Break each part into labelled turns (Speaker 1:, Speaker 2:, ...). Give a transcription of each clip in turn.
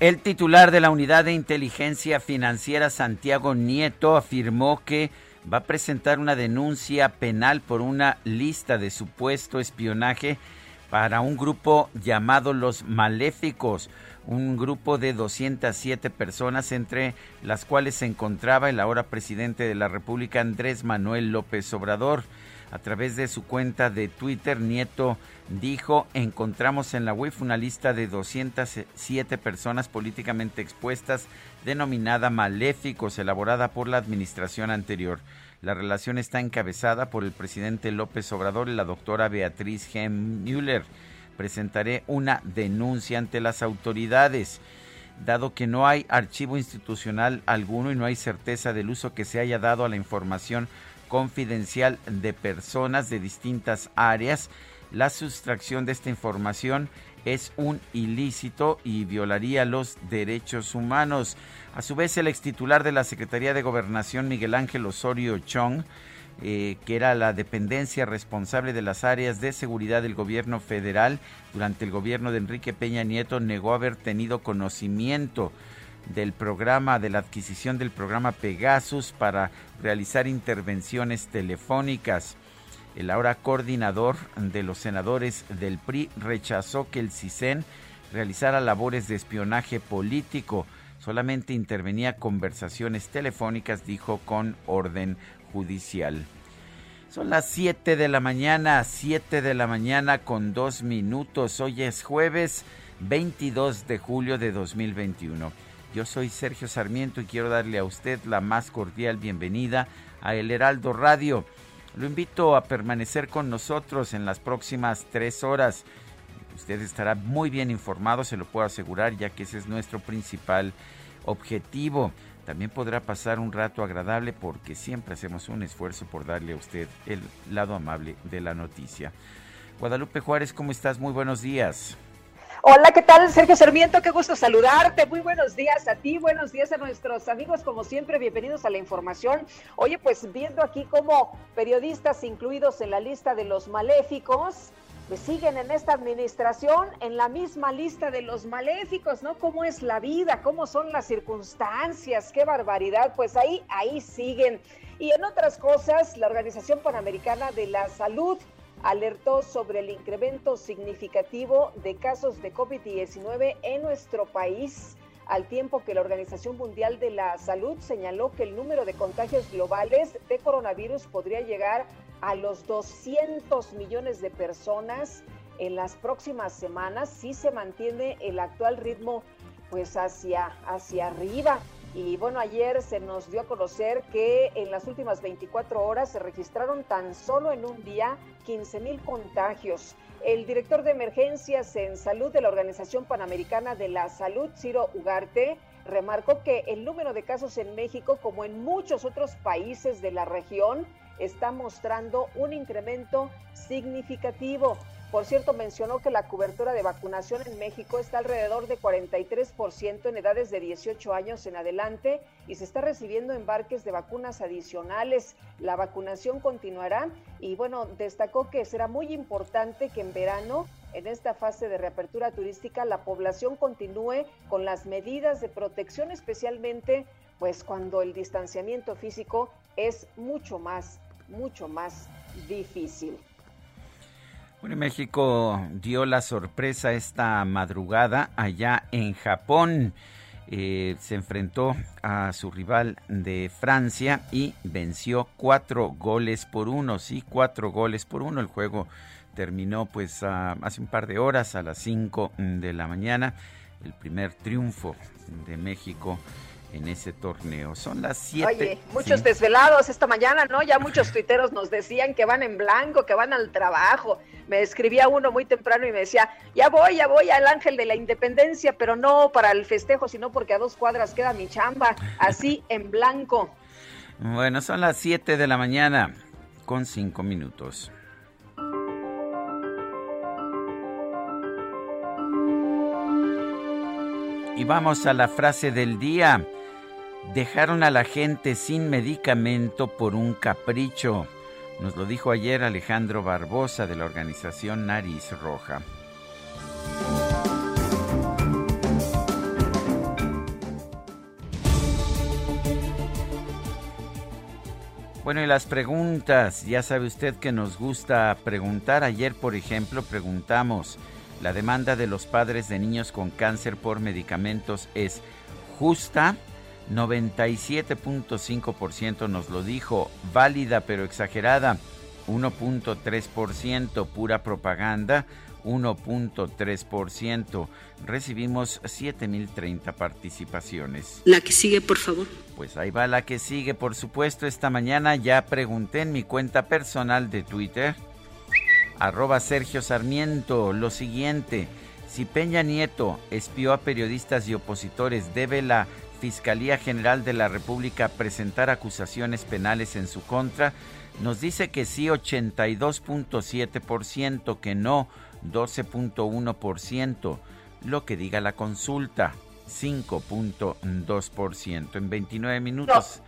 Speaker 1: El titular de la Unidad de Inteligencia Financiera, Santiago Nieto, afirmó que va a presentar una denuncia penal por una lista de supuesto espionaje para un grupo llamado Los Maléficos, un grupo de 207 personas, entre las cuales se encontraba el ahora presidente de la República, Andrés Manuel López Obrador. A través de su cuenta de Twitter, Nieto dijo, encontramos en la UIF una lista de 207 personas políticamente expuestas denominada Maléficos, elaborada por la administración anterior. La relación está encabezada por el presidente López Obrador y la doctora Beatriz. Müller. Presentaré una denuncia ante las autoridades dado que no hay archivo institucional alguno y no hay certeza del uso que se haya dado a la información confidencial de personas de distintas áreas, la sustracción de esta información es un ilícito y violaría los derechos humanos. A su vez, el ex titular de la Secretaría de Gobernación, Miguel Ángel Osorio Chong, eh, que era la dependencia responsable de las áreas de seguridad del gobierno federal durante el gobierno de Enrique Peña Nieto, negó haber tenido conocimiento del programa, de la adquisición del programa Pegasus para realizar intervenciones telefónicas. El ahora coordinador de los senadores del PRI rechazó que el CISEN realizara labores de espionaje político. Solamente intervenía conversaciones telefónicas, dijo, con orden judicial. Son las 7 de la mañana, 7 de la mañana con dos minutos. Hoy es jueves 22 de julio de 2021. Yo soy Sergio Sarmiento y quiero darle a usted la más cordial bienvenida a El Heraldo Radio. Lo invito a permanecer con nosotros en las próximas tres horas. Usted estará muy bien informado, se lo puedo asegurar, ya que ese es nuestro principal objetivo. También podrá pasar un rato agradable porque siempre hacemos un esfuerzo por darle a usted el lado amable de la noticia. Guadalupe Juárez, ¿cómo estás? Muy buenos días.
Speaker 2: Hola, ¿qué tal? Sergio Sarmiento, qué gusto saludarte. Muy buenos días a ti, buenos días a nuestros amigos, como siempre, bienvenidos a la información. Oye, pues viendo aquí como periodistas incluidos en la lista de los maléficos, pues siguen en esta administración en la misma lista de los maléficos, ¿no? ¿Cómo es la vida? ¿Cómo son las circunstancias? ¡Qué barbaridad! Pues ahí, ahí siguen. Y en otras cosas, la Organización Panamericana de la Salud alertó sobre el incremento significativo de casos de COVID-19 en nuestro país, al tiempo que la Organización Mundial de la Salud señaló que el número de contagios globales de coronavirus podría llegar a los 200 millones de personas en las próximas semanas si se mantiene el actual ritmo pues hacia, hacia arriba. Y bueno, ayer se nos dio a conocer que en las últimas 24 horas se registraron tan solo en un día 15 mil contagios. El director de emergencias en salud de la Organización Panamericana de la Salud, Ciro Ugarte, remarcó que el número de casos en México, como en muchos otros países de la región, está mostrando un incremento significativo. Por cierto, mencionó que la cobertura de vacunación en México está alrededor de 43% en edades de 18 años en adelante y se está recibiendo embarques de vacunas adicionales. La vacunación continuará y bueno, destacó que será muy importante que en verano, en esta fase de reapertura turística, la población continúe con las medidas de protección, especialmente pues cuando el distanciamiento físico es mucho más mucho más difícil.
Speaker 1: Bueno, México dio la sorpresa esta madrugada allá en Japón. Eh, se enfrentó a su rival de Francia y venció cuatro goles por uno. Sí, cuatro goles por uno. El juego terminó pues hace un par de horas a las cinco de la mañana. El primer triunfo de México en ese torneo. Son las siete.
Speaker 2: Oye, muchos desvelados esta mañana, ¿no? Ya muchos tuiteros nos decían que van en blanco, que van al trabajo. Me escribía uno muy temprano y me decía, ya voy, ya voy al Ángel de la Independencia, pero no para el festejo, sino porque a dos cuadras queda mi chamba, así en blanco.
Speaker 1: Bueno, son las siete de la mañana con cinco minutos. Y vamos a la frase del día. Dejaron a la gente sin medicamento por un capricho. Nos lo dijo ayer Alejandro Barbosa de la organización Nariz Roja. Bueno, y las preguntas, ya sabe usted que nos gusta preguntar. Ayer, por ejemplo, preguntamos, ¿la demanda de los padres de niños con cáncer por medicamentos es justa? 97.5% nos lo dijo, válida pero exagerada, 1.3%, pura propaganda, 1.3%. Recibimos 7.030 participaciones.
Speaker 3: La que sigue, por favor.
Speaker 1: Pues ahí va la que sigue, por supuesto. Esta mañana ya pregunté en mi cuenta personal de Twitter, arroba Sergio Sarmiento, lo siguiente. Si Peña Nieto espió a periodistas y opositores, ¿debe la Fiscalía General de la República presentar acusaciones penales en su contra, nos dice que sí 82.7%, que no 12.1%, lo que diga la consulta 5.2%. En 29 minutos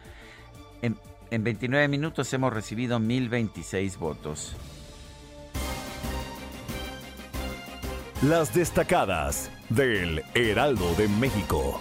Speaker 1: en, en 29 minutos hemos recibido 1026 votos.
Speaker 4: Las destacadas del Heraldo de México.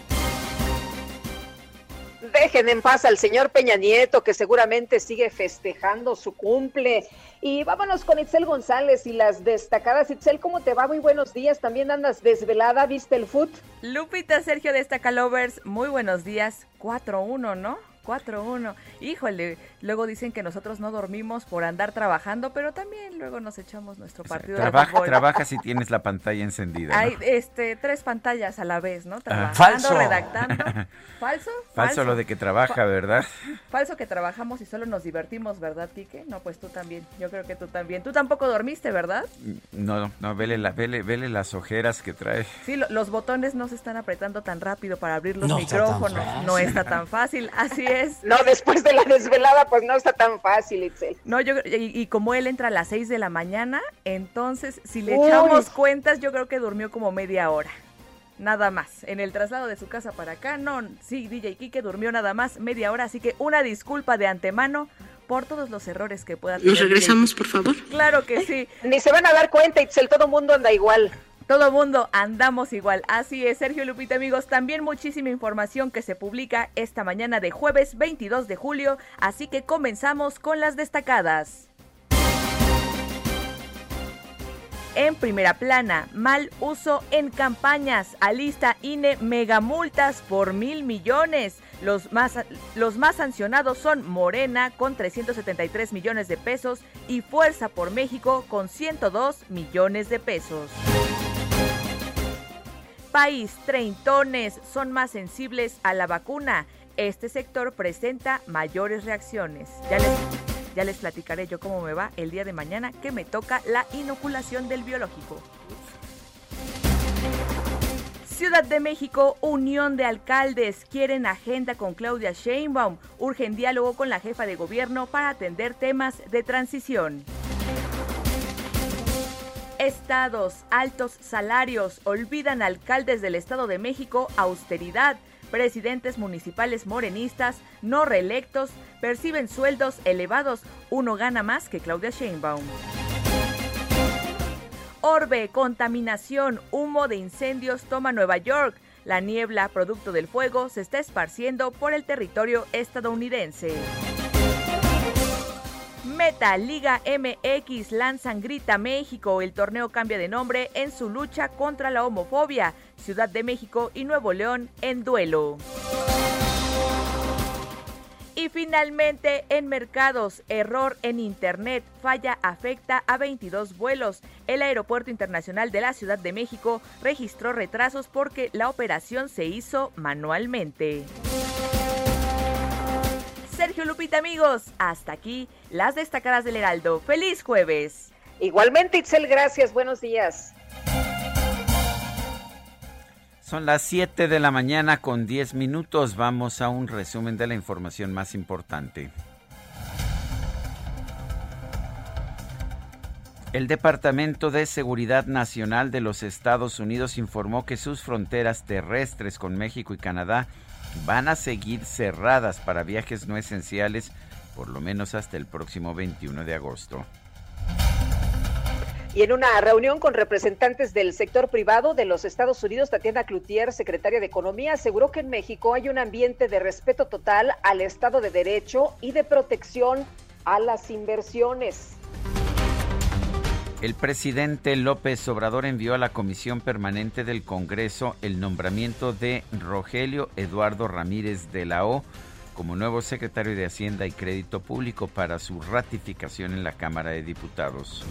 Speaker 2: Dejen en paz al señor Peña Nieto, que seguramente sigue festejando su cumple. Y vámonos con Itzel González y las destacadas. Itzel, ¿cómo te va? Muy buenos días. También andas desvelada, ¿viste el foot?
Speaker 5: Lupita Sergio Destacalovers, muy buenos días. 4-1, ¿no? 4-1. Híjole, luego dicen que nosotros no dormimos por andar trabajando, pero también luego nos echamos nuestro partido
Speaker 1: trabaja, Trabaja si tienes la pantalla encendida.
Speaker 5: Hay este, tres pantallas a la vez, ¿no? Ah, trabajando, redactando. ¿Falso?
Speaker 1: Falso lo de que trabaja, ¿verdad?
Speaker 5: Falso que trabajamos y solo nos divertimos, ¿verdad, Quique? No, pues tú también. Yo creo que tú también. Tú tampoco dormiste, ¿verdad?
Speaker 1: No, no, vele, la, vele, vele las ojeras que trae.
Speaker 5: Sí, los botones no se están apretando tan rápido para abrir los micrófonos. no está tan fácil. Así es.
Speaker 2: No, después de la desvelada, pues no está tan fácil, Itzel.
Speaker 5: No, yo y, como él entra a las 6 de la mañana, entonces si le echamos cuentas, yo creo que durmió como media hora. Nada más. En el traslado de su casa para acá, no, sí, DJ Kike durmió nada más media hora, así que una disculpa de antemano por todos los errores que pueda tener.
Speaker 3: ¿Nos regresamos, por favor?
Speaker 5: Claro que sí.
Speaker 2: Ni se van a dar cuenta, Itzel, todo mundo anda igual.
Speaker 5: Todo mundo andamos igual. Así es, Sergio Lupita, amigos. También muchísima información que se publica esta mañana de jueves 22 de julio. Así que comenzamos con las destacadas. En primera plana, mal uso en campañas. Alista INE megamultas por mil millones. Los más, los más sancionados son Morena con 373 millones de pesos y Fuerza por México con 102 millones de pesos país, treintones son más sensibles a la vacuna. Este sector presenta mayores reacciones. Ya les, ya les platicaré yo cómo me va el día de mañana que me toca la inoculación del biológico. Ciudad de México, Unión de Alcaldes, quieren agenda con Claudia Sheinbaum, urgen diálogo con la jefa de gobierno para atender temas de transición. Estados, altos salarios, olvidan alcaldes del Estado de México, austeridad, presidentes municipales morenistas, no reelectos, perciben sueldos elevados, uno gana más que Claudia Sheinbaum. Orbe, contaminación, humo de incendios toma Nueva York. La niebla, producto del fuego, se está esparciendo por el territorio estadounidense. Meta, Liga MX lanzan Grita México. El torneo cambia de nombre en su lucha contra la homofobia. Ciudad de México y Nuevo León en duelo. Y finalmente, en mercados, error en Internet, falla afecta a 22 vuelos. El Aeropuerto Internacional de la Ciudad de México registró retrasos porque la operación se hizo manualmente. Sergio Lupita, amigos, hasta aquí las destacadas del Heraldo. ¡Feliz jueves!
Speaker 2: Igualmente, Itzel, gracias. Buenos días.
Speaker 1: Son las 7 de la mañana con 10 minutos. Vamos a un resumen de la información más importante. El Departamento de Seguridad Nacional de los Estados Unidos informó que sus fronteras terrestres con México y Canadá van a seguir cerradas para viajes no esenciales por lo menos hasta el próximo 21 de agosto.
Speaker 2: Y en una reunión con representantes del sector privado de los Estados Unidos, Tatiana Cloutier, secretaria de Economía, aseguró que en México hay un ambiente de respeto total al Estado de Derecho y de protección a las inversiones.
Speaker 1: El presidente López Obrador envió a la Comisión Permanente del Congreso el nombramiento de Rogelio Eduardo Ramírez de la O como nuevo secretario de Hacienda y Crédito Público para su ratificación en la Cámara de Diputados.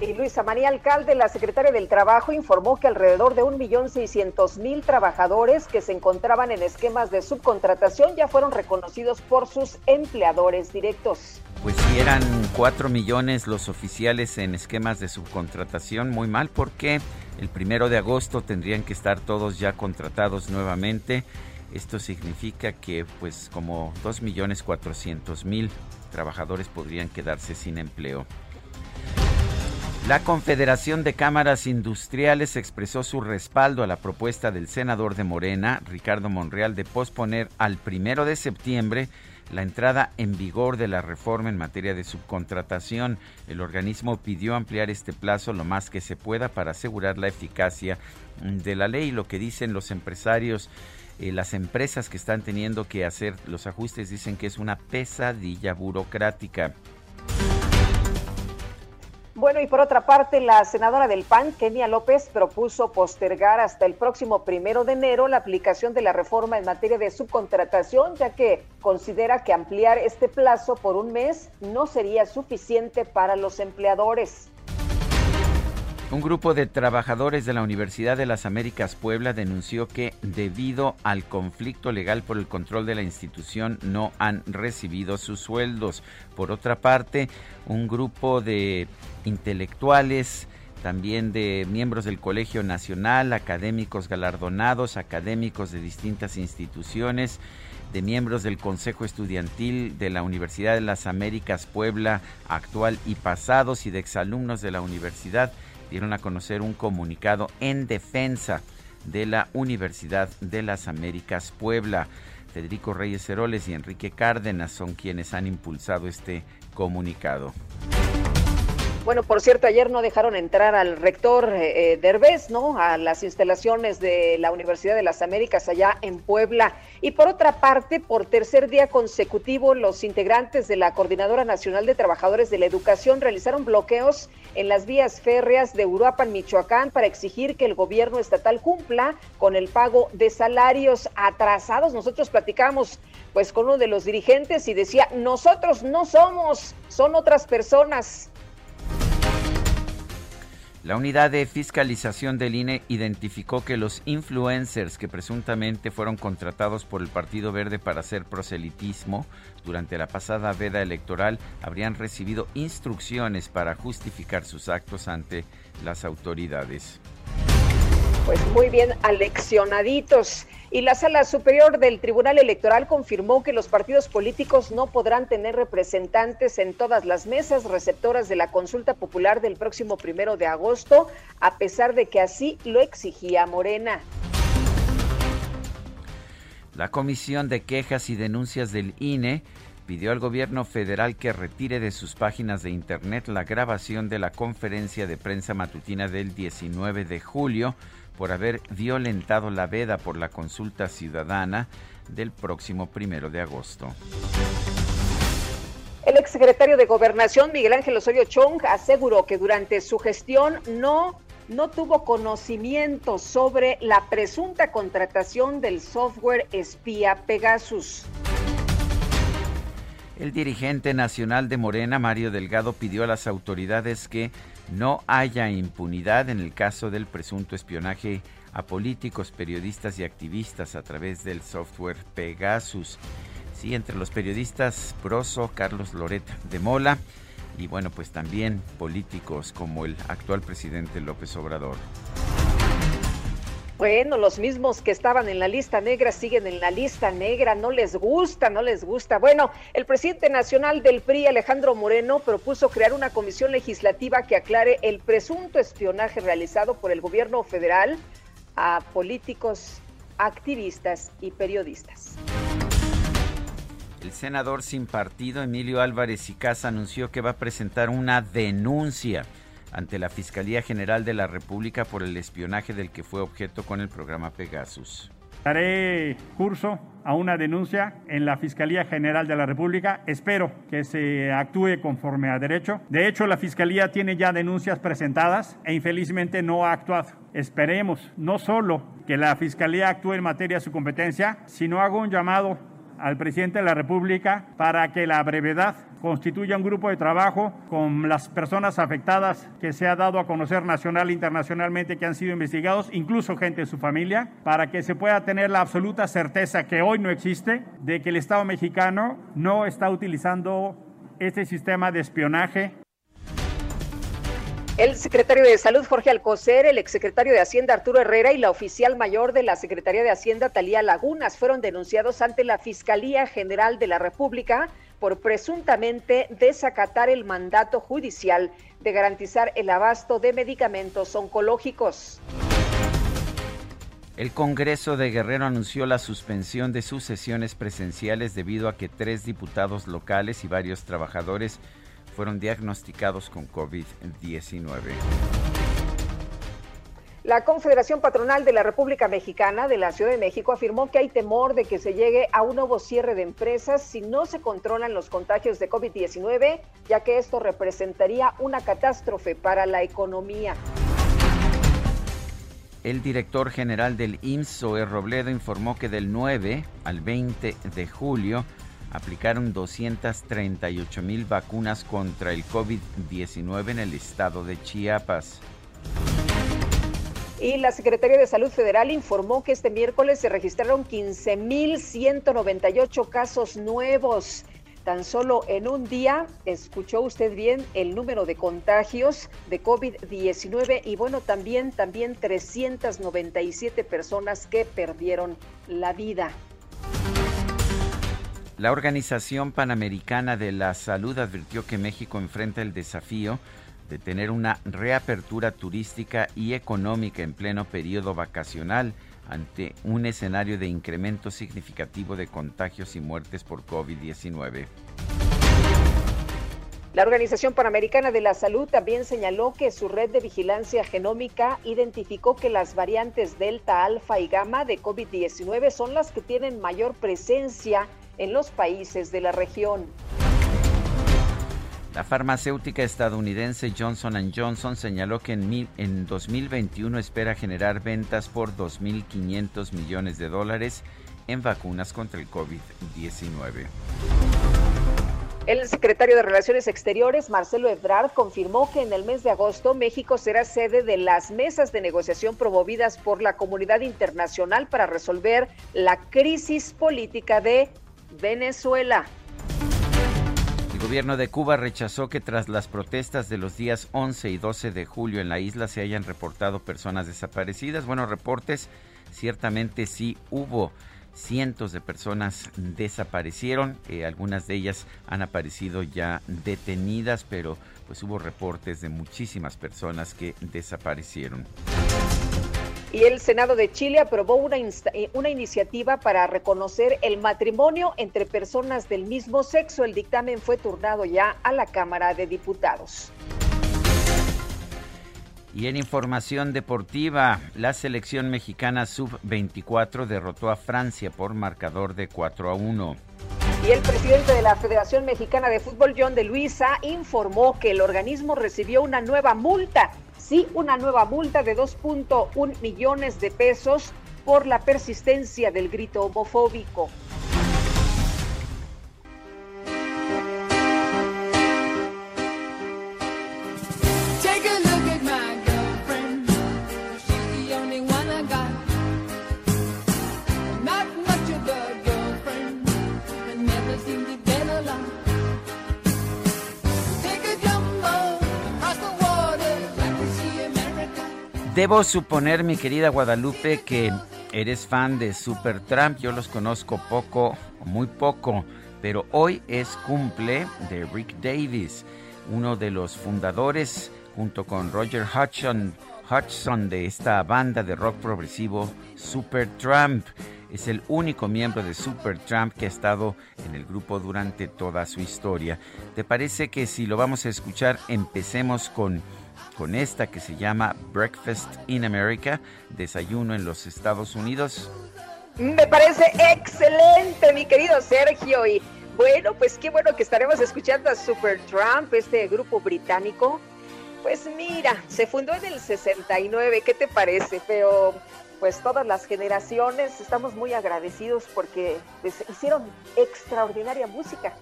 Speaker 2: Y Luisa María Alcalde, la secretaria del Trabajo, informó que alrededor de 1.600.000 trabajadores que se encontraban en esquemas de subcontratación ya fueron reconocidos por sus empleadores directos.
Speaker 1: Pues si eran 4 millones los oficiales en esquemas de subcontratación, muy mal porque el primero de agosto tendrían que estar todos ya contratados nuevamente. Esto significa que pues como 2 millones 400 mil trabajadores podrían quedarse sin empleo. La Confederación de Cámaras Industriales expresó su respaldo a la propuesta del senador de Morena, Ricardo Monreal, de posponer al primero de septiembre la entrada en vigor de la reforma en materia de subcontratación. El organismo pidió ampliar este plazo lo más que se pueda para asegurar la eficacia de la ley. Lo que dicen los empresarios, eh, las empresas que están teniendo que hacer los ajustes dicen que es una pesadilla burocrática.
Speaker 2: Bueno, y por otra parte, la senadora del PAN, Kenia López, propuso postergar hasta el próximo primero de enero la aplicación de la reforma en materia de subcontratación, ya que considera que ampliar este plazo por un mes no sería suficiente para los empleadores.
Speaker 1: Un grupo de trabajadores de la Universidad de las Américas Puebla denunció que debido al conflicto legal por el control de la institución no han recibido sus sueldos. Por otra parte, un grupo de intelectuales, también de miembros del Colegio Nacional, académicos galardonados, académicos de distintas instituciones, de miembros del Consejo Estudiantil de la Universidad de las Américas Puebla actual y pasados y de exalumnos de la universidad dieron a conocer un comunicado en defensa de la Universidad de las Américas Puebla. Federico Reyes Heroles y Enrique Cárdenas son quienes han impulsado este comunicado.
Speaker 2: Bueno, por cierto, ayer no dejaron entrar al rector eh, Derbez, ¿no? A las instalaciones de la Universidad de las Américas allá en Puebla. Y por otra parte, por tercer día consecutivo, los integrantes de la Coordinadora Nacional de Trabajadores de la Educación realizaron bloqueos en las vías férreas de Uruapan, Michoacán, para exigir que el gobierno estatal cumpla con el pago de salarios atrasados. Nosotros platicamos pues con uno de los dirigentes y decía, nosotros no somos, son otras personas.
Speaker 1: La unidad de fiscalización del INE identificó que los influencers que presuntamente fueron contratados por el Partido Verde para hacer proselitismo durante la pasada veda electoral habrían recibido instrucciones para justificar sus actos ante las autoridades.
Speaker 2: Pues muy bien, aleccionaditos. Y la Sala Superior del Tribunal Electoral confirmó que los partidos políticos no podrán tener representantes en todas las mesas receptoras de la consulta popular del próximo primero de agosto, a pesar de que así lo exigía Morena.
Speaker 1: La Comisión de Quejas y Denuncias del INE pidió al gobierno federal que retire de sus páginas de internet la grabación de la conferencia de prensa matutina del 19 de julio por haber violentado la veda por la consulta ciudadana del próximo primero de agosto.
Speaker 2: El exsecretario de Gobernación, Miguel Ángel Osorio Chong, aseguró que durante su gestión no, no tuvo conocimiento sobre la presunta contratación del software espía Pegasus.
Speaker 1: El dirigente nacional de Morena, Mario Delgado, pidió a las autoridades que no haya impunidad en el caso del presunto espionaje a políticos, periodistas y activistas a través del software Pegasus. Sí, entre los periodistas Proso, Carlos Loret de Mola y bueno, pues también políticos como el actual presidente López Obrador.
Speaker 2: Bueno, los mismos que estaban en la lista negra siguen en la lista negra, no les gusta, no les gusta. Bueno, el presidente nacional del PRI, Alejandro Moreno, propuso crear una comisión legislativa que aclare el presunto espionaje realizado por el gobierno federal a políticos, activistas y periodistas.
Speaker 1: El senador sin partido Emilio Álvarez y Casa anunció que va a presentar una denuncia ante la Fiscalía General de la República por el espionaje del que fue objeto con el programa Pegasus.
Speaker 6: Daré curso a una denuncia en la Fiscalía General de la República. Espero que se actúe conforme a derecho. De hecho, la Fiscalía tiene ya denuncias presentadas e infelizmente no ha actuado. Esperemos no solo que la Fiscalía actúe en materia de su competencia, sino hago un llamado al presidente de la República para que la brevedad constituya un grupo de trabajo con las personas afectadas que se ha dado a conocer nacional e internacionalmente que han sido investigados, incluso gente de su familia, para que se pueda tener la absoluta certeza que hoy no existe de que el Estado mexicano no está utilizando este sistema de espionaje
Speaker 2: el secretario de Salud, Jorge Alcocer, el exsecretario de Hacienda, Arturo Herrera, y la oficial mayor de la Secretaría de Hacienda, Talía Lagunas, fueron denunciados ante la Fiscalía General de la República por presuntamente desacatar el mandato judicial de garantizar el abasto de medicamentos oncológicos.
Speaker 1: El Congreso de Guerrero anunció la suspensión de sus sesiones presenciales debido a que tres diputados locales y varios trabajadores fueron diagnosticados con COVID-19.
Speaker 2: La Confederación Patronal de la República Mexicana de la Ciudad de México afirmó que hay temor de que se llegue a un nuevo cierre de empresas si no se controlan los contagios de COVID-19, ya que esto representaría una catástrofe para la economía.
Speaker 1: El director general del IMSS, Robledo, informó que del 9 al 20 de julio aplicaron 238 mil vacunas contra el COVID-19 en el estado de Chiapas.
Speaker 2: Y la Secretaría de Salud Federal informó que este miércoles se registraron 15.198 casos nuevos. Tan solo en un día, escuchó usted bien el número de contagios de COVID-19 y bueno, también, también 397 personas que perdieron la vida.
Speaker 1: La Organización Panamericana de la Salud advirtió que México enfrenta el desafío de tener una reapertura turística y económica en pleno periodo vacacional ante un escenario de incremento significativo de contagios y muertes por COVID-19.
Speaker 2: La Organización Panamericana de la Salud también señaló que su red de vigilancia genómica identificó que las variantes Delta, Alfa y Gamma de COVID-19 son las que tienen mayor presencia en los países de la región.
Speaker 1: La farmacéutica estadounidense Johnson Johnson señaló que en, en 2021 espera generar ventas por 2.500 millones de dólares en vacunas contra el COVID-19.
Speaker 2: El secretario de Relaciones Exteriores, Marcelo Ebrard, confirmó que en el mes de agosto México será sede de las mesas de negociación promovidas por la comunidad internacional para resolver la crisis política de Venezuela.
Speaker 1: El gobierno de Cuba rechazó que tras las protestas de los días 11 y 12 de julio en la isla se hayan reportado personas desaparecidas. Bueno, reportes ciertamente sí hubo. Cientos de personas desaparecieron, eh, algunas de ellas han aparecido ya detenidas, pero pues hubo reportes de muchísimas personas que desaparecieron.
Speaker 2: Y el Senado de Chile aprobó una, eh, una iniciativa para reconocer el matrimonio entre personas del mismo sexo. El dictamen fue turnado ya a la Cámara de Diputados.
Speaker 1: Y en información deportiva, la selección mexicana sub-24 derrotó a Francia por marcador de 4 a 1.
Speaker 2: Y el presidente de la Federación Mexicana de Fútbol, John de Luisa, informó que el organismo recibió una nueva multa, sí, una nueva multa de 2.1 millones de pesos por la persistencia del grito homofóbico.
Speaker 1: Debo suponer, mi querida Guadalupe, que eres fan de Supertramp. Yo los conozco poco, muy poco, pero hoy es cumple de Rick Davis, uno de los fundadores, junto con Roger Hudson, Hudson de esta banda de rock progresivo Supertramp. Es el único miembro de Supertramp que ha estado en el grupo durante toda su historia. ¿Te parece que si lo vamos a escuchar, empecemos con con esta que se llama Breakfast in America, desayuno en los Estados Unidos.
Speaker 2: Me parece excelente, mi querido Sergio. Y bueno, pues qué bueno que estaremos escuchando a Supertramp, este grupo británico. Pues mira, se fundó en el 69, ¿qué te parece? Pero pues todas las generaciones estamos muy agradecidos porque pues, hicieron extraordinaria música.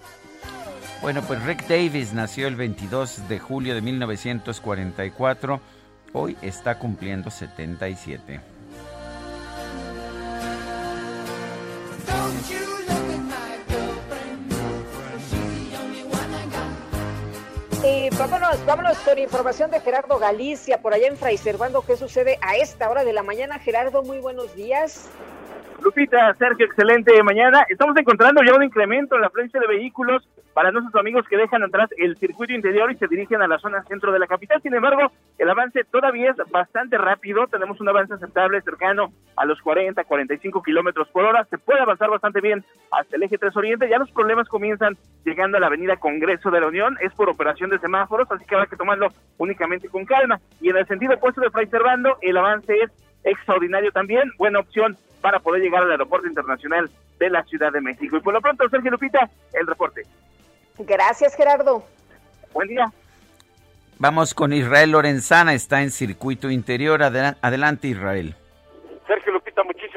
Speaker 1: Bueno, pues Rick Davis nació el 22 de julio de 1944. Hoy está cumpliendo 77.
Speaker 2: Y vámonos, vámonos con información de Gerardo Galicia, por allá en Fray Servando. ¿Qué sucede a esta hora de la mañana? Gerardo, muy buenos días.
Speaker 7: Lupita, Sergio, excelente mañana. Estamos encontrando ya un incremento en la afluencia de vehículos para nuestros amigos que dejan atrás el circuito interior y se dirigen a la zona centro de la capital. Sin embargo, el avance todavía es bastante rápido. Tenemos un avance aceptable cercano a los 40, 45 kilómetros por hora. Se puede avanzar bastante bien hasta el eje 3 Oriente. Ya los problemas comienzan llegando a la avenida Congreso de la Unión. Es por operación de semáforos, así que habrá que tomarlo únicamente con calma. Y en el sentido opuesto de Fray Servando, el avance es extraordinario también. Buena opción para poder llegar al aeropuerto internacional de la Ciudad de México. Y por lo pronto, Sergio Lupita, el reporte.
Speaker 2: Gracias, Gerardo.
Speaker 7: Buen día.
Speaker 1: Vamos con Israel Lorenzana, está en circuito interior. Adelante, Israel.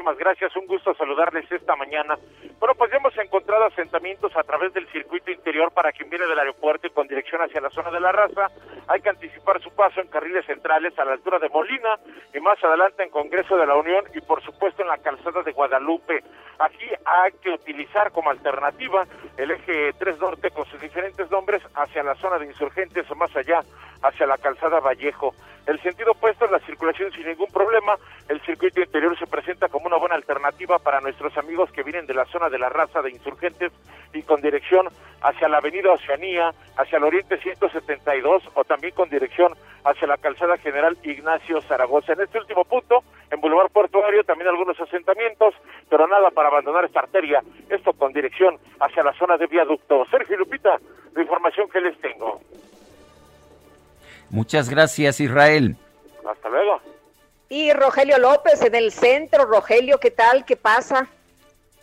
Speaker 8: Muchísimas gracias. Un gusto saludarles esta mañana. Bueno, pues hemos encontrado asentamientos a través del circuito interior para quien viene del aeropuerto y con dirección hacia la zona de la raza. Hay que anticipar su paso en carriles centrales a la altura de Molina y más adelante en Congreso de la Unión y por supuesto en la calzada de Guadalupe. Aquí hay que utilizar como alternativa el eje 3 Norte con sus diferentes nombres hacia la zona de insurgentes o más allá, hacia la calzada Vallejo. El sentido opuesto, la circulación sin ningún problema. El circuito interior se presenta como una buena alternativa para nuestros amigos que vienen de la zona de la raza de insurgentes y con dirección hacia la avenida Oceanía, hacia el oriente 172 o también con dirección hacia la calzada general Ignacio Zaragoza. En este último punto, en Boulevard Portuario, también algunos asentamientos, pero nada para abandonar esta arteria. Esto con dirección hacia la zona de viaducto. Sergio Lupita, la información que les tengo.
Speaker 1: Muchas gracias, Israel.
Speaker 8: Hasta luego.
Speaker 2: Y Rogelio López en el centro. Rogelio, ¿qué tal? ¿Qué pasa?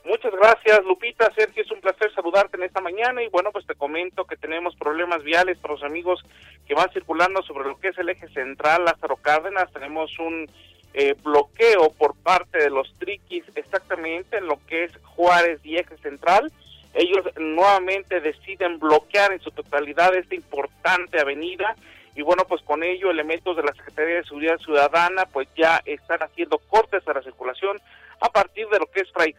Speaker 9: Muchas gracias, Lupita. Sergio, es un placer saludarte en esta mañana. Y bueno, pues te comento que tenemos problemas viales para los amigos que van circulando sobre lo que es el eje central Lázaro Cárdenas. Tenemos un eh, bloqueo por parte de los triquis exactamente en lo que es Juárez y eje central. Ellos nuevamente deciden bloquear en su totalidad esta importante avenida y bueno, pues con ello elementos de la Secretaría de Seguridad Ciudadana pues ya están haciendo cortes a la circulación a partir de lo que es Fray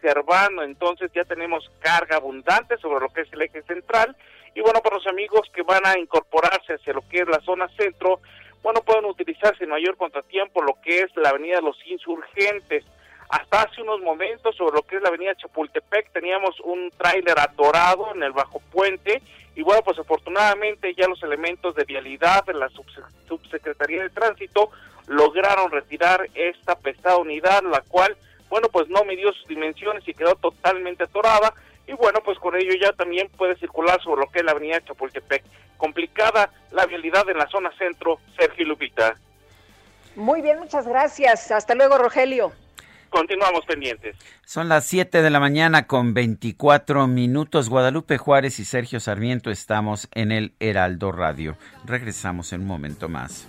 Speaker 9: entonces ya tenemos carga abundante sobre lo que es el eje central y bueno, para los amigos que van a incorporarse hacia lo que es la zona centro, bueno, pueden utilizar sin mayor contratiempo lo que es la avenida los insurgentes. Hasta hace unos momentos sobre lo que es la avenida Chapultepec teníamos un tráiler atorado en el bajo puente y bueno, pues afortunadamente ya los elementos de vialidad de la Subsecretaría de Tránsito lograron retirar esta pesada unidad, la cual, bueno, pues no midió sus dimensiones y quedó totalmente atorada. Y bueno, pues con ello ya también puede circular sobre lo que es la avenida Chapultepec. Complicada la vialidad en la zona centro, Sergio Lupita.
Speaker 2: Muy bien, muchas gracias. Hasta luego, Rogelio.
Speaker 9: continuamos pendientes.
Speaker 1: Son las 7 de la mañana con 24 minutos. Guadalupe Juárez y Sergio Sarmiento estamos en el Heraldo Radio. Regresamos en un momento más.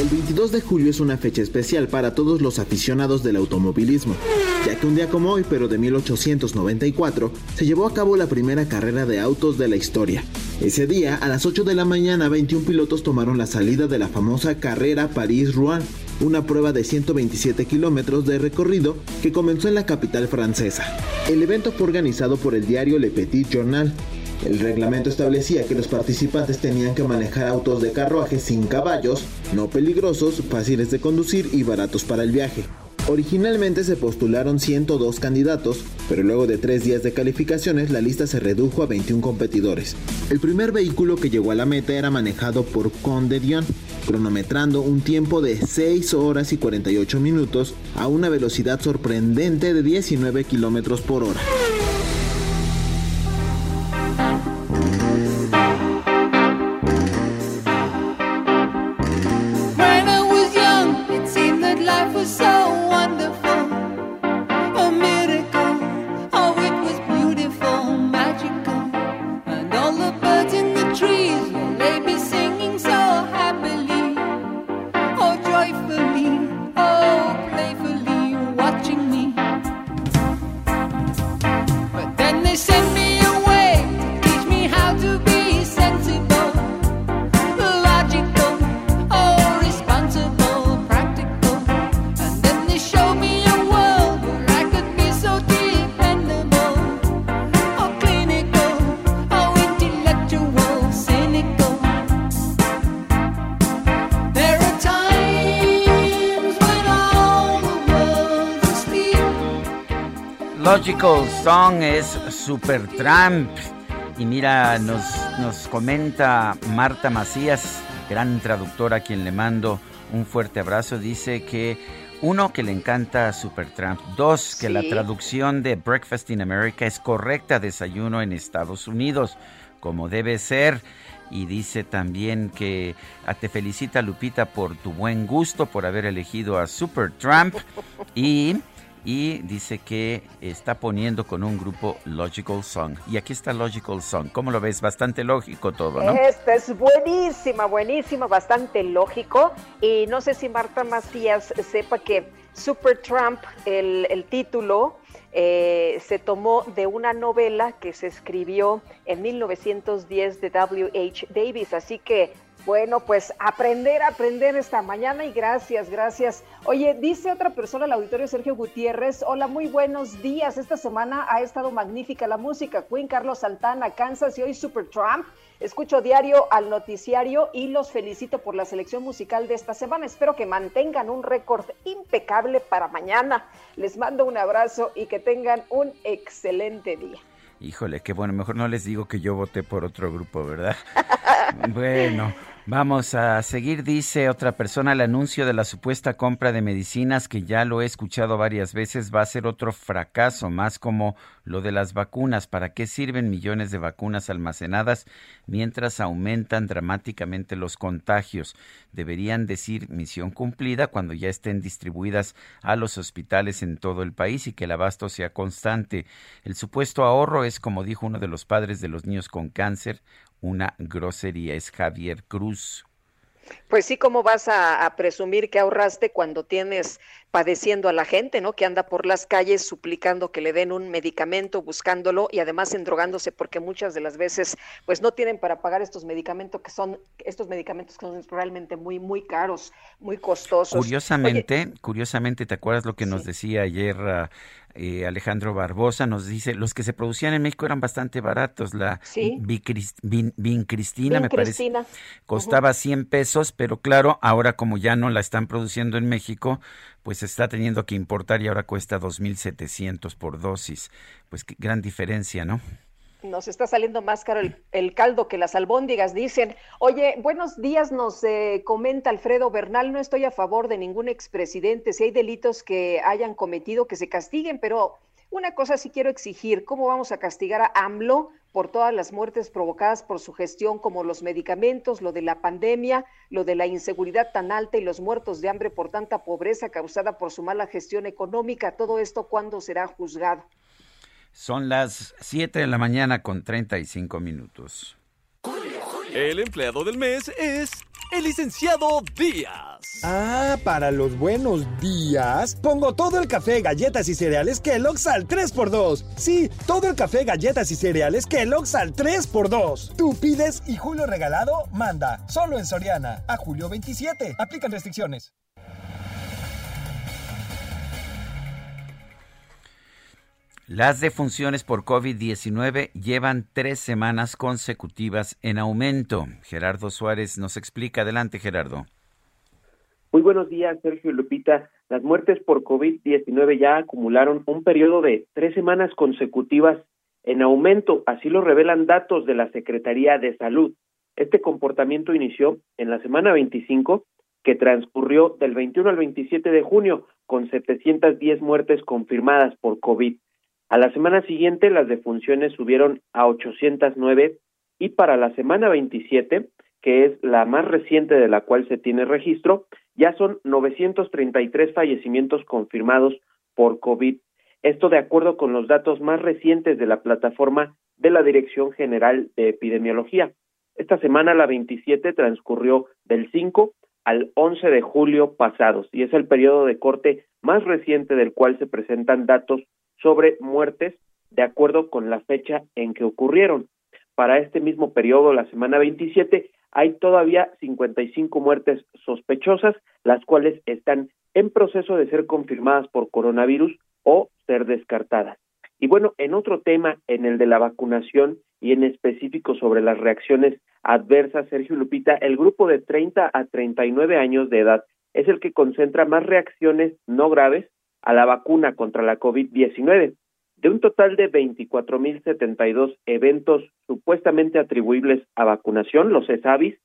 Speaker 10: El 22 de julio es una fecha especial para todos los aficionados del automovilismo, ya que un día como hoy, pero de 1894, se llevó a cabo la primera carrera de autos de la historia. Ese día, a las 8 de la mañana, 21 pilotos tomaron la salida de la famosa carrera París-Rouen, una prueba de 127 kilómetros de recorrido que comenzó en la capital francesa. El evento fue organizado por el diario Le Petit Journal el reglamento establecía que los participantes tenían que manejar autos de carruaje sin caballos, no peligrosos, fáciles de conducir y baratos para el viaje. Originalmente se postularon 102 candidatos, pero luego de tres días de calificaciones la lista se redujo a 21 competidores. El primer vehículo que llegó a la meta era manejado por Conde Dion, cronometrando un tiempo de 6 horas y 48 minutos a una velocidad sorprendente de 19 kilómetros por hora.
Speaker 1: Song es Supertramp. Y mira, nos, nos comenta Marta Macías, gran traductora a quien le mando un fuerte abrazo. Dice que uno, que le encanta Supertramp. Dos, que la traducción de Breakfast in America es correcta, desayuno en Estados Unidos, como debe ser. Y dice también que a ah, te felicita Lupita por tu buen gusto, por haber elegido a Supertramp. Y y dice que está poniendo con un grupo Logical Song. Y aquí está Logical Song. ¿Cómo lo ves? Bastante lógico todo, ¿no?
Speaker 2: Esta es buenísima, buenísima, bastante lógico. Y no sé si Marta Macías sepa que Super Trump, el, el título, eh, se tomó de una novela que se escribió en 1910 de W.H. Davis. Así que bueno, pues aprender, aprender esta mañana y gracias, gracias. Oye, dice otra persona el auditorio Sergio Gutiérrez, hola, muy buenos días. Esta semana ha estado magnífica la música. Queen Carlos Santana, Kansas y hoy Super Trump. Escucho diario al noticiario y los felicito por la selección musical de esta semana. Espero que mantengan un récord impecable para mañana. Les mando un abrazo y que tengan un excelente día.
Speaker 1: Híjole, qué bueno, mejor no les digo que yo voté por otro grupo, ¿verdad? bueno, Vamos a seguir, dice otra persona, el anuncio de la supuesta compra de medicinas, que ya lo he escuchado varias veces, va a ser otro fracaso, más como lo de las vacunas. ¿Para qué sirven millones de vacunas almacenadas mientras aumentan dramáticamente los contagios? Deberían decir misión cumplida cuando ya estén distribuidas a los hospitales en todo el país y que el abasto sea constante. El supuesto ahorro es, como dijo uno de los padres de los niños con cáncer, una grosería. Es Javier Cruz.
Speaker 2: Pues sí, ¿cómo vas a, presumir que ahorraste cuando tienes padeciendo a la gente, ¿no? Que anda por las calles suplicando que le den un medicamento, buscándolo y además endrogándose porque muchas de las veces pues no tienen para pagar estos medicamentos que son estos medicamentos que son realmente muy muy caros, muy costosos.
Speaker 1: Curiosamente, curiosamente, ¿te acuerdas lo que nos decía ayer uh, eh, Alejandro Barbosa nos dice, los que se producían en México eran bastante baratos. La ¿Sí? Cristina, me parece, costaba 100 pesos, pero claro, ahora como ya no la están produciendo en México, pues está teniendo que importar y ahora cuesta 2.700 por dosis. Pues qué gran diferencia, ¿no?
Speaker 2: Nos está saliendo más caro el, caldo que las albóndigas, dicen. Oye, buenos días, nos eh, comenta Alfredo Bernal, no estoy a favor de ningún expresidente, si hay delitos que hayan cometido, que se castiguen, pero una cosa sí quiero exigir, ¿cómo vamos a castigar a AMLO por todas las muertes provocadas por su gestión, como los medicamentos, lo de la pandemia, lo de la inseguridad tan alta y los muertos de hambre por tanta pobreza causada por su mala gestión económica? Todo esto, ¿cuándo será juzgado?
Speaker 1: Son las 7 de la mañana con 35 minutos.
Speaker 11: El empleado del mes es el licenciado Díaz.
Speaker 12: Ah, para los buenos días, pongo todo el café, galletas y cereales Kellogg's al 3x2. Sí, todo el café, galletas y cereales Kellogg's al 3x2. Tú pides y Julio Regalado manda. Solo en Soriana. A julio 27. Aplican restricciones.
Speaker 1: Las defunciones por COVID-19 llevan tres semanas consecutivas en aumento. Gerardo Suárez nos explica. Adelante, Gerardo.
Speaker 13: Muy buenos días, Sergio Lupita. Las muertes por COVID-19 ya acumularon un periodo de tres semanas consecutivas en aumento, así lo revelan datos de la Secretaría de Salud. Este comportamiento inició en la semana 25, que transcurrió del 21 al 27 de junio, con 710 muertes confirmadas por COVID. A la semana siguiente las defunciones subieron a 809 y para la semana 27, que es la más reciente de la cual se tiene registro, ya son 933 fallecimientos confirmados por COVID. Esto de acuerdo con los datos más recientes de la plataforma de la Dirección General de Epidemiología. Esta semana, la 27, transcurrió del 5 al 11 de julio pasados y es el periodo de corte más reciente del cual se presentan datos sobre muertes de acuerdo con la fecha en que ocurrieron. Para este mismo periodo, la semana 27, hay todavía 55 muertes sospechosas, las cuales están en proceso de ser confirmadas por coronavirus o ser descartadas. Y bueno, en otro tema, en el de la vacunación y en específico sobre las reacciones adversas, Sergio Lupita, el grupo de 30 a 39 años de edad es el que concentra más reacciones no graves a la vacuna contra la COVID-19. De un total de 24.072 eventos supuestamente atribuibles a vacunación, los ESAVIS,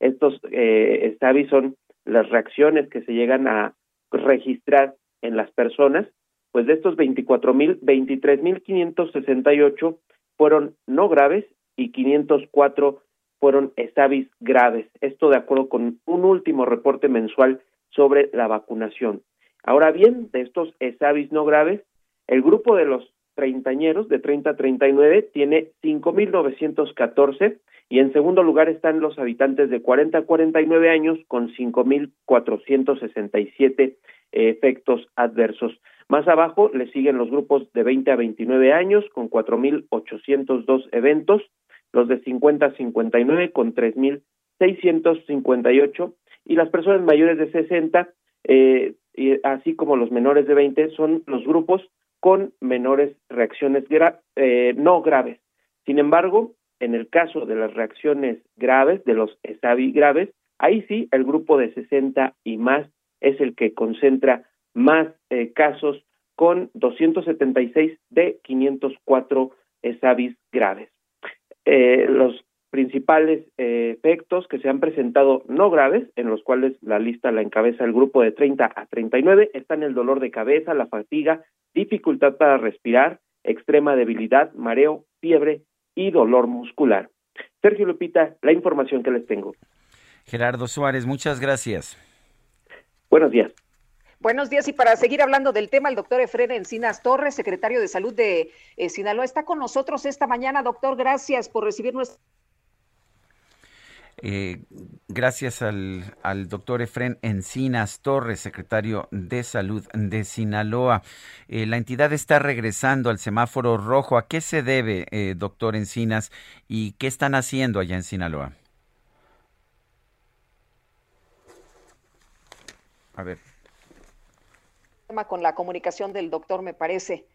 Speaker 13: estos eh, ESAVIS son las reacciones que se llegan a registrar en las personas, pues de estos 24.000, 23.568 fueron no graves y 504 fueron ESAVIS graves. Esto de acuerdo con un último reporte mensual sobre la vacunación. Ahora bien, de estos ESAVIS no graves, el grupo de los treintañeros de 30 a 39 tiene 5.914 y en segundo lugar están los habitantes de 40 a 49 años con 5.467 efectos adversos. Más abajo le siguen los grupos de 20 a 29 años con 4.802 eventos, los de 50 a 59 con 3.658 y las personas mayores de 60 eh, y así como los menores de 20 son los grupos con menores reacciones eh, no graves. Sin embargo, en el caso de las reacciones graves, de los ESAVI graves, ahí sí el grupo de 60 y más es el que concentra más eh, casos con 276 de 504 ESAVIs graves. Eh, los principales eh, efectos que se han presentado no graves, en los cuales la lista la encabeza el grupo de 30 a 39, están el dolor de cabeza, la fatiga, dificultad para respirar, extrema debilidad, mareo, fiebre y dolor muscular. Sergio Lupita, la información que les tengo.
Speaker 1: Gerardo Suárez, muchas gracias.
Speaker 13: Buenos días.
Speaker 2: Buenos días y para seguir hablando del tema, el doctor Efren Encinas Torres, secretario de Salud de eh, Sinaloa, está con nosotros esta mañana. Doctor, gracias por recibir nuestra
Speaker 1: Eh, gracias al, doctor Efren Encinas Torres, secretario de Salud de Sinaloa. Eh, la entidad está regresando al semáforo rojo. ¿A qué se debe, eh, doctor Encinas, y qué están haciendo allá en Sinaloa? A ver.
Speaker 2: Con la comunicación del doctor, me parece.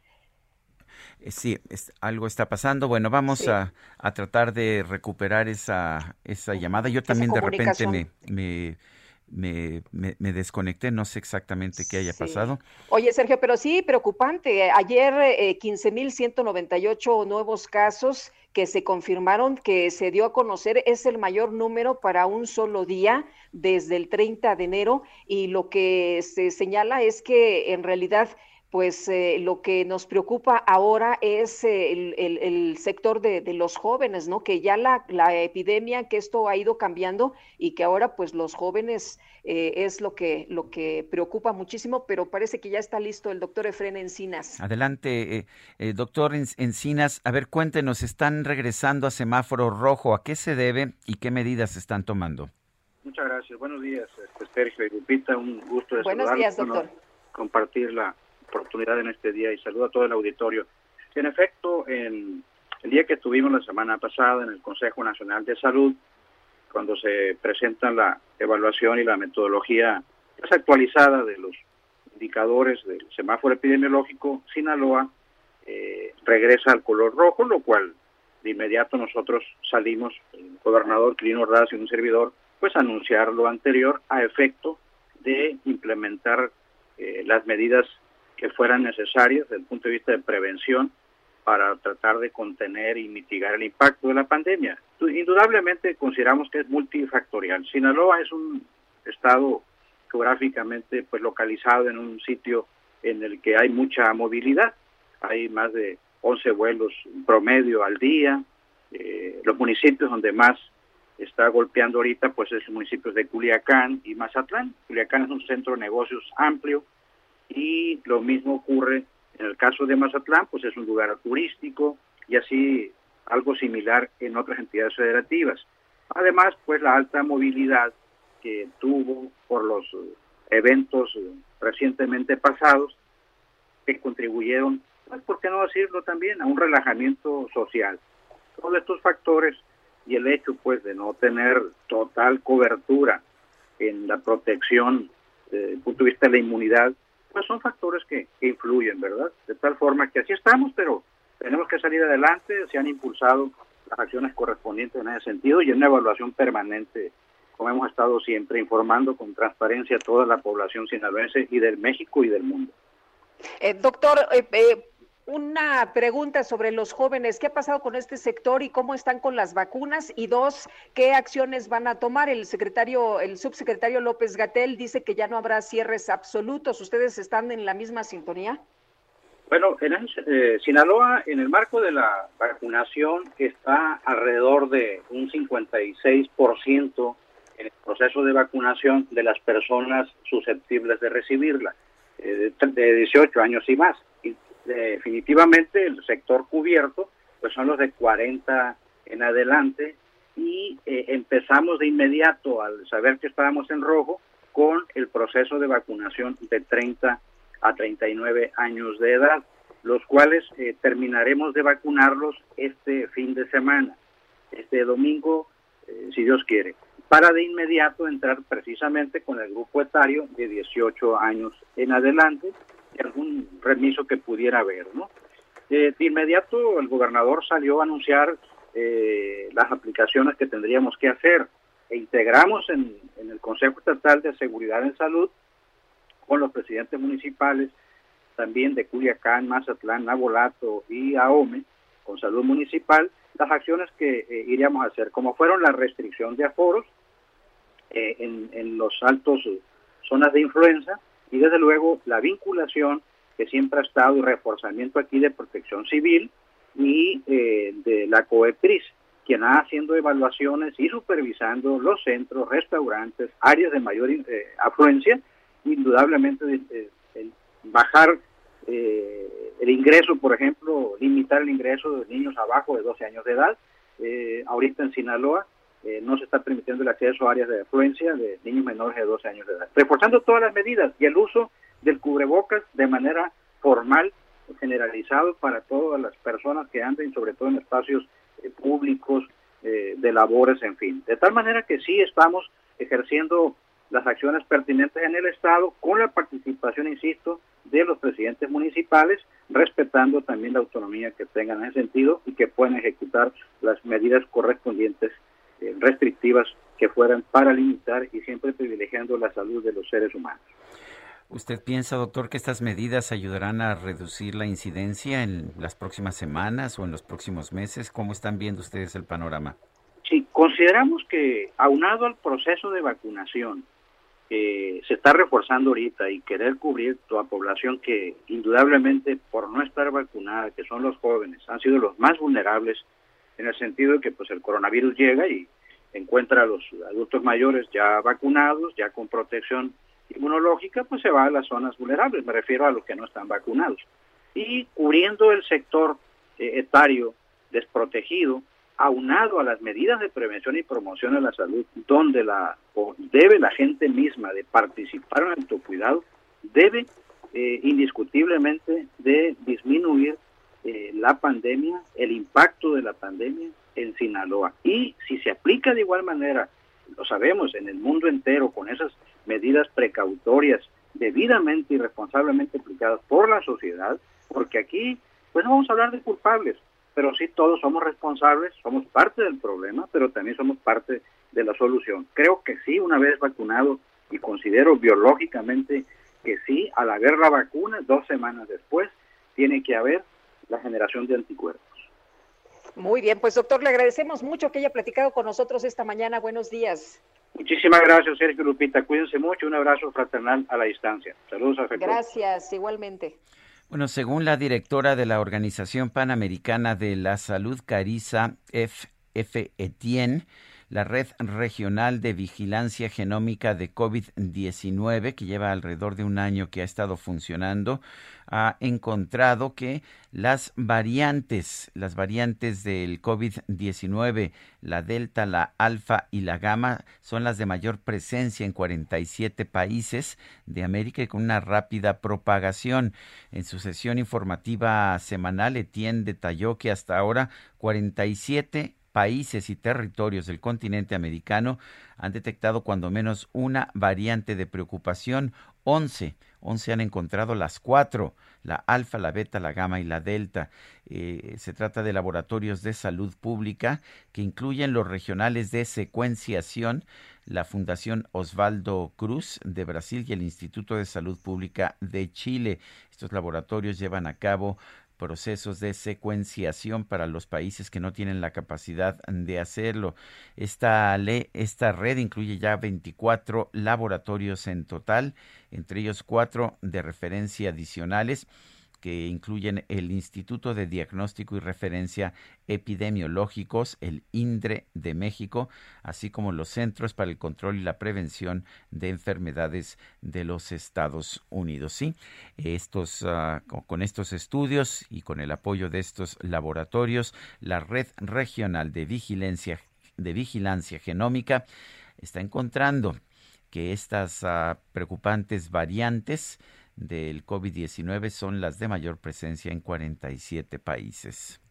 Speaker 1: Eh, sí, algo está pasando. Bueno, vamos a, tratar de recuperar esa, esa llamada. Yo también de repente me, me, me, me, desconecté, no sé exactamente qué haya pasado.
Speaker 2: Oye, Sergio, pero sí, preocupante. Ayer eh, 15.198 nuevos casos que se confirmaron, que se dio a conocer, es el mayor número para un solo día desde el 30 de enero y lo que se señala es que en realidad pues eh, lo que nos preocupa ahora es eh, el, sector de, los jóvenes, ¿no? Que ya la, epidemia, que esto ha ido cambiando y que ahora pues los jóvenes eh, es lo que, lo que preocupa muchísimo, pero parece que ya está listo el doctor Efren Encinas.
Speaker 1: Adelante, doctor Encinas. A ver, cuéntenos, están regresando a semáforo rojo. ¿A qué se debe y qué medidas están tomando?
Speaker 14: Muchas gracias. Buenos días, este, Sergio y Lupita. Un gusto de
Speaker 2: Buenos días, doctor.
Speaker 14: compartir la oportunidad en este día y saludo a todo el auditorio. En efecto, en el día que estuvimos la semana pasada en el Consejo Nacional de Salud, cuando se presenta la evaluación y la metodología más actualizada de los indicadores del semáforo epidemiológico, Sinaloa eh, regresa al color rojo, lo cual de inmediato nosotros salimos, el gobernador Clino Raz y un servidor, pues anunciar lo anterior a efecto de implementar eh, las medidas que fueran necesarias desde el punto de vista de prevención para tratar de contener y mitigar el impacto de la pandemia. Indudablemente consideramos que es multifactorial. Sinaloa es un estado geográficamente pues localizado en un sitio en el que hay mucha movilidad. Hay más de 11 vuelos promedio al día. Eh, los municipios donde más está golpeando ahorita pues es los municipios de Culiacán y Mazatlán. Culiacán es un centro de negocios amplio, y lo mismo ocurre en el caso de Mazatlán, pues es un lugar turístico y así algo similar en otras entidades federativas. Además, pues la alta movilidad que tuvo por los eventos recientemente pasados que contribuyeron, pues, ¿por qué no decirlo también?, a un relajamiento social. Todos estos factores y el hecho, pues, de no tener total cobertura en la protección eh, desde el punto de vista de la inmunidad, pues son factores que, influyen, ¿verdad? De tal forma que así estamos, pero tenemos que salir adelante, se han impulsado las acciones correspondientes en ese sentido y en una evaluación permanente, como hemos estado siempre informando con transparencia a toda la población sinaloense y del México y del mundo.
Speaker 2: Eh, doctor, eh, eh una pregunta sobre los jóvenes. ¿Qué ha pasado con este sector y cómo están con las vacunas? Y dos, ¿qué acciones van a tomar? El secretario, el subsecretario López Gatel dice que ya no habrá cierres absolutos. ¿Ustedes están en la misma sintonía?
Speaker 14: Bueno, en eh, Sinaloa, en el marco de la vacunación, está alrededor de un 56% en el proceso de vacunación de las personas susceptibles de recibirla, eh, de 18 años y más definitivamente el sector cubierto pues son los de 40 en adelante y eh, empezamos de inmediato al saber que estábamos en rojo con el proceso de vacunación de 30 a 39 años de edad, los cuales eh, terminaremos de vacunarlos este fin de semana, este domingo, eh, si Dios quiere, para de inmediato entrar precisamente con el grupo etario de 18 años en adelante, algún remiso que pudiera haber, ¿no? Eh, de inmediato el gobernador salió a anunciar eh, las aplicaciones que tendríamos que hacer e integramos en, el Consejo Estatal de Seguridad en Salud con los presidentes municipales también de Culiacán, Mazatlán, Nabolato y Ahome, con salud municipal, las acciones que eh, iríamos a hacer, como fueron la restricción de aforos en, en los altos zonas de influenza, y desde luego la vinculación que siempre ha estado y reforzamiento aquí de protección civil y eh, de la COEPRIS, quien ha haciendo evaluaciones y supervisando los centros, restaurantes, áreas de mayor eh, afluencia, indudablemente eh, bajar el ingreso, por ejemplo, limitar el ingreso de niños abajo de 12 años de edad. ahorita en Sinaloa eh, no se está permitiendo el acceso a áreas de afluencia de niños menores de 12 años de edad. Reforzando todas las medidas y el uso del cubrebocas de manera formal, generalizado para todas las personas que anden, sobre todo en espacios eh, públicos, eh, de labores, en fin. De tal manera que sí estamos ejerciendo las acciones pertinentes en el Estado con la participación, insisto, de los presidentes municipales, respetando también la autonomía que tengan en ese sentido y que puedan ejecutar las medidas correspondientes eh, restrictivas que fueran para limitar y siempre privilegiando la salud de los seres humanos.
Speaker 1: ¿Usted piensa, doctor, que estas medidas ayudarán a reducir la incidencia en las próximas semanas o en los próximos meses? ¿Cómo están viendo ustedes el panorama?
Speaker 14: Sí, consideramos que aunado al proceso de vacunación que se está reforzando ahorita y querer cubrir toda población que indudablemente por no estar vacunada, que son los jóvenes, han sido los más vulnerables en el sentido de que pues el coronavirus llega y encuentra a los adultos mayores ya vacunados, ya con protección inmunológica, pues se va a las zonas vulnerables, me refiero a los que no están vacunados. Y cubriendo el sector eh, etario desprotegido, aunado a las medidas de prevención y promoción de la salud, donde la debe la gente misma de participar en el autocuidado, debe eh, indiscutiblemente de disminuir eh, la pandemia, el impacto de la pandemia en Sinaloa. Y si se aplica de igual manera, lo sabemos, en el mundo entero, con esas medidas precautorias debidamente y responsablemente aplicadas por la sociedad, porque aquí, pues no vamos a hablar de culpables, pero sí todos somos responsables, somos parte del problema, pero también somos parte de la solución. Creo que sí, una vez vacunado, y considero biológicamente que sí, al haber la vacuna, dos semanas después, tiene que haber la generación de anticuerpos.
Speaker 2: Muy bien, pues doctor, le agradecemos mucho que haya platicado con nosotros esta mañana. Buenos días.
Speaker 14: Muchísimas gracias, Sergio Lupita. Cuídense mucho. Un abrazo fraternal a la distancia. Saludos a
Speaker 2: Gracias, igualmente.
Speaker 1: Bueno, según la directora de la Organización Panamericana de la Salud, Carisa F. F. Etienne, la Red Regional de Vigilancia Genómica de COVID-19, que lleva alrededor de un año que ha estado funcionando, ha encontrado que las variantes, las variantes del COVID-19, la Delta, la Alfa y la Gamma, son las de mayor presencia en 47 países de América y con una rápida propagación. En su sesión informativa semanal, Etienne detalló que hasta ahora 47 países y territorios del continente americano han detectado cuando menos una variante de preocupación. 11, 11 han encontrado las cuatro, la alfa, la beta, la gamma y la delta. Eh, se trata de laboratorios de salud pública que incluyen los regionales de secuenciación, la Fundación Osvaldo Cruz de Brasil y el Instituto de Salud Pública de Chile. Estos laboratorios llevan a cabo procesos de secuenciación para los países que no tienen la capacidad de hacerlo. Esta, red incluye ya 24 laboratorios en total, entre ellos cuatro de referencia adicionales que incluyen el Instituto de Diagnóstico y Referencia Epidemiológicos, el INDRE de México, así como los Centros para el Control y la Prevención de Enfermedades de los Estados Unidos. Sí, estos, ah, con estos estudios y con el apoyo de estos laboratorios, la Red Regional de Vigilancia, de Vigilancia Genómica está encontrando que estas ah, preocupantes variantes del COVID-19 son las de mayor presencia en 47 países.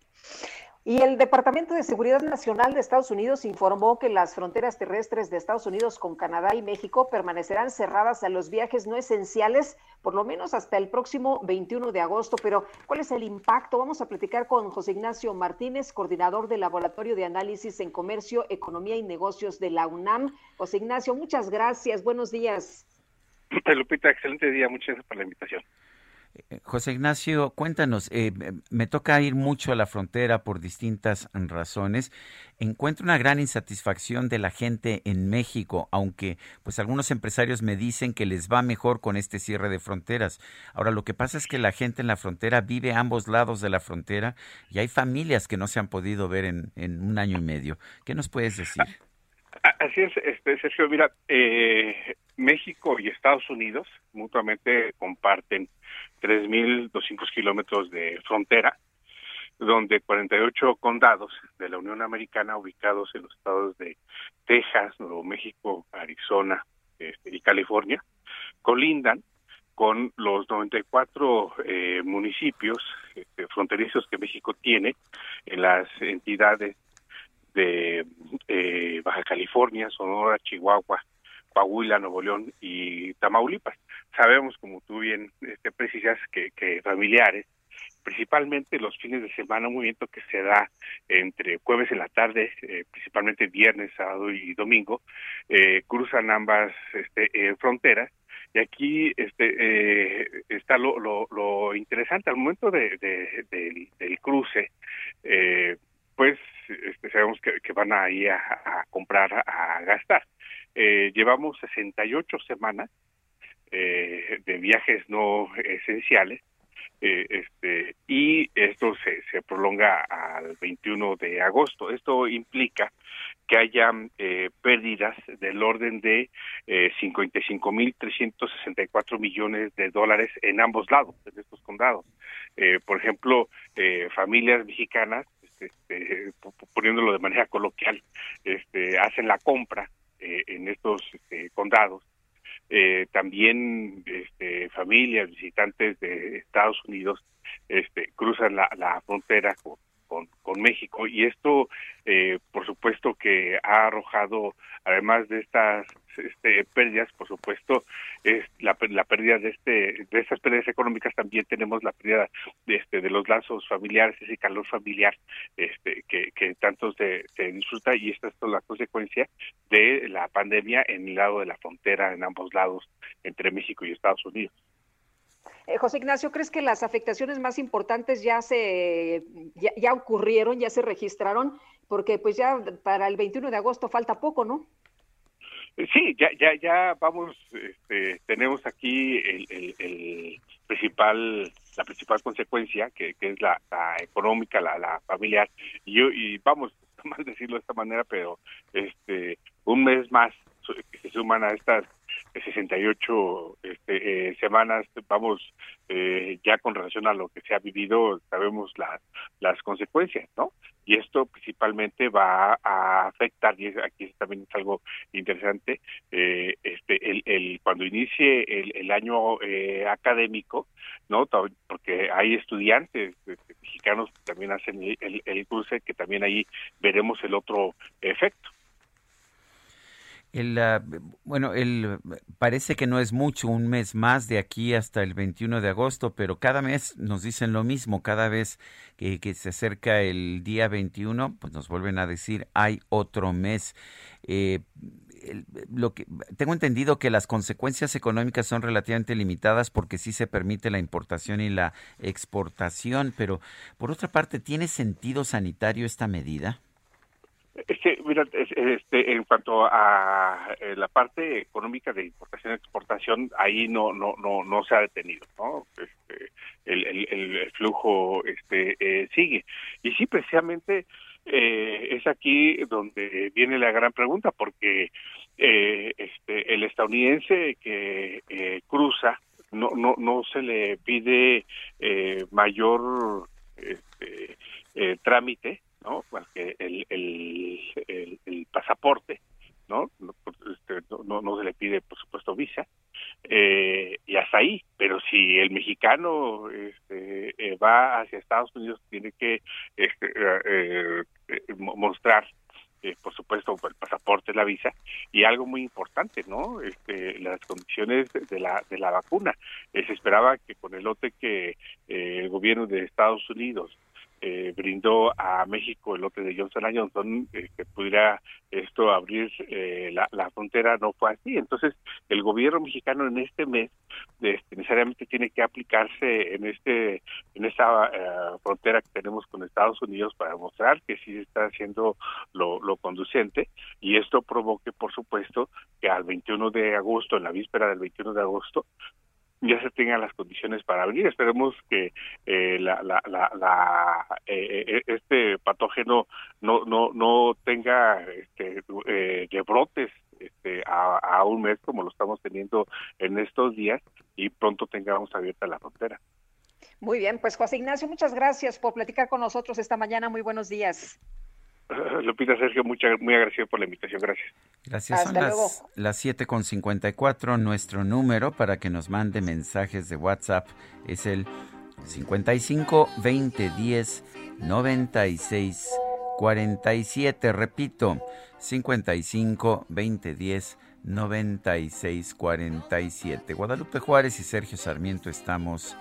Speaker 2: Y el Departamento de Seguridad Nacional de Estados Unidos informó que las fronteras terrestres de Estados Unidos con Canadá y México permanecerán cerradas a los viajes no esenciales, por lo menos hasta el próximo 21 de agosto. Pero, ¿cuál es el impacto? Vamos a platicar con José Ignacio Martínez, coordinador del Laboratorio de Análisis en Comercio, Economía y Negocios de la UNAM. José Ignacio, muchas gracias. Buenos días.
Speaker 15: Lupita, excelente día, muchas gracias por la invitación.
Speaker 1: Eh, José Ignacio, cuéntanos, eh, me toca ir mucho a la frontera por distintas razones. Encuentro una gran insatisfacción de la gente en México, aunque pues algunos empresarios me dicen que les va mejor con este cierre de fronteras. Ahora, lo que pasa es que la gente en la frontera vive a ambos lados de la frontera y hay familias que no se han podido ver en, en un año y medio. ¿Qué nos puedes decir?
Speaker 15: Así es, este, Sergio. Mira, eh, México y Estados Unidos mutuamente comparten 3.200 kilómetros de frontera donde 48 condados de la Unión Americana ubicados en los estados de Texas, Nuevo México, Arizona este, y California colindan con los 94 eh, municipios este, fronterizos que México tiene en las entidades de eh, Baja California, Sonora, Chihuahua, Coahuila, Nuevo León y Tamaulipas. Sabemos, como tú bien este, precisas, que, familiares principalmente los fines de semana, un movimiento que se da entre jueves en la tarde, eh, principalmente viernes, sábado y domingo, eh, cruzan ambas este, eh, fronteras. Y aquí este, eh, está lo, lo, lo, interesante, al momento de, de, de del cruce, pues este, sabemos que, que, van ahí a, a comprar, a, gastar. Eh, llevamos 68 semanas eh, de viajes no esenciales eh, este, y esto se, se prolonga al 21 de agosto. Esto implica que haya eh, pérdidas del orden de eh, 55.364 millones de dólares en ambos lados, en estos condados. Eh, por ejemplo, eh, familias mexicanas, este, poniéndolo de manera coloquial, este, hacen la compra eh, en estos este, condados. Eh, también este, familias, visitantes de Estados Unidos, este, cruzan la, la frontera con, con, con, México y esto, eh, por supuesto, que ha arrojado, además de estas este, pérdidas, por supuesto, es la, la pérdida de este de estas pérdidas económicas también tenemos la pérdida de, este, de los lazos familiares, ese calor familiar este, que, que tanto se, se disfruta y esta es la consecuencia de la pandemia en el lado de la frontera, en ambos lados, entre México y Estados Unidos.
Speaker 2: Eh, José Ignacio, ¿crees que las afectaciones más importantes ya se ya, ocurrieron, ya se registraron? Porque pues ya para el 21 de agosto falta poco, ¿no?
Speaker 15: Sí, ya ya ya vamos, este, tenemos aquí el, principal la principal consecuencia que, que es la, la económica, la, la familiar y y vamos mal decirlo de esta manera, pero este un mes más que se suman a estas 68 este, eh, semanas, vamos, eh, ya con relación a lo que se ha vivido, sabemos la, las consecuencias, ¿no? Y esto principalmente va a afectar, y aquí también es algo interesante, eh, este, el, el, cuando inicie el, el año eh, académico, ¿no? Porque hay estudiantes este, mexicanos que también hacen el, el cruce, que también ahí veremos el otro efecto.
Speaker 1: El, bueno, el, parece que no es mucho, un mes más de aquí hasta el 21 de agosto, pero cada mes nos dicen lo mismo, cada vez que, se acerca el día 21, pues nos vuelven a decir, hay otro mes. Eh, lo que tengo entendido que las consecuencias económicas son relativamente limitadas porque sí se permite la importación y la exportación, pero por otra parte, ¿tiene sentido sanitario esta medida?
Speaker 15: Este, mira, este, en cuanto a eh, la parte económica de importación exportación, ahí no no no no se ha detenido, ¿no? Este, el, el, el flujo este eh, sigue y sí, precisamente eh, es aquí donde viene la gran pregunta, porque eh, este, el estadounidense que eh, cruza no no no se le pide mayor este, trámite ¿no? Porque el, el, el, el pasaporte, ¿no? Este, no, no se le pide, por supuesto, visa, eh, y hasta ahí. Pero si el mexicano este, eh, va hacia Estados Unidos, tiene que este, eh, mostrar eh, por supuesto el pasaporte, la visa y algo muy importante, ¿no? Este, las condiciones de la de la vacuna. Eh, se esperaba que con el lote que eh, el gobierno de Estados Unidos eh, brindó a México el lote de Johnson Johnson eh, que pudiera esto abrir eh, la, frontera no fue así. Entonces el gobierno mexicano en este mes este, necesariamente tiene que aplicarse en este en esta uh, frontera que tenemos con Estados Unidos para demostrar que sí está haciendo lo, lo conducente. Y esto provoque por supuesto que al 21 de agosto en la víspera del 21 de agosto ya se tengan las condiciones para venir. Esperemos que eh, la, la, la, la eh, este patógeno no no no tenga este, eh, rebrotes este, a, a, un mes como lo estamos teniendo en estos días y pronto tengamos abierta la frontera.
Speaker 2: Muy bien, pues José Ignacio, muchas gracias por platicar con nosotros esta mañana. Muy buenos días.
Speaker 15: Lupita Sergio, mucha, muy agradecido por la invitación. Gracias.
Speaker 1: Gracias. Son las, las 7 con 54. Nuestro número para que nos mande mensajes de WhatsApp es el 55 20 10 96 47. Repito, 55 20 10 96 47. Guadalupe Juárez y Sergio Sarmiento estamos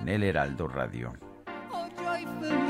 Speaker 1: en el Heraldo Radio. watching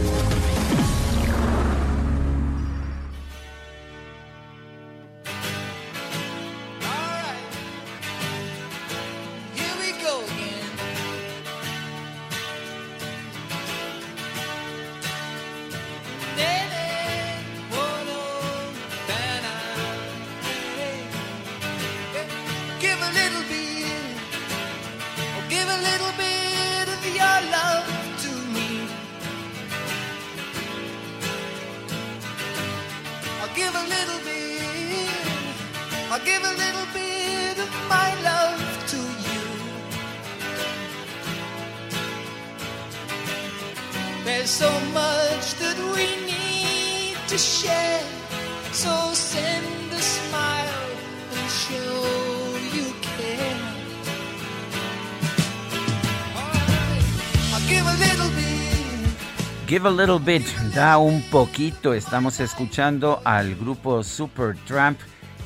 Speaker 4: Little Bit, da un poquito. Estamos escuchando al grupo Supertramp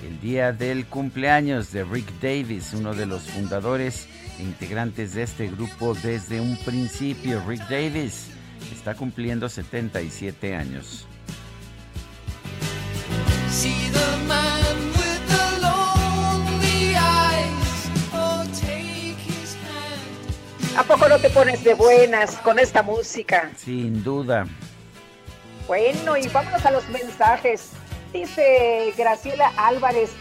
Speaker 4: el día del cumpleaños de Rick Davis, uno de los fundadores e integrantes de este grupo desde un principio. Rick Davis está cumpliendo 77 años.
Speaker 2: ¿A poco no te pones de buenas con esta música?
Speaker 1: Sin duda.
Speaker 2: Bueno, y vámonos a los mensajes. Dice Graciela Álvarez,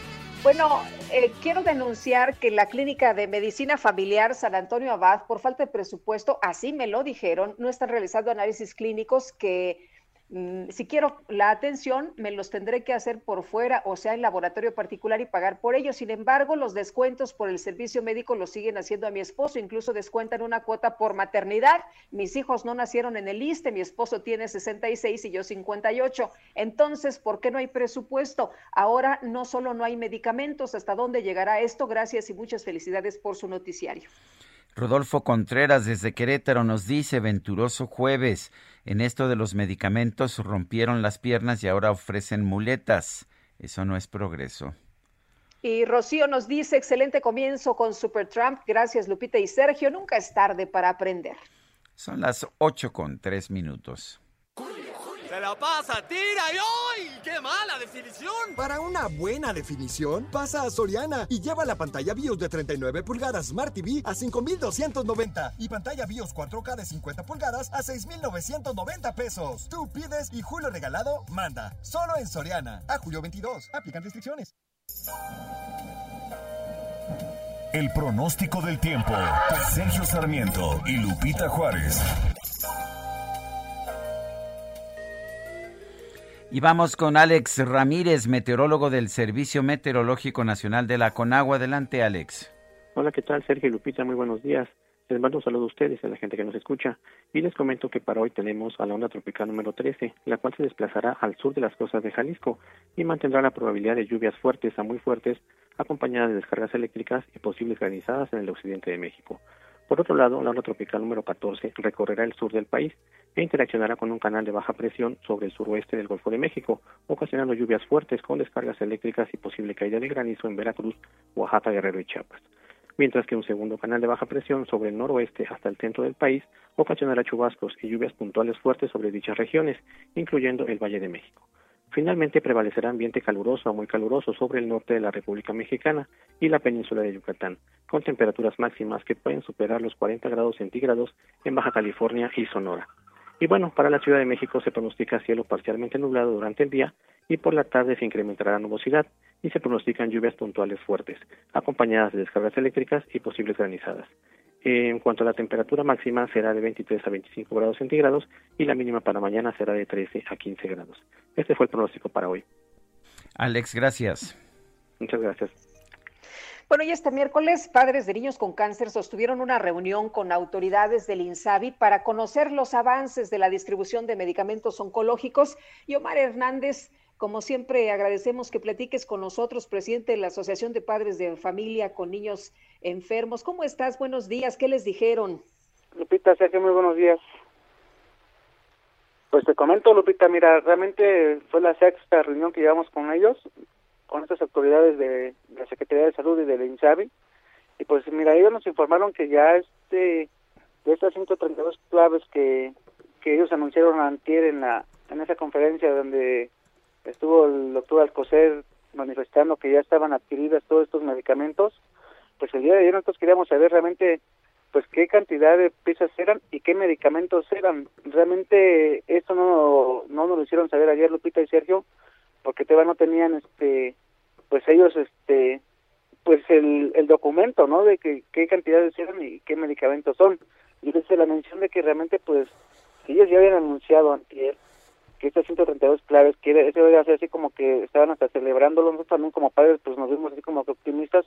Speaker 2: bueno, eh, quiero denunciar que la Clínica de Medicina Familiar San Antonio Abad, por falta de presupuesto, así me lo dijeron, no están realizando análisis clínicos que si quiero la atención, me los tendré que hacer por fuera, o sea, en laboratorio particular y pagar por ello. Sin embargo, los descuentos por el servicio médico los siguen haciendo a mi esposo, incluso descuentan una cuota por maternidad. Mis hijos no nacieron en el ISTE, mi esposo tiene 66 y yo 58. Entonces, ¿por qué no hay presupuesto? Ahora no solo no hay medicamentos, ¿hasta dónde llegará esto? Gracias y muchas felicidades por su noticiario.
Speaker 1: Rodolfo Contreras desde Querétaro nos dice, venturoso jueves, en esto de los medicamentos rompieron las piernas y ahora ofrecen muletas. Eso no es progreso.
Speaker 2: Y Rocío nos dice, excelente comienzo con Supertramp. Gracias Lupita y Sergio. Nunca es tarde para aprender.
Speaker 1: Son las ocho con tres minutos.
Speaker 16: Se la pasa, tira y ¡ay! ¡Qué mala definición!
Speaker 12: Para una buena definición, pasa a Soriana y lleva la pantalla BIOS de 39 pulgadas Smart TV a 5,290 y pantalla BIOS 4K de 50 pulgadas a 6,990 pesos. Tú pides y Julio regalado manda. Solo en Soriana. A julio 22. Aplican restricciones.
Speaker 4: El pronóstico del tiempo. Sergio Sarmiento y Lupita Juárez.
Speaker 1: Y vamos con Alex Ramírez, meteorólogo del Servicio Meteorológico Nacional de la Conagua. Adelante, Alex.
Speaker 17: Hola, ¿qué tal? Sergio Lupita, muy buenos días. Les mando un saludo a ustedes y a la gente que nos escucha. Y les comento que para hoy tenemos a la onda tropical número 13, la cual se desplazará al sur de las costas de Jalisco y mantendrá la probabilidad de lluvias fuertes a muy fuertes, acompañadas de descargas eléctricas y posibles granizadas en el occidente de México. Por otro lado, la onda tropical número 14 recorrerá el sur del país e interaccionará con un canal de baja presión sobre el suroeste del Golfo de México, ocasionando lluvias fuertes con descargas eléctricas y posible caída de granizo en Veracruz, Oaxaca, Guerrero y Chiapas. Mientras que un segundo canal de baja presión sobre el noroeste hasta el centro del país ocasionará chubascos y lluvias puntuales fuertes sobre dichas regiones, incluyendo el Valle de México. Finalmente prevalecerá ambiente caluroso a muy caluroso sobre el norte de la República Mexicana y la península de Yucatán, con temperaturas máximas que pueden superar los 40 grados centígrados en Baja California y Sonora. Y bueno, para la Ciudad de México se pronostica cielo parcialmente nublado durante el día y por la tarde se incrementará la nubosidad y se pronostican lluvias puntuales fuertes, acompañadas de descargas eléctricas y posibles granizadas. En cuanto a la temperatura máxima será de 23 a 25 grados centígrados y la mínima para mañana será de 13 a 15 grados. Este fue el pronóstico para hoy.
Speaker 1: Alex, gracias.
Speaker 17: Muchas gracias.
Speaker 2: Bueno, y este miércoles, padres de niños con cáncer sostuvieron una reunión con autoridades del INSABI para conocer los avances de la distribución de medicamentos oncológicos. Y Omar Hernández, como siempre, agradecemos que platiques con nosotros, presidente de la Asociación de Padres de Familia con Niños Enfermos. ¿Cómo estás? Buenos días. ¿Qué les dijeron?
Speaker 18: Lupita, Sergio, muy buenos días. Pues te comento, Lupita, mira, realmente fue la sexta reunión que llevamos con ellos, con estas autoridades de, la Secretaría de Salud y del INSABI. Y pues mira, ellos nos informaron que ya este de estas 132 claves que, que ellos anunciaron antier en la en esa conferencia donde estuvo el doctor Alcocer manifestando que ya estaban adquiridas todos estos medicamentos, pues el día de ayer nosotros queríamos saber realmente pues qué cantidad de piezas eran y qué medicamentos eran. Realmente esto no, no nos lo hicieron saber ayer Lupita y Sergio, porque todavía no tenían este pues ellos este pues el, el documento, ¿no? De que qué cantidades eran y qué medicamentos son. Y desde la mención de que realmente pues ellos ya habían anunciado antier que estas 132 claves, que eso a ser así como que estaban hasta celebrándolo, nosotros también como padres pues nos vimos así como que optimistas,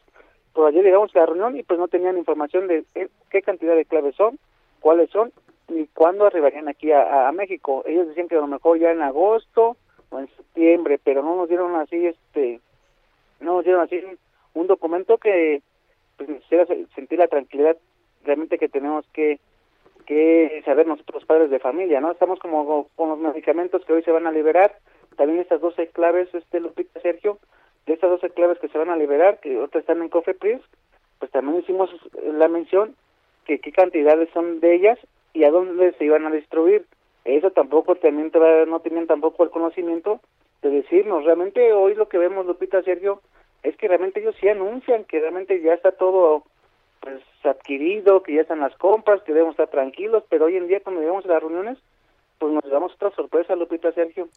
Speaker 18: pues ayer llegamos a la reunión y pues no tenían información de qué cantidad de claves son, cuáles son, ni cuándo arribarían aquí a, México. Ellos decían que a lo mejor ya en agosto o en septiembre, pero no nos dieron así, este, no dieron así un documento que pues nos hiciera sentir la tranquilidad realmente que tenemos que que saber nosotros padres de familia, ¿no? Estamos como con los medicamentos que hoy se van a liberar, también estas 12 claves, este Lupita Sergio, de estas 12 claves que se van a liberar, que otras están en Cofepris, pues también hicimos la mención que qué cantidades son de ellas y a dónde se iban a distribuir. Eso tampoco también no tenían tampoco el conocimiento de decirnos. Realmente hoy lo que vemos, Lupita Sergio, es que realmente ellos sí anuncian que realmente ya está todo pues adquirido, que ya están las compras, que debemos estar tranquilos, pero hoy en día cuando llegamos a las reuniones, pues nos damos otra sorpresa, Lupita Sergio.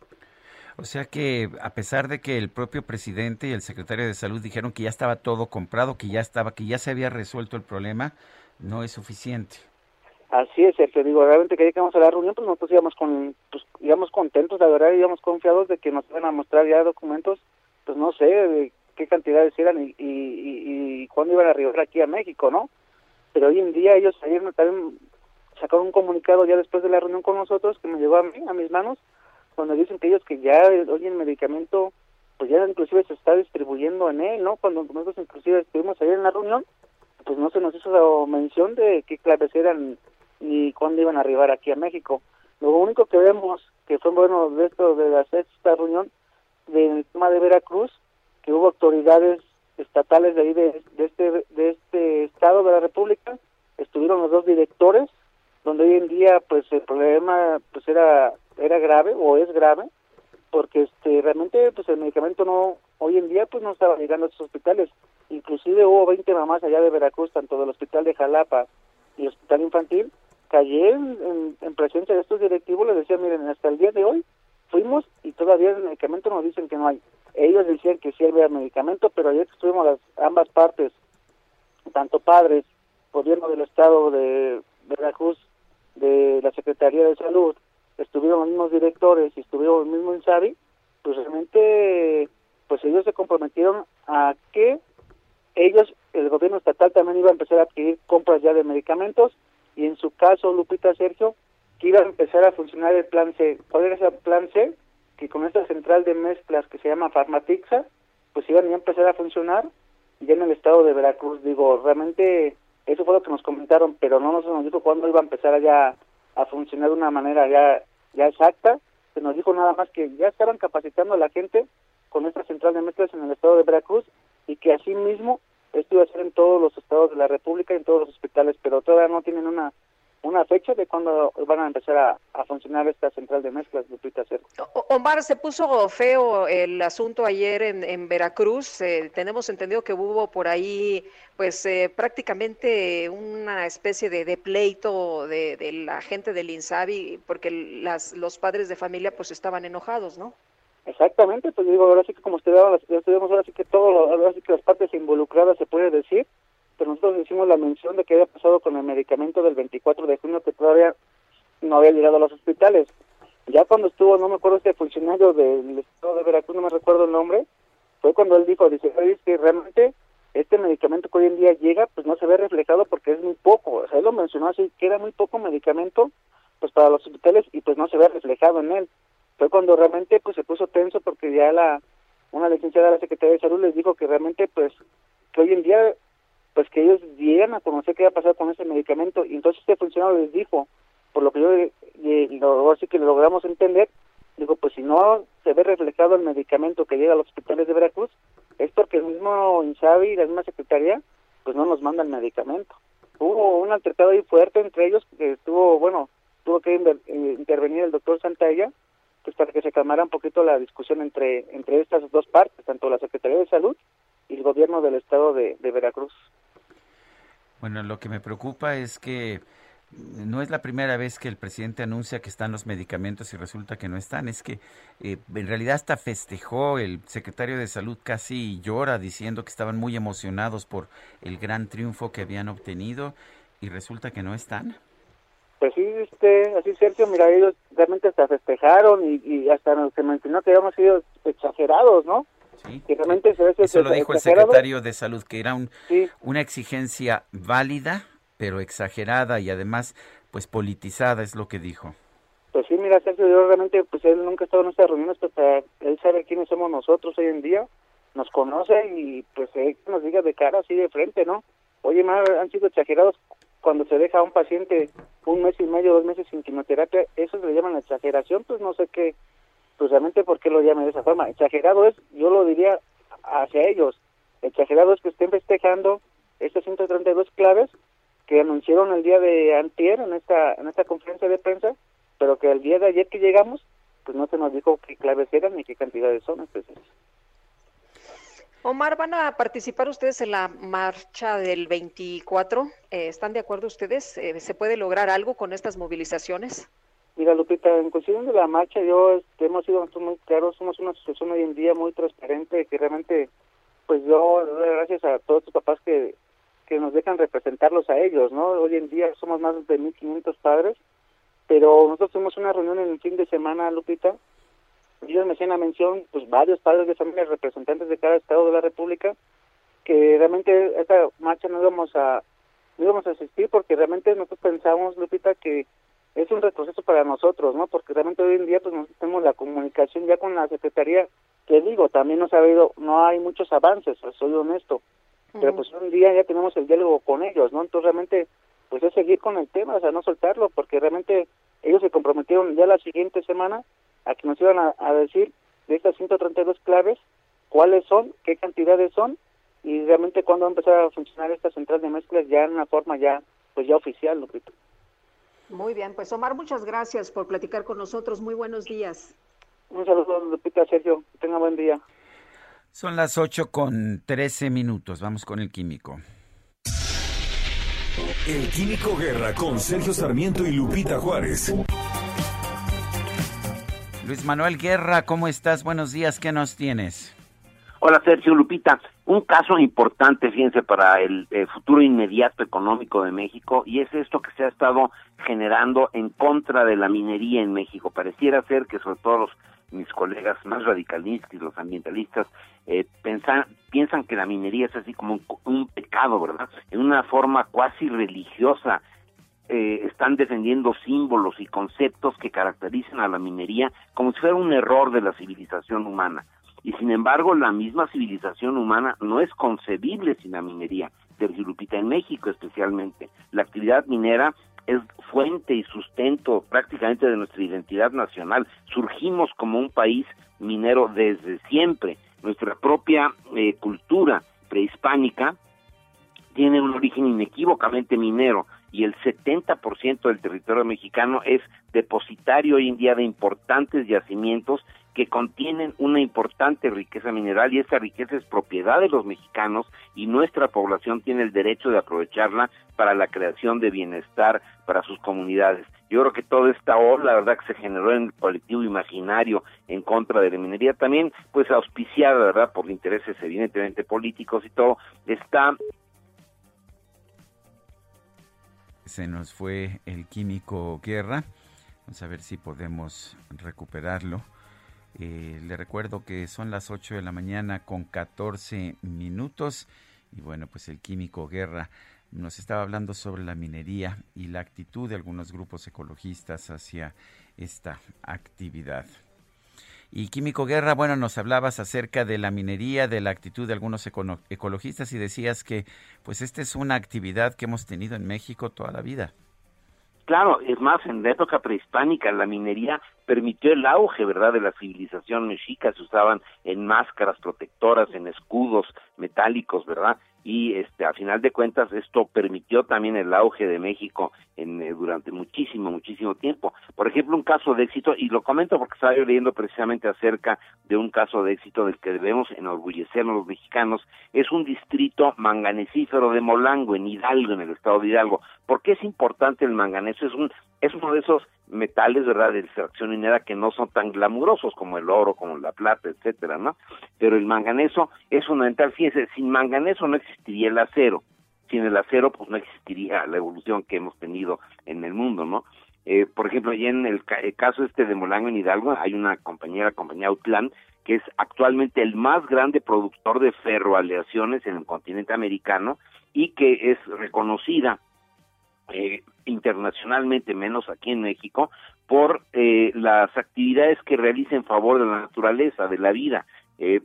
Speaker 1: O sea que a pesar de que el propio presidente y el secretario de salud dijeron que ya estaba todo comprado, que ya estaba, que ya se había resuelto el problema, no es suficiente.
Speaker 18: Así es, Sergio. Digo, realmente que llegamos a la reunión, pues nosotros íbamos con, pues íbamos contentos, la verdad, íbamos confiados de que nos iban a mostrar ya documentos, pues no sé, de qué cantidades eran y, y, y, cuándo iban a arribar aquí a México, ¿no? Pero hoy en día ellos ayer también sacaron un comunicado ya después de la reunión con nosotros que me llegó a mí, a mis manos, donde dicen que ellos que ya hoy el medicamento, pues ya inclusive se está distribuyendo en él, ¿no? Cuando nosotros inclusive estuvimos ayer en la reunión, pues no se nos hizo mención de qué claves eran ni cuándo iban a arribar aquí a México. Lo único que vemos que fue bueno de esto de la sexta reunión del tema de Veracruz que hubo autoridades estatales de ahí de, este de este estado de la República estuvieron los dos directores donde hoy en día pues el problema pues era era grave o es grave porque este realmente pues el medicamento no hoy en día pues no estaba llegando a estos hospitales inclusive hubo 20 mamás allá de Veracruz tanto del hospital de Jalapa y el hospital infantil que ayer en, en presencia de estos directivos les decía miren hasta el día de hoy fuimos y todavía el medicamento nos dicen que no hay. Ellos decían que sí había medicamento, pero ayer estuvimos las ambas partes, tanto padres, gobierno del estado de Veracruz, de la Secretaría de Salud, estuvieron los mismos directores y estuvieron el mismo INSABI, pues realmente pues ellos se comprometieron a que ellos, el gobierno estatal también iba a empezar a adquirir compras ya de medicamentos y en su caso, Lupita Sergio, que iba a empezar a funcionar el plan C. ¿Cuál era ese plan C? que con esta central de mezclas que se llama Farmatixa, pues iban a empezar a funcionar ya en el estado de Veracruz. Digo, realmente Eso fue lo que nos comentaron, pero no nos dijo cuándo iba a empezar ya a funcionar de una manera ya, ya exacta. Se nos dijo nada más que ya estaban capacitando a la gente con esta central de mezclas en el estado de Veracruz y que así mismo esto iba a ser en todos los estados de la República en todos los hospitales, pero todavía no tienen una una fecha de cuándo van a empezar a, funcionar esta central de mezclas, Lupita
Speaker 2: Omar, se puso feo el asunto ayer en, en Veracruz. Eh, tenemos entendido que hubo por ahí, pues eh, prácticamente una especie de, pleito de, de, la gente del INSABI, porque las, los padres de familia pues estaban enojados, ¿no?
Speaker 18: Exactamente, pues digo, ahora sí que como usted ahora sí que todo, ahora sí que las partes involucradas se puede decir, pero nosotros hicimos la mención de que había pasado con el medicamento del 24 de junio que todavía no había llegado a los hospitales. Ya cuando estuvo, no me acuerdo este funcionario del estado de Veracruz, no me recuerdo el nombre, fue cuando él dijo, dice, que realmente este medicamento que hoy en día llega, pues no se ve reflejado porque es muy poco. O sea, él lo mencionó así, que era muy poco medicamento pues para los hospitales y pues no se ve reflejado en él. Fue cuando realmente pues se puso tenso porque ya la una licenciada de la Secretaría de Salud les dijo que realmente pues que hoy en día pues que ellos llegan a conocer qué va a pasar con ese medicamento y entonces este funcionario les dijo, por lo que yo eh, lo, así que lo logramos entender, digo, pues si no se ve reflejado el medicamento que llega a los hospitales de Veracruz, es porque el mismo INSABI y la misma secretaría pues no nos manda el medicamento. Hubo un altercado ahí fuerte entre ellos que estuvo, bueno, tuvo que eh, intervenir el doctor Santalla pues para que se calmara un poquito la discusión entre entre estas dos partes, tanto la Secretaría de Salud y el gobierno del estado de Veracruz.
Speaker 1: Bueno, lo que me preocupa es que no es la primera vez que el presidente anuncia que están los medicamentos y resulta que no están. Es que eh, en realidad hasta festejó, el secretario de salud casi llora diciendo que estaban muy emocionados por el gran triunfo que habían obtenido y resulta que no están.
Speaker 18: Pues sí, este, así Sergio, mira, ellos realmente hasta festejaron y, y hasta se mencionó que habíamos sido exagerados, ¿no?
Speaker 1: Eso lo dijo el secretario de Salud, que era un, una exigencia válida, pero exagerada y además pues politizada, es lo que dijo.
Speaker 18: Pues sí, mira, Sergio, yo realmente, pues él nunca ha estado en estas reuniones, pero él sabe quiénes somos nosotros hoy en día, nos conoce y pues él nos diga de cara así de frente, ¿no? Oye, más han sido exagerados cuando se deja a un paciente un mes y medio, dos meses sin quimioterapia, eso se le llaman exageración, pues no sé qué, pues realmente por qué lo llaman de esa forma. Exagerado es, yo lo diría hacia ellos, exagerado es que estén festejando estas 132 claves que anunciaron el día de antier en esta en esta conferencia de prensa, pero que el día de ayer que llegamos, pues no se nos dijo qué claves eran ni qué cantidades son. Entonces.
Speaker 2: Omar, ¿van a participar ustedes en la marcha del 24? Eh, ¿Están de acuerdo ustedes? Eh, ¿Se puede lograr algo con estas movilizaciones?
Speaker 18: Mira, Lupita, en cuestión de la marcha, yo este, hemos sido muy claros, somos una asociación hoy en día muy transparente, que realmente, pues yo, gracias a todos los papás que, que nos dejan representarlos a ellos, ¿no? Hoy en día somos más de 1.500 padres, pero nosotros tuvimos una reunión en el fin de semana, Lupita, ellos me hacían la mención, pues varios padres de familia, representantes de cada estado de la República, que realmente esta marcha no íbamos a no íbamos a asistir porque realmente nosotros pensamos, Lupita, que es un retroceso para nosotros, ¿no? Porque realmente hoy en día pues nosotros tenemos la comunicación ya con la Secretaría, que digo, también no ha habido, no hay muchos avances, soy honesto, pero pues hoy en día ya tenemos el diálogo con ellos, ¿no? Entonces realmente pues es seguir con el tema, o sea, no soltarlo, porque realmente ellos se comprometieron ya la siguiente semana a que nos iban a, a decir de estas 132 claves cuáles son, qué cantidades son y realmente cuándo va a empezar a funcionar esta central de mezclas ya en una forma ya pues ya oficial, Lupita.
Speaker 2: Muy bien, pues Omar, muchas gracias por platicar con nosotros. Muy buenos días.
Speaker 18: Un saludo, Lupita Sergio. Tenga buen día.
Speaker 1: Son las 8 con 13 minutos. Vamos con el químico.
Speaker 4: El Químico Guerra con Sergio Sarmiento y Lupita Juárez.
Speaker 1: Luis Manuel Guerra, ¿cómo estás? Buenos días, ¿qué nos tienes?
Speaker 19: Hola Sergio Lupita, un caso importante, fíjense, para el, futuro inmediato económico de México y es esto que se ha estado generando en contra de la minería en México. Pareciera ser que sobre todo los, mis colegas más radicalistas y los ambientalistas eh, piensan que la minería es así como un, pecado, ¿verdad? En una forma cuasi religiosa. Eh, están defendiendo símbolos y conceptos que caracterizan a la minería como si fuera un error de la civilización humana y sin embargo la misma civilización humana no es concebible sin la minería. Sergio Lupita, en México especialmente. La actividad minera es fuente y sustento prácticamente de nuestra identidad nacional. Surgimos como un país minero desde siempre. Nuestra propia eh, cultura prehispánica tiene un origen inequívocamente minero y el 70% del territorio mexicano es depositario hoy en día de importantes yacimientos que contienen una importante riqueza mineral y esa riqueza es propiedad de los mexicanos y nuestra población tiene el derecho de aprovecharla para la creación de bienestar para sus comunidades. Yo creo que toda esta ola, la verdad, que se generó en el colectivo imaginario en contra de la minería, también pues auspiciada, ¿verdad?, por intereses evidentemente políticos y todo, está
Speaker 1: se nos fue el químico Guerra. Vamos a ver si podemos recuperarlo. Eh, le recuerdo que son las 8 de la mañana con 14 minutos. Y bueno, pues el químico Guerra nos estaba hablando sobre la minería y la actitud de algunos grupos ecologistas hacia esta actividad. Y Químico Guerra, bueno, nos hablabas acerca de la minería, de la actitud de algunos ecologistas y decías que pues esta es una actividad que hemos tenido en México toda la vida.
Speaker 19: Claro, es más, en la época prehispánica la minería permitió el auge, ¿verdad?, de la civilización mexica, se usaban en máscaras protectoras, en escudos metálicos, ¿verdad? Y este a final de cuentas esto permitió también el auge de México en, eh, durante muchísimo muchísimo tiempo por ejemplo un caso de éxito y lo comento porque estaba yo leyendo precisamente acerca de un caso de éxito del que debemos enorgullecernos los mexicanos es un distrito manganesífero de Molango en Hidalgo en el estado de Hidalgo ¿por qué es importante el manganeso? es un es uno de esos metales, ¿verdad?, de extracción minera que no son tan glamurosos como el oro, como la plata, etcétera, ¿no? Pero el manganeso es fundamental. Fíjense, sin manganeso no existiría el acero. Sin el acero, pues no existiría la evolución que hemos tenido en el mundo, ¿no? Eh, por ejemplo, allí en el, caso este de Molango en Hidalgo, hay una compañía, la compañía Outland, que es actualmente el más grande productor de ferroaleaciones en el continente americano y que es reconocida eh, internacionalmente, menos aquí en México, por eh, las actividades que realiza en favor de la naturaleza, de la vida. Eh,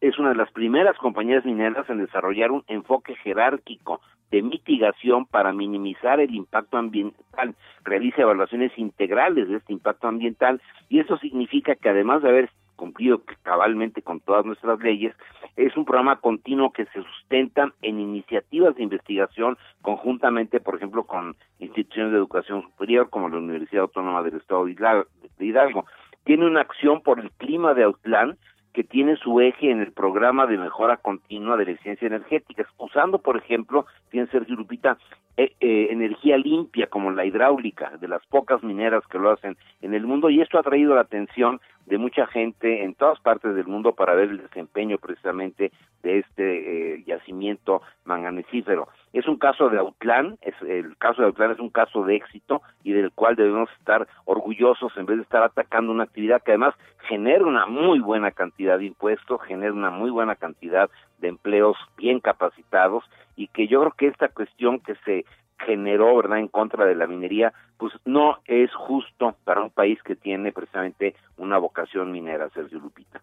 Speaker 19: es una de las primeras compañías mineras en desarrollar un enfoque jerárquico de mitigación para minimizar el impacto ambiental, realiza evaluaciones integrales de este impacto ambiental y eso significa que además de haber cumplido cabalmente con todas nuestras leyes, es un programa continuo que se sustenta en iniciativas de investigación conjuntamente, por ejemplo, con instituciones de educación superior como la Universidad Autónoma del Estado de Hidalgo. Tiene una acción por el clima de Autlán que tiene su eje en el programa de mejora continua de la eficiencia energética, usando, por ejemplo, tiene Sergio Lupita, eh, eh, energía limpia como la hidráulica, de las pocas mineras que lo hacen en el mundo, y esto ha traído la atención de mucha gente en todas partes del mundo para ver el desempeño precisamente de este eh, yacimiento manganesífero. Es un caso de Autlán, es, el caso de Autlán es un caso de éxito y del cual debemos estar orgullosos en vez de estar atacando una actividad que además genera una muy buena cantidad de impuestos, genera una muy buena cantidad de empleos bien capacitados y que yo creo que esta cuestión que se generó, ¿verdad?, en contra de la minería, pues no es justo para un país que tiene precisamente una vocación minera, Sergio Lupita.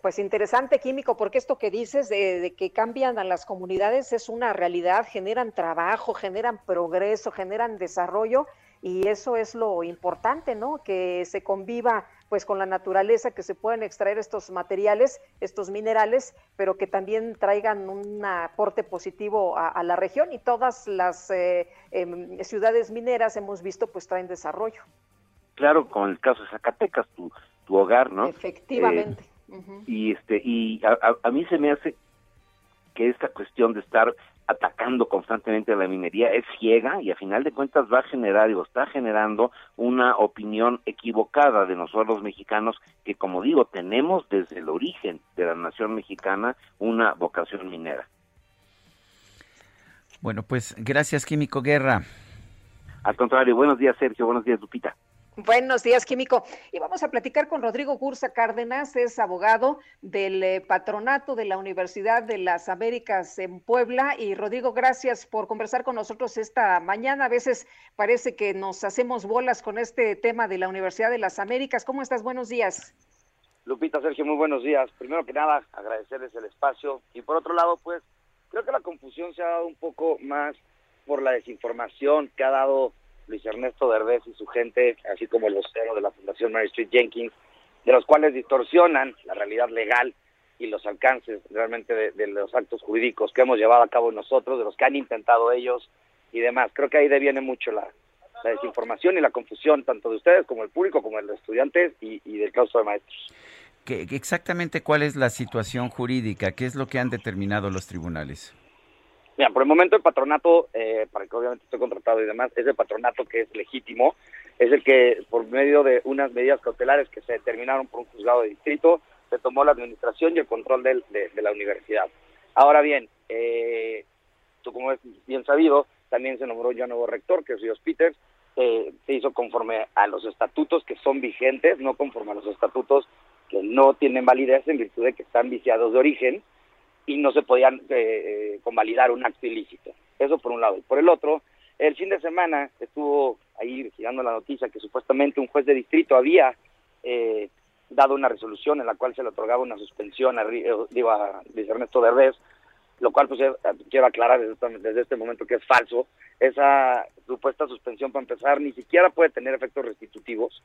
Speaker 2: Pues interesante, Químico, porque esto que dices de, de, que cambian a las comunidades es una realidad, generan trabajo, generan progreso, generan desarrollo y eso es lo importante, ¿no? Que se conviva pues con la naturaleza, que se puedan extraer estos materiales, estos minerales, pero que también traigan un aporte positivo a, la región y todas las eh, em, ciudades mineras hemos visto pues traen desarrollo.
Speaker 19: Claro, con el caso de Zacatecas, tu, tu hogar, ¿no?
Speaker 2: Efectivamente.
Speaker 19: Eh, y este y a mí se me hace que esta cuestión de estar atacando constantemente a la minería es ciega y a final de cuentas va a generar o está generando una opinión equivocada de nosotros los mexicanos que como digo tenemos desde el origen de la nación mexicana una vocación minera.
Speaker 1: Bueno, pues gracias Químico Guerra.
Speaker 19: Al contrario, buenos días Sergio, buenos días Lupita.
Speaker 2: Buenos días, Químico. Y vamos a platicar con Rodrigo Gursa Cárdenas, es abogado del eh, patronato de la Universidad de las Américas en Puebla. Y Rodrigo, gracias por conversar con nosotros esta mañana. A veces parece que nos hacemos bolas con este tema de la Universidad de las Américas. ¿Cómo estás? Buenos días.
Speaker 20: Lupita, Sergio, muy buenos días. Primero que nada, agradecerles el espacio. Y por otro lado, pues,
Speaker 21: Creo que la confusión se ha dado un poco más por la desinformación que ha dado Luis Ernesto Derbez y su gente, así como el vocero de la Fundación Mary Street Jenkins, de los cuales distorsionan la realidad legal y los alcances realmente de, los actos jurídicos que hemos llevado a cabo nosotros, de los que han intentado ellos y demás. Creo que ahí deviene mucho la, desinformación y la confusión, tanto de ustedes como del público, como de los estudiantes y, del claustro de maestros.
Speaker 1: ¿Qué- qué exactamente cuál es la situación jurídica? ¿Qué es lo que han determinado los tribunales?
Speaker 21: Mira, por el momento el patronato, eh, para que obviamente estoy contratado y demás, es el patronato que es legítimo, es el que por medio de unas medidas cautelares que se determinaron por un juzgado de distrito, se tomó la administración y el control de, la universidad. Ahora bien, eh, tú como es bien sabido, también se nombró ya nuevo rector, que es Ríos Peters, se hizo conforme a los estatutos que son vigentes, no conforme a los estatutos que no tienen validez en virtud de que están viciados de origen, y no se podían eh, eh, convalidar un acto ilícito. Eso por un lado. Y por el otro, el fin de semana estuvo ahí girando la noticia que supuestamente un juez de distrito había eh, dado una resolución en la cual se le otorgaba una suspensión a, eh, digo, a Luis Ernesto Derbez, lo cual pues eh, quiero aclarar este- desde este momento que es falso. Esa supuesta suspensión, para empezar, ni siquiera puede tener efectos restitutivos,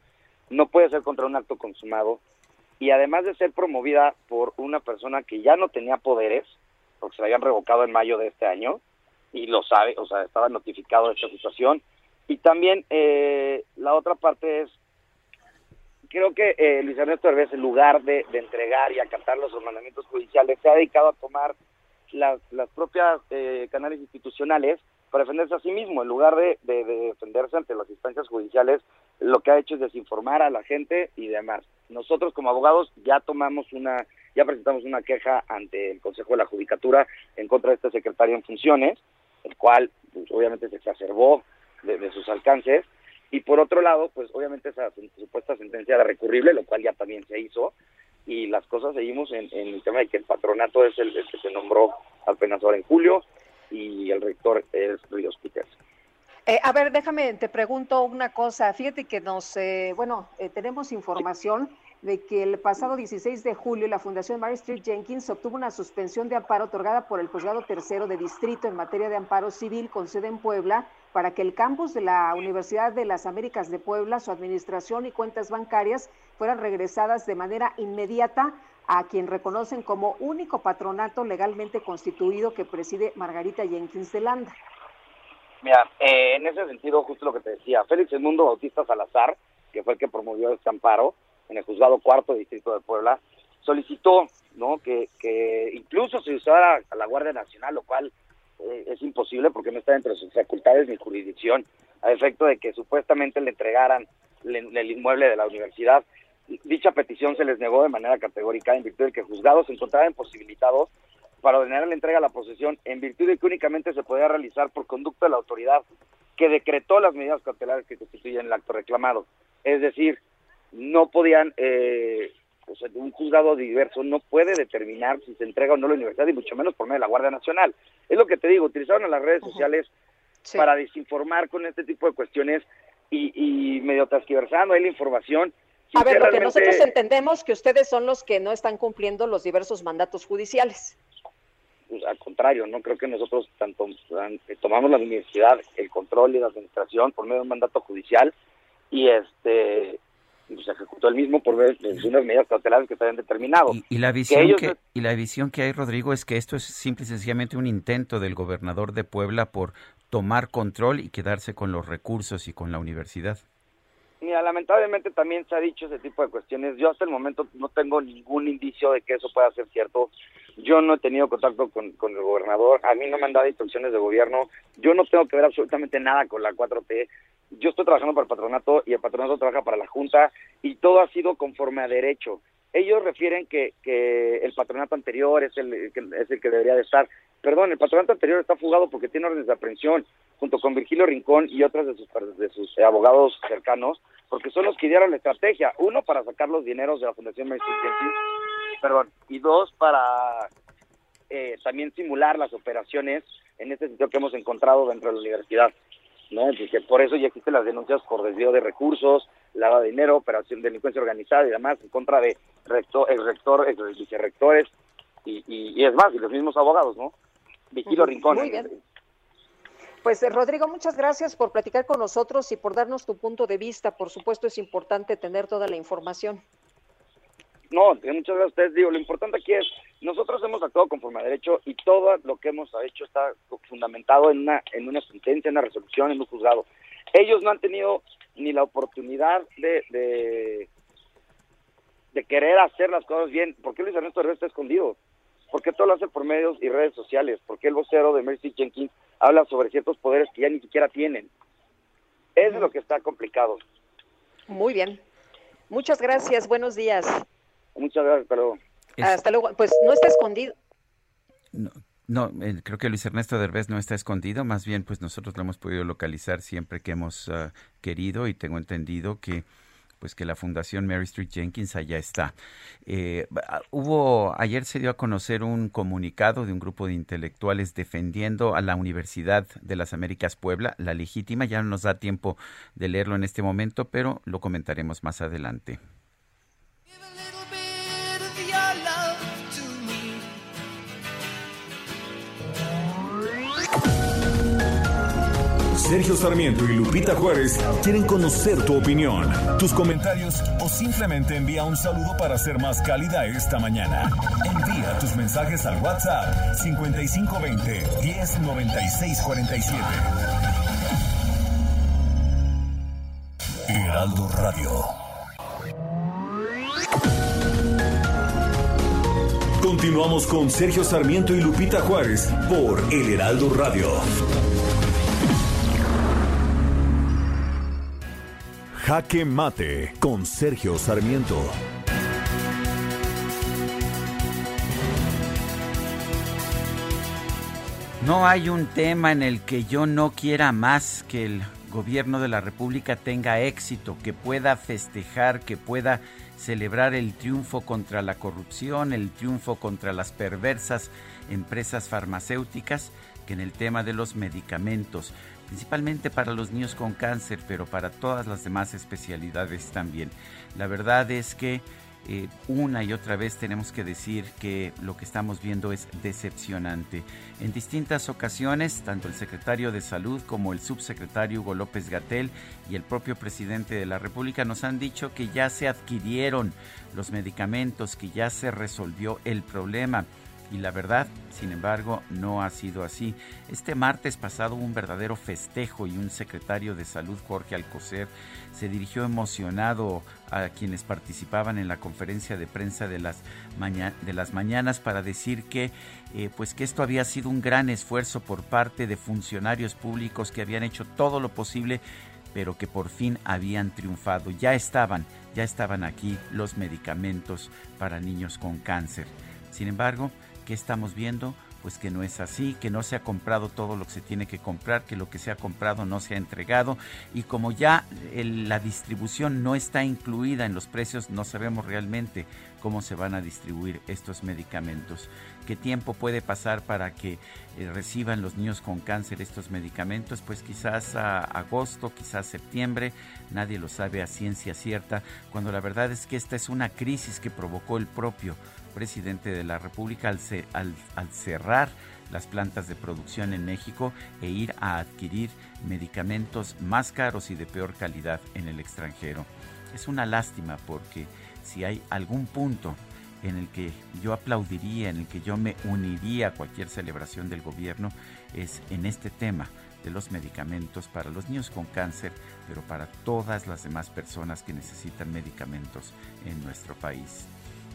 Speaker 21: no puede ser contra un acto consumado, y además de ser promovida por una persona que ya no tenía poderes, porque se la habían revocado en mayo de este año, y lo sabe, o sea, estaba notificado de esta situación. Y también eh, la otra parte es, creo que eh, Luis Ernesto Herbés, en lugar de, de entregar y acatar los mandamientos judiciales, se ha dedicado a tomar las, las propias eh, canales institucionales para defenderse a sí mismo, en lugar de- de defenderse ante las instancias judiciales, lo que ha hecho es desinformar a la gente y demás. Nosotros como abogados ya tomamos una, ya presentamos una queja ante el Consejo de la Judicatura en contra de este secretario en funciones, el cual pues, obviamente se exacerbó de, de sus alcances, y por otro lado, pues obviamente esa supuesta sentencia era recurrible, lo cual ya también se hizo, y las cosas seguimos en, en el tema de que el patronato es el, el que se nombró apenas ahora en julio, y el rector es Ríos Peters.
Speaker 2: Eh, a ver, déjame, te pregunto una cosa. Fíjate que nos, eh, bueno, eh, tenemos información de que el pasado 16 de julio la Fundación Mary Street Jenkins obtuvo una suspensión de amparo otorgada por el Juzgado Tercero de Distrito en materia de amparo civil con sede en Puebla para que el campus de la Universidad de las Américas de Puebla, su administración y cuentas bancarias fueran regresadas de manera inmediata a quien reconocen como único patronato legalmente constituido que preside Margarita Jenkins de Landa.
Speaker 21: Mira, eh, en ese sentido, justo lo que te decía, Félix Edmundo Bautista Salazar, que fue el que promovió este amparo en el juzgado cuarto distrito de Puebla, solicitó no que, que incluso se usara a la Guardia Nacional, lo cual eh, es imposible porque no está entre sus facultades ni jurisdicción, a efecto de que supuestamente le entregaran el inmueble de la universidad. Dicha petición se les negó de manera categórica en virtud de que el juzgado se encontraba imposibilitado para ordenar la entrega de la posesión en virtud de que únicamente se podía realizar por conducto de la autoridad que decretó las medidas cautelares que constituyen el acto reclamado. Es decir, no podían, eh, o sea, un juzgado diverso no puede determinar si se entrega o no la universidad y mucho menos por medio de la Guardia Nacional. Es lo que te digo, utilizaron a las redes sociales para desinformar con este tipo de cuestiones y, y medio transquiversando ahí la información.
Speaker 2: A ver, lo que
Speaker 21: Sinceramente,
Speaker 2: nosotros entendemos que ustedes son los que no están cumpliendo los diversos mandatos judiciales.
Speaker 21: pues, al contrario, no creo que nosotros tanto tan- que tomamos la universidad, el control y la administración por medio de un mandato judicial y este se ejecutó el mismo por de unas medidas cautelares que se habían determinado.
Speaker 1: Y la visión que, y la visión que hay, Rodrigo, es que esto es simple y sencillamente un intento del gobernador de Puebla por tomar control y quedarse con los recursos y con la universidad.
Speaker 21: Mira, lamentablemente también se ha dicho ese tipo de cuestiones. Yo hasta el momento no tengo ningún indicio de que eso pueda ser cierto. Yo no he tenido contacto con, con el gobernador. A mí no me han dado instrucciones de gobierno. Yo no tengo que ver absolutamente nada con la 4T. Yo estoy trabajando para el patronato y el patronato trabaja para la Junta y todo ha sido conforme a derecho. Ellos refieren que, que el patronato anterior es el, que, es el que debería de estar. Perdón, el patronato anterior está fugado porque tiene órdenes de aprehensión junto con Virgilio Rincón y otros de sus, de sus abogados cercanos, porque son los que dieron la estrategia. Uno, para sacar los dineros de la Fundación Maestro perdón, y dos, para eh, también simular las operaciones en este sentido que hemos encontrado dentro de la universidad. ¿No? Por eso ya existen las denuncias por desvío de recursos, lavado de dinero, operación de delincuencia organizada y demás en contra de rector, el rector, ex vicerrectores y, y, y es más, y los mismos abogados, ¿no?
Speaker 20: Vigilo Rincón.
Speaker 2: Muy bien. Pues eh, Rodrigo, muchas gracias por platicar con nosotros y por darnos tu punto de vista. Por supuesto, es importante tener toda la información.
Speaker 20: No, muchas gracias a ustedes. Digo, lo importante aquí es, nosotros hemos actuado conforme a derecho y todo lo que hemos hecho está fundamentado en una, en una sentencia, en una resolución, en un juzgado. Ellos no han tenido ni la oportunidad de, de, de querer hacer las cosas bien. ¿Por qué Luis Ernesto Herrera está escondido? ¿Por qué todo lo hace por medios y redes sociales? ¿Por qué el vocero de Mercy Jenkins habla sobre ciertos poderes que ya ni siquiera tienen? Eso es lo que está complicado.
Speaker 2: Muy bien. Muchas gracias. Buenos días.
Speaker 20: Muchas gracias. Hasta luego.
Speaker 2: Hasta luego. Pues no está escondido.
Speaker 1: No, no eh, creo que Luis Ernesto Derbez no está escondido. Más bien, pues nosotros lo hemos podido localizar siempre que hemos uh, querido y tengo entendido que pues que la Fundación Mary Street Jenkins allá está. Eh, hubo, ayer se dio a conocer un comunicado de un grupo de intelectuales defendiendo a la Universidad de las Américas Puebla, la legítima, ya no nos da tiempo de leerlo en este momento, pero lo comentaremos más adelante.
Speaker 4: Sergio Sarmiento y Lupita Juárez quieren conocer tu opinión, tus comentarios o simplemente envía un saludo para ser más cálida esta mañana. Envía tus mensajes al WhatsApp 5520 109647. Heraldo Radio. Continuamos con Sergio Sarmiento y Lupita Juárez por El Heraldo Radio. Jaque Mate con Sergio Sarmiento.
Speaker 1: No hay un tema en el que yo no quiera más que el gobierno de la República tenga éxito, que pueda festejar, que pueda celebrar el triunfo contra la corrupción, el triunfo contra las perversas empresas farmacéuticas, que en el tema de los medicamentos principalmente para los niños con cáncer, pero para todas las demás especialidades también. La verdad es que eh, una y otra vez tenemos que decir que lo que estamos viendo es decepcionante. En distintas ocasiones, tanto el secretario de Salud como el subsecretario Hugo López Gatel y el propio presidente de la República nos han dicho que ya se adquirieron los medicamentos, que ya se resolvió el problema y la verdad, sin embargo, no ha sido así. Este martes pasado hubo un verdadero festejo y un secretario de salud, Jorge Alcocer, se dirigió emocionado a quienes participaban en la conferencia de prensa de las, de las mañanas para decir que, eh, pues que esto había sido un gran esfuerzo por parte de funcionarios públicos que habían hecho todo lo posible pero que por fin habían triunfado. Ya estaban, ya estaban aquí los medicamentos para niños con cáncer. Sin embargo, ¿Qué estamos viendo? Pues que no es así, que no se ha comprado todo lo que se tiene que comprar, que lo que se ha comprado no se ha entregado y como ya la distribución no está incluida en los precios, no sabemos realmente cómo se van a distribuir estos medicamentos. ¿Qué tiempo puede pasar para que eh, reciban los niños con cáncer estos medicamentos? Pues quizás a agosto, quizás septiembre, nadie lo sabe a ciencia cierta, cuando la verdad es que esta es una crisis que provocó el propio presidente de la República al, al, cerrar las plantas de producción en México e ir a adquirir medicamentos más caros y de peor calidad en el extranjero. Es una lástima porque si hay algún punto en el que yo aplaudiría, en el que yo me uniría a cualquier celebración del gobierno, es en este tema de los medicamentos para los niños con cáncer, pero para todas las demás personas que necesitan medicamentos en nuestro país.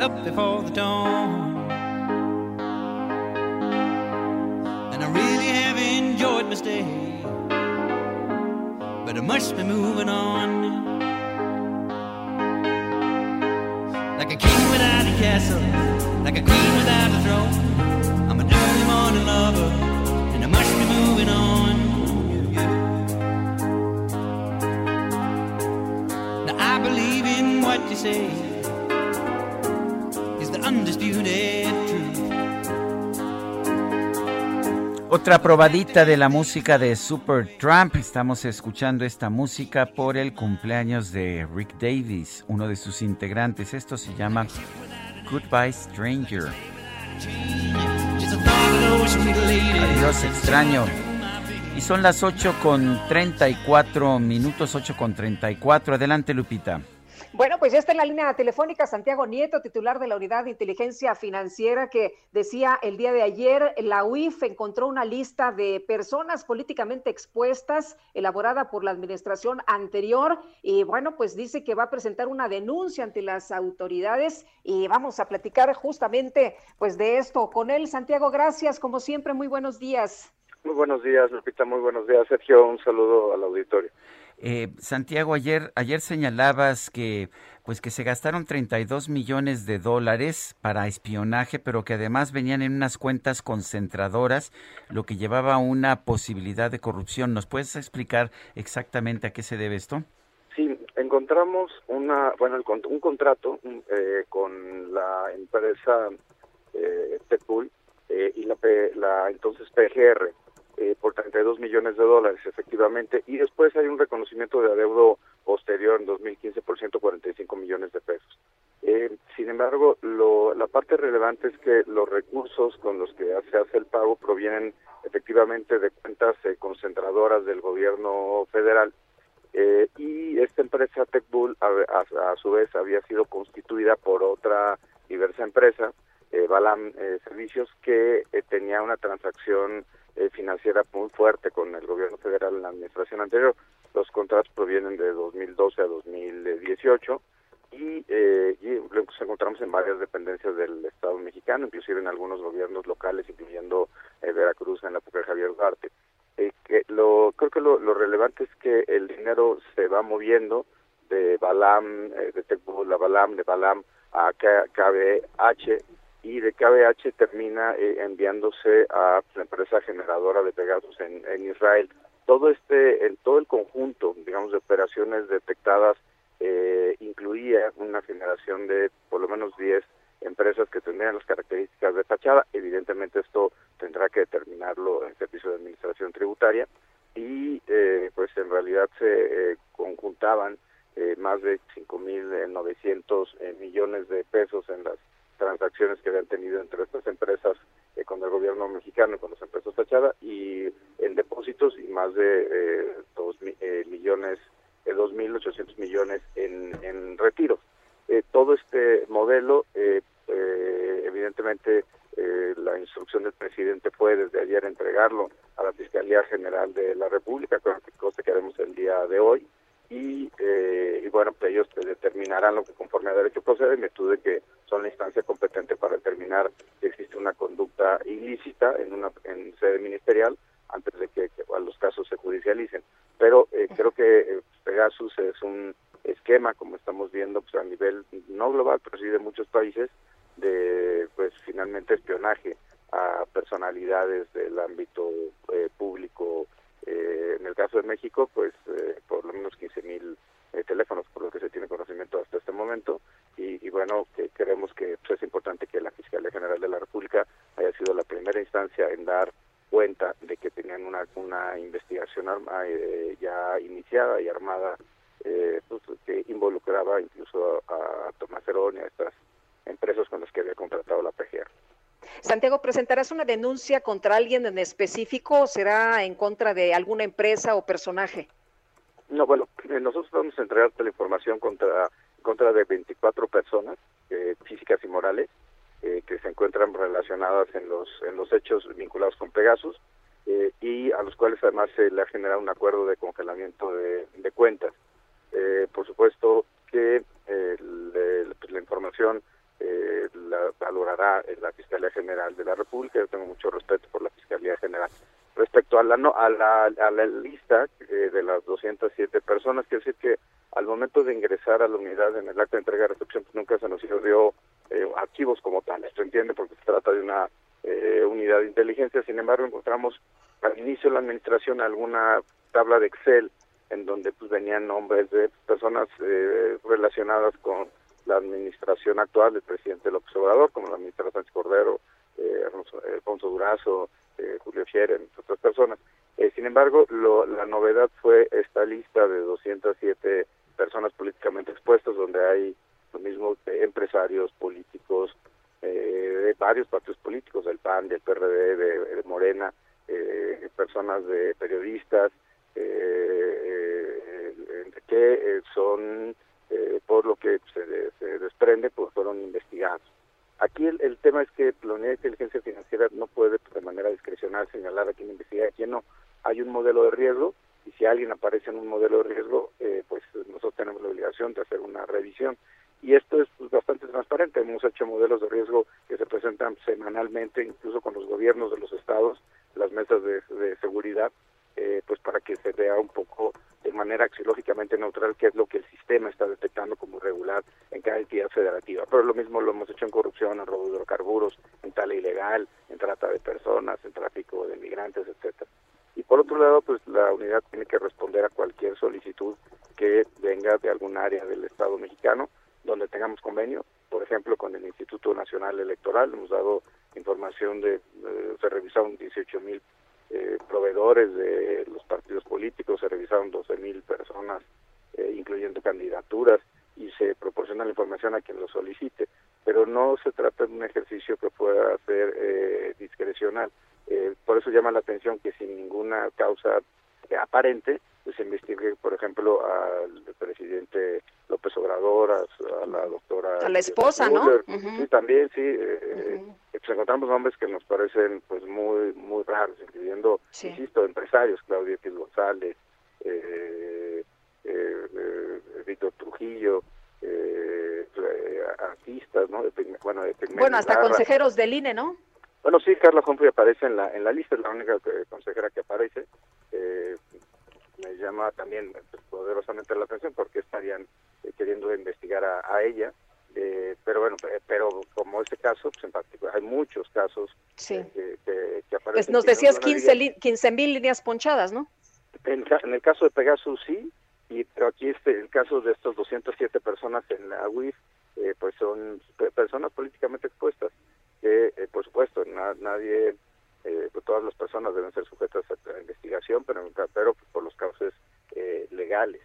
Speaker 22: up before the dawn. And I really have enjoyed my stay, but I must be moving on. Like a king without a castle, like a queen without a throne. I'm an early morning lover, and I must be moving on. Now I believe in what you say.
Speaker 1: Otra probadita de la música de Super Trump. Estamos escuchando esta música por el cumpleaños de Rick Davis, uno de sus integrantes. Esto se llama Goodbye Stranger. Adiós extraño. Y son las 8 con 34 minutos, 8 con 34. Adelante Lupita.
Speaker 2: Bueno, pues ya está en la línea telefónica Santiago Nieto, titular de la Unidad de Inteligencia Financiera, que decía el día de ayer, la UIF encontró una lista de personas políticamente expuestas elaborada por la administración anterior y bueno, pues dice que va a presentar una denuncia ante las autoridades y vamos a platicar justamente pues de esto con él. Santiago, gracias, como siempre, muy buenos días.
Speaker 21: Muy buenos días, Lupita, muy buenos días, Sergio, un saludo al auditorio.
Speaker 1: Eh, Santiago, ayer, ayer señalabas que pues que se gastaron 32 millones de dólares para espionaje, pero que además venían en unas cuentas concentradoras, lo que llevaba a una posibilidad de corrupción. ¿Nos puedes explicar exactamente a qué se debe esto?
Speaker 21: Sí, encontramos una, bueno, un contrato eh, con la empresa eh, Techpool eh, y la, la entonces PGR eh, por 32 millones de dólares, efectivamente, y después hay un reconocimiento de adeudo posterior en 2015 por 145 millones de pesos. Eh, sin embargo, lo, la parte relevante es que los recursos con los que se hace el pago provienen efectivamente de cuentas eh, concentradoras del gobierno federal eh, y esta empresa TechBull a, a, a, su vez había sido constituida por otra diversa empresa, eh, Balam eh, Servicios, que eh, tenía una transacción eh, financiera muy fuerte con el gobierno federal en la administración anterior. Los contratos provienen de 2012 a 2018 y, eh, y los encontramos en varias dependencias del Estado mexicano, inclusive en algunos gobiernos locales, incluyendo eh, Veracruz en la época de Javier Duarte. Eh, que lo, creo que lo, lo, relevante es que el dinero se va moviendo de Balam, eh, de la Balam, de Balam a KBH y de KBH termina eh, enviándose a la empresa generadora de Pegasus en, en, Israel. Todo este, en todo el conjunto, digamos, de operaciones detectadas eh, incluía una generación de por lo menos 10 empresas que tendrían las características de fachada. Evidentemente esto tendrá que determinarlo el Servicio de Administración Tributaria y eh, pues en realidad se eh, conjuntaban eh, más de 5.900 eh, millones de pesos en las transacciones que habían tenido entre estas empresas eh, con el gobierno mexicano y con las empresas fachadas y en depósitos y más de eh, dos eh, millones, eh, dos mil ochocientos millones en, en retiros. Eh, todo este modelo, eh, eh, evidentemente, eh, la instrucción del presidente fue desde ayer entregarlo a la Fiscalía General de la República, cosa que haremos el día de hoy y, eh, y bueno, pues ellos determinarán lo que conforme a derecho procede en virtud de que son la instancia competente para determinar si existe una conducta ilícita en una en sede ministerial antes de que, que los casos se judicialicen. Pero eh, creo que eh, Pegasus es un esquema, como estamos viendo, pues a nivel no global, pero sí de muchos países, de pues finalmente espionaje a personalidades del ámbito eh, público eh, en el caso de México, pues eh, por lo menos 15 mil eh, teléfonos, por lo que se tiene conocimiento hasta este momento. Y, y bueno, que creemos que pues, es importante que la Fiscalía General de la República haya sido la primera instancia en dar cuenta de que tenían una, una investigación arma, eh, ya iniciada y armada pues, que involucraba incluso a, a Tomás Herón y a estas empresas con las que había contratado la PGR.
Speaker 2: Santiago, ¿presentarás una denuncia contra alguien en específico o será en contra de alguna empresa o personaje?
Speaker 21: No, bueno, nosotros vamos a entregarte la información contra, contra de 24 personas eh, físicas y morales eh, que se encuentran relacionadas en los, en los hechos vinculados con Pegasus eh, y a los cuales además se le ha generado un acuerdo de congelamiento de, de cuentas. Eh, por supuesto que le, pues la información eh, la valorará la Fiscalía General de la República. Yo tengo mucho respeto por la Fiscalía General. Respecto a la, no, a la, a la lista eh, de las 207 personas, quiero decir que al momento de ingresar a la unidad en el acto de entrega de recepción, pues nunca se nos dio eh, archivos como tales, ¿se entiende? Porque se trata de una eh, unidad de inteligencia, sin embargo encontramos al inicio de la administración alguna tabla de Excel en donde pues venían nombres de personas eh, relacionadas con la administración actual del presidente López Obrador, como la ministra Sánchez Cordero, eh, Alfonso Durazo, eh, Julio Fiere, entre otras personas. Eh, sin embargo, lo, la novedad fue esta lista de 207 personas políticamente expuestas, donde hay los mismos empresarios políticos eh, de varios partidos políticos, del PAN, del PRD, de, de Morena, eh, personas de periodistas, eh, que son, por lo que se, se desprende, pues fueron investigados. Aquí el, el, tema es que la unidad de inteligencia financiera no puede pues, de manera discrecional señalar a quién investiga y a quién no. Hay un modelo de riesgo y si alguien aparece en un modelo de riesgo, eh, pues nosotros tenemos la obligación de hacer una revisión. Y esto es pues, bastante transparente. Hemos hecho modelos de riesgo que se presentan semanalmente, incluso con los gobiernos de los estados, las mesas de, de seguridad, eh, pues para que se vea un poco de manera axiológicamente neutral qué es lo que el sistema está detectando como irregular en cada entidad federativa. Pero lo mismo lo hemos hecho en corrupción, en robo de hidrocarburos, en tala ilegal, en trata de personas, en tráfico de migrantes, etcétera. Y por otro lado, pues la unidad tiene que responder a cualquier solicitud que venga de algún área del Estado mexicano donde tengamos convenio, por ejemplo, con el Instituto Nacional Electoral, hemos dado información de, eh, se revisaron 18 mil eh, proveedores de los partidos políticos, se revisaron 12 mil personas, eh, incluyendo candidaturas, y se proporciona la información a quien lo solicite. Pero no se trata de un ejercicio que pueda ser eh, discrecional. Eh, por eso llama la atención que sin ninguna causa aparente se investigue, por ejemplo, al presidente López Obrador, a, a la doctora...
Speaker 2: A la esposa, ¿no?
Speaker 21: Uh -huh. Sí, también, sí. Eh, uh -huh. pues encontramos nombres que nos parecen pues muy muy raros, incluyendo, sí. insisto, empresarios, Claudio X González, eh, eh, Víctor Trujillo, eh, artistas, ¿no? Bueno, de
Speaker 2: bueno, hasta consejeros del INE, ¿no?
Speaker 21: Bueno, sí, Carla Humphrey aparece en la en la lista, es la única consejera que aparece. Eh, me llama también pues, poderosamente la atención porque estarían eh, queriendo investigar a, a ella. Eh, pero bueno, pero como este caso, pues en particular, hay muchos casos
Speaker 2: sí.
Speaker 21: que, que, que, aparecen.
Speaker 2: Pues nos decías 15 mil líneas ponchadas, ¿no?
Speaker 21: En, en, el caso de Pegasus sí, y, pero aquí este, el caso de estos 207 personas en la UIF, eh, pues son personas políticamente expuestas, que eh, por supuesto na, nadie, eh, pues todas las personas deben ser sujetas a, a investigación, pero, pero por los casos legales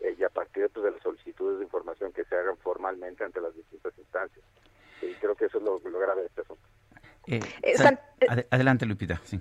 Speaker 21: y a partir pues, de las solicitudes de información que se hagan formalmente ante las distintas instancias. Y creo que eso es lo, lo grave de este asunto.
Speaker 1: Eh, San, ad adelante, Lupita. Sí.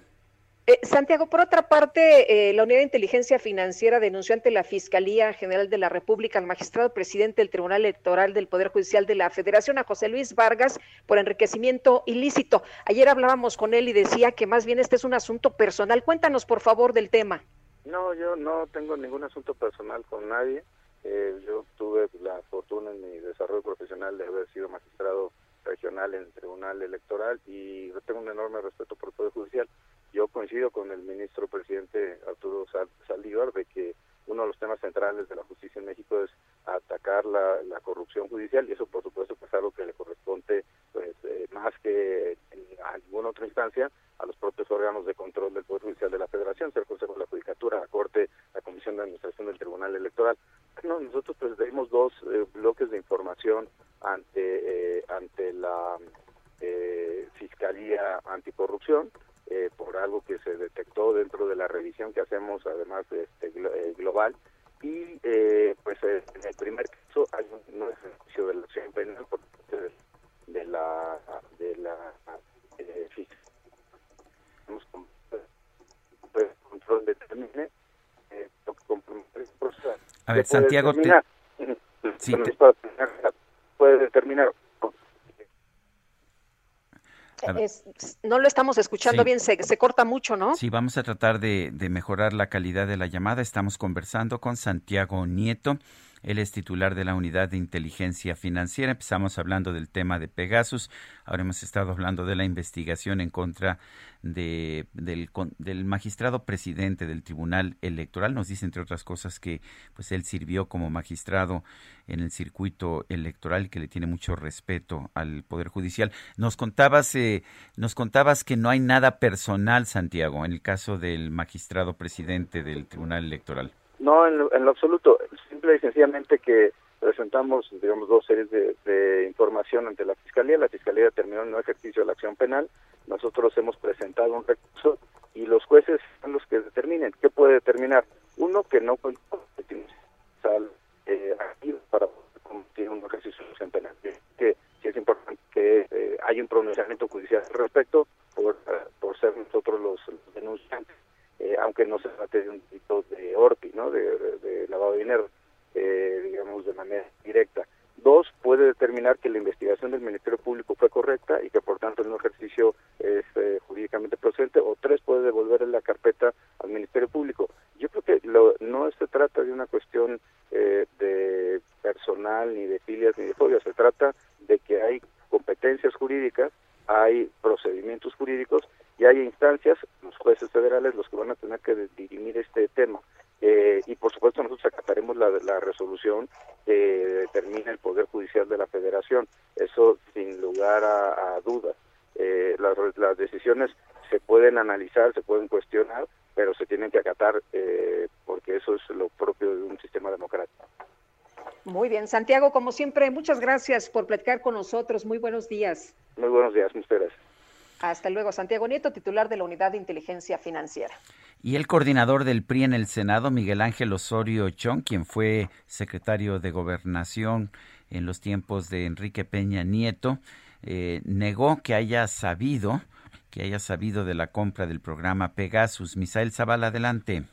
Speaker 2: Eh, Santiago, por otra parte, eh, la Unidad de Inteligencia Financiera denunció ante la Fiscalía General de la República al magistrado presidente del Tribunal Electoral del Poder Judicial de la Federación, a José Luis Vargas, por enriquecimiento ilícito. Ayer hablábamos con él y decía que más bien este es un asunto personal. Cuéntanos, por favor, del tema.
Speaker 21: No, yo no tengo ningún asunto personal con nadie. Eh, yo tuve la fortuna en mi desarrollo profesional de haber sido magistrado regional en el Tribunal Electoral y tengo un enorme respeto por el Poder Judicial. Yo coincido con el ministro presidente Arturo Saldívar de que uno de los temas centrales de la justicia en México es atacar la, corrupción judicial y eso por supuesto es algo que le corresponde pues eh, más que en alguna otra instancia a los propios órganos de control del Poder Judicial de la Federación, sea el Consejo de la Judicatura, la Corte, la Comisión de Administración del Tribunal Electoral. No, nosotros pues dos eh, bloques de información ante eh, ante la eh, Fiscalía Anticorrupción eh, por algo que se detectó dentro de la revisión que hacemos además este, global. Y pues en el primer caso hay un no ejercicio de la acción penal por parte de, la de la eh, pues, control eh,
Speaker 1: a ver, Santiago, te...
Speaker 21: sí, puede determinar
Speaker 2: es, no lo estamos escuchando sí. bien, se, se, corta mucho, ¿no?
Speaker 1: Sí, vamos a tratar de, de, mejorar la calidad de la llamada. Estamos conversando con Santiago Nieto, Él es titular de la Unidad de Inteligencia Financiera. Empezamos hablando del tema de Pegasus. Ahora hemos estado hablando de la investigación en contra de, del, magistrado presidente del Tribunal Electoral. Nos dice, entre otras cosas, que pues él sirvió como magistrado en el circuito electoral que le tiene mucho respeto al Poder Judicial. Nos contabas, eh, nos contabas que no hay nada personal, Santiago, en el caso del magistrado presidente del Tribunal Electoral.
Speaker 21: No, en lo, en lo absoluto. Simple y sencillamente que presentamos, digamos, dos series de, de, información ante la Fiscalía. La Fiscalía determinó el no ejercicio de la acción penal. Nosotros hemos presentado un recurso y los jueces son los que determinen. ¿Qué puede determinar? Uno, que no sal eh, para tiene un ejercicio de acción penal. Que sí es importante que eh, haya un pronunciamiento judicial al respecto por, por ser nosotros los denunciantes, eh, aunque no se trate de un delito de ORPI, ¿no? de, lavado de dinero eh, digamos, de manera directa. Dos, puede determinar que la investigación del Ministerio Público fue correcta y que por tanto el ejercicio es eh, jurídicamente procedente. O tres, puede devolver la carpeta al Ministerio Público. Yo creo que lo, no se trata de una cuestión eh, de personal, ni de filias, ni de fobias. Se trata de que hay competencias jurídicas, hay procedimientos jurídicos y hay instancias, los jueces federales, los que van a tener que dirimir este tema. Eh, y por supuesto nosotros acataremos la, la resolución que determina el Poder Judicial de la Federación. Eso sin lugar a, a dudas. Eh, las, las, decisiones se pueden analizar, se pueden cuestionar, pero se tienen que acatar eh, porque eso es lo propio de un sistema democrático.
Speaker 2: Muy bien, Santiago, como siempre, muchas gracias por platicar con nosotros. Muy buenos días.
Speaker 21: Muy buenos días, muchas gracias.
Speaker 2: Hasta luego, Santiago Nieto, titular de la Unidad de Inteligencia Financiera.
Speaker 1: Y el coordinador del PRI en el Senado, Miguel Ángel Osorio Chong, quien fue secretario de Gobernación en los tiempos de Enrique Peña Nieto, eh, negó que haya sabido, que haya sabido de la compra del programa Pegasus. Misael Zavala, adelante.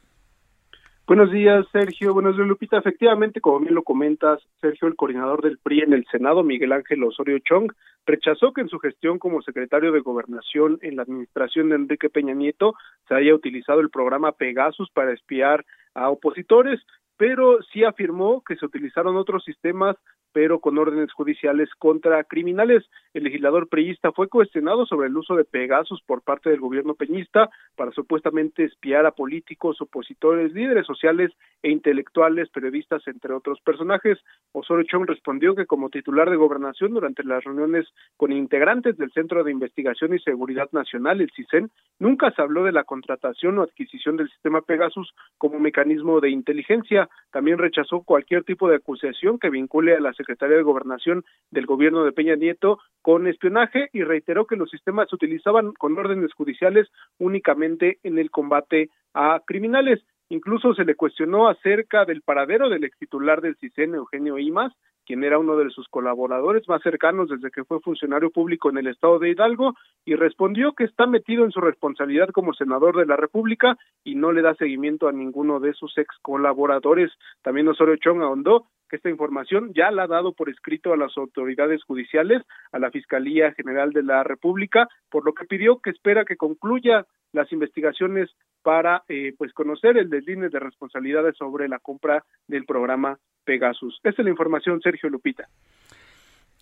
Speaker 23: Buenos días, Sergio. Buenos días, Lupita. Efectivamente, como bien lo comentas, Sergio, el coordinador del PRI en el Senado, Miguel Ángel Osorio Chong, rechazó que en su gestión como secretario de Gobernación en la administración de Enrique Peña Nieto se haya utilizado el programa Pegasus para espiar a opositores, pero sí afirmó que se utilizaron otros sistemas pero con órdenes judiciales contra criminales. El legislador priista fue cuestionado sobre el uso de Pegasus por parte del gobierno peñista para supuestamente espiar a políticos, opositores, líderes sociales e intelectuales, periodistas, entre otros personajes. Osorio Chong respondió que como titular de gobernación durante las reuniones con integrantes del Centro de Investigación y Seguridad Nacional, el CISEN, nunca se habló de la contratación o adquisición del sistema Pegasus como mecanismo de inteligencia. También rechazó cualquier tipo de acusación que vincule a la Secretaría de Gobernación del gobierno de Peña Nieto con espionaje y reiteró que los sistemas se utilizaban con órdenes judiciales únicamente en el combate a criminales. Incluso se le cuestionó acerca del paradero del ex titular del CISEN, Eugenio Imas, quien era uno de sus colaboradores más cercanos desde que fue funcionario público en el estado de Hidalgo, y respondió que está metido en su responsabilidad como senador de la República y no le da seguimiento a ninguno de sus ex colaboradores. También Osorio Chong ahondó que esta información ya la ha dado por escrito a las autoridades judiciales, a la Fiscalía General de la República, por lo que pidió que espera que concluya las investigaciones para eh, pues conocer el desline de responsabilidades sobre la compra del programa Pegasus. Esta es la información, Sergio Lupita.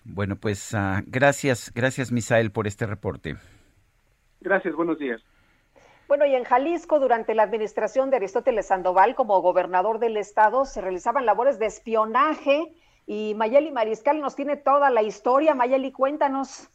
Speaker 1: Bueno, pues uh, gracias, gracias Misael por este reporte.
Speaker 23: Gracias, buenos días.
Speaker 2: Bueno, y en Jalisco, durante la administración de Aristóteles Sandoval como gobernador del estado, se realizaban labores de espionaje y Mayeli Mariscal nos tiene toda la historia. Mayeli, cuéntanos.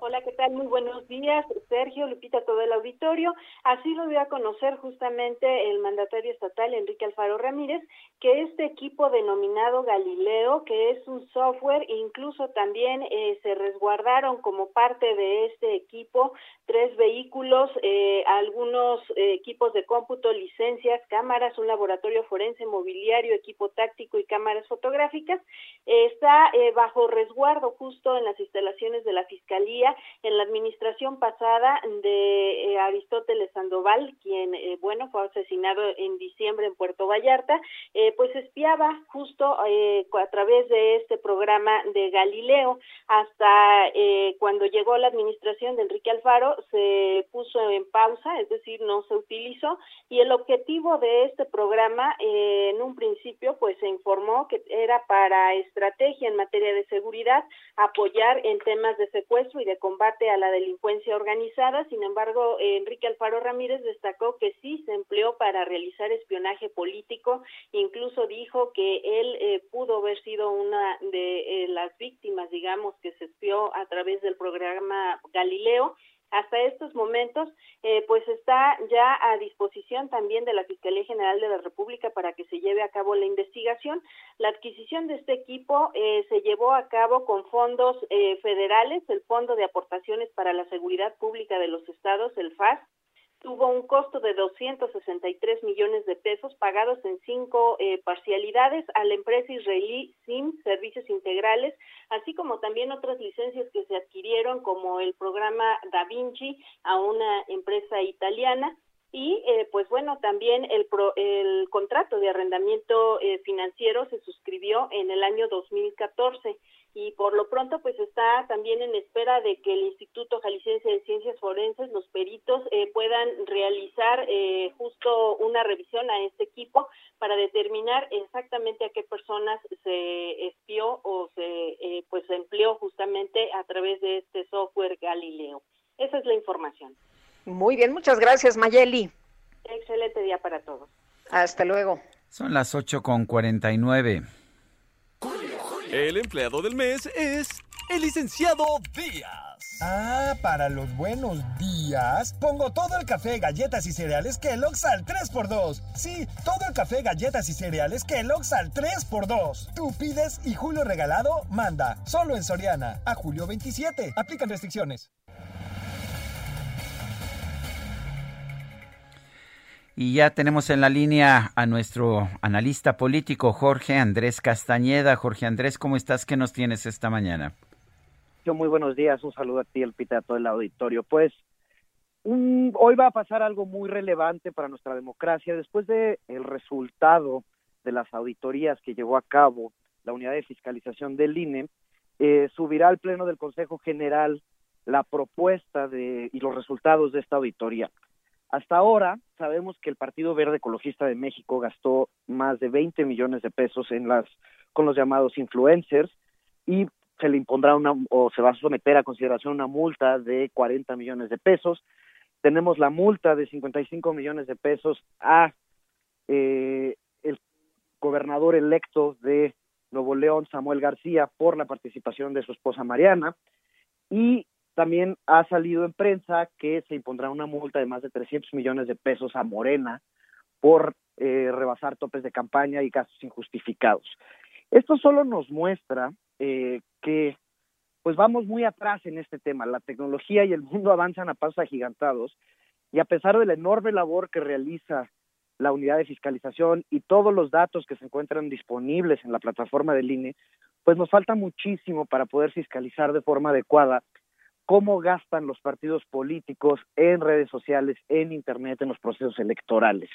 Speaker 24: Hola, ¿qué tal? Muy buenos días, Sergio, Lupita, todo el auditorio. Así lo dio a conocer justamente el mandatario estatal, Enrique Alfaro Ramírez, que este equipo denominado Galileo, que es un software, incluso también eh, se resguardaron como parte de este equipo tres vehículos, eh, algunos eh, equipos de cómputo, licencias, cámaras, un laboratorio forense, mobiliario, equipo táctico y cámaras fotográficas. está bajo resguardo justo en las instalaciones de la Fiscalía en la administración pasada de eh, Aristóteles Sandoval, quien, eh, bueno, fue asesinado en diciembre en Puerto Vallarta, eh, pues espiaba justo a través de este programa de Galileo hasta cuando llegó la administración de Enrique Alfaro se puso en pausa, es decir, no se utilizó y el objetivo de este programa en un principio pues se informó que era para estrategia en materia de seguridad, apoyar en temas de secuestro y de combate a la delincuencia organizada. Sin embargo, Enrique Alfaro Ramírez destacó que sí se empleó para realizar espionaje político. Incluso dijo que él eh, pudo haber sido una de eh, las víctimas, digamos, que se espió a través del programa Galileo hasta estos momentos, eh, pues está ya a disposición también de la Fiscalía General de la República para que se lleve a cabo la investigación. La adquisición de este equipo eh, se llevó a cabo con fondos eh, federales, el Fondo de Aportaciones para la Seguridad Pública de los Estados, el FAS, tuvo un costo de 263 millones de pesos pagados en cinco eh, parcialidades a la empresa israelí SIM Servicios Integrales, así como también otras licencias que se adquirieron como el programa Da Vinci a una empresa italiana. Y eh, pues bueno también el el contrato de arrendamiento eh, financiero se suscribió en el año 2014 y por lo pronto pues está también en espera de que el Instituto Jalisciense de Ciencias Forenses, los peritos, eh, puedan realizar eh, justo una revisión a este equipo para determinar exactamente a qué personas se espió o se eh, pues empleó justamente a través de este software Galileo. Esa es la información.
Speaker 2: Muy bien, muchas gracias Mayeli.
Speaker 24: Excelente día para todos.
Speaker 2: Hasta luego.
Speaker 1: Son las 8.49.
Speaker 11: El empleado del mes es el licenciado Díaz.
Speaker 12: Ah, para los buenos días, pongo todo el café, galletas y cereales Kellogg's al 3x2. Sí, todo el café, galletas y cereales Kellogg's al 3x2. Tú pides y Julio Regalado manda. Solo en Soriana. A julio 27. Aplican restricciones.
Speaker 1: Y ya tenemos en la línea a nuestro analista político, Jorge Andrés Castañeda. Jorge Andrés, ¿cómo estás? ¿Qué nos tienes esta mañana?
Speaker 25: Yo muy buenos días, un saludo a ti, el Pita, a todo el auditorio. Pues hoy va a pasar algo muy relevante para nuestra democracia. Después de el resultado de las auditorías que llevó a cabo la unidad de fiscalización del INE, eh, subirá al Pleno del Consejo General la propuesta de, y los resultados de esta auditoría. Hasta ahora sabemos que el Partido Verde Ecologista de México gastó más de 20 millones de pesos en las con los llamados influencers y se le impondrá una o se va a someter a consideración una multa de 40 millones de pesos. Tenemos la multa de 55 millones de pesos a eh, el gobernador electo de Nuevo León, Samuel García, por la participación de su esposa Mariana. Y también ha salido en prensa que se impondrá una multa de más de 300 millones de pesos a Morena por eh, rebasar topes de campaña y gastos injustificados. Esto solo nos muestra eh, que pues vamos muy atrás en este tema. La tecnología y el mundo avanzan a pasos agigantados y a pesar de la enorme labor que realiza la unidad de fiscalización y todos los datos que se encuentran disponibles en la plataforma del INE, pues nos falta muchísimo para poder fiscalizar de forma adecuada cómo gastan los partidos políticos en redes sociales, en Internet, en los procesos electorales.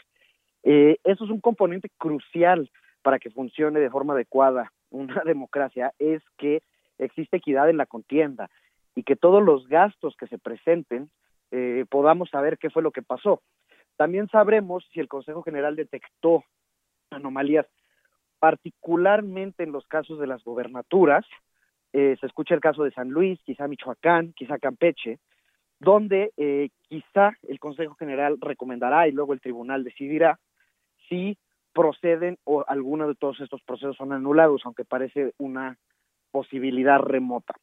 Speaker 25: Eh, eso es un componente crucial para que funcione de forma adecuada una democracia, es que existe equidad en la contienda y que todos los gastos que se presenten eh, podamos saber qué fue lo que pasó. También sabremos si el Consejo General detectó anomalías, particularmente en los casos de las gobernaturas, eh, se escucha el caso de San Luis, quizá Michoacán, quizá Campeche, donde eh, quizá el Consejo General recomendará y luego el tribunal decidirá si proceden o alguno de todos estos procesos son anulados, aunque parece una posibilidad remota.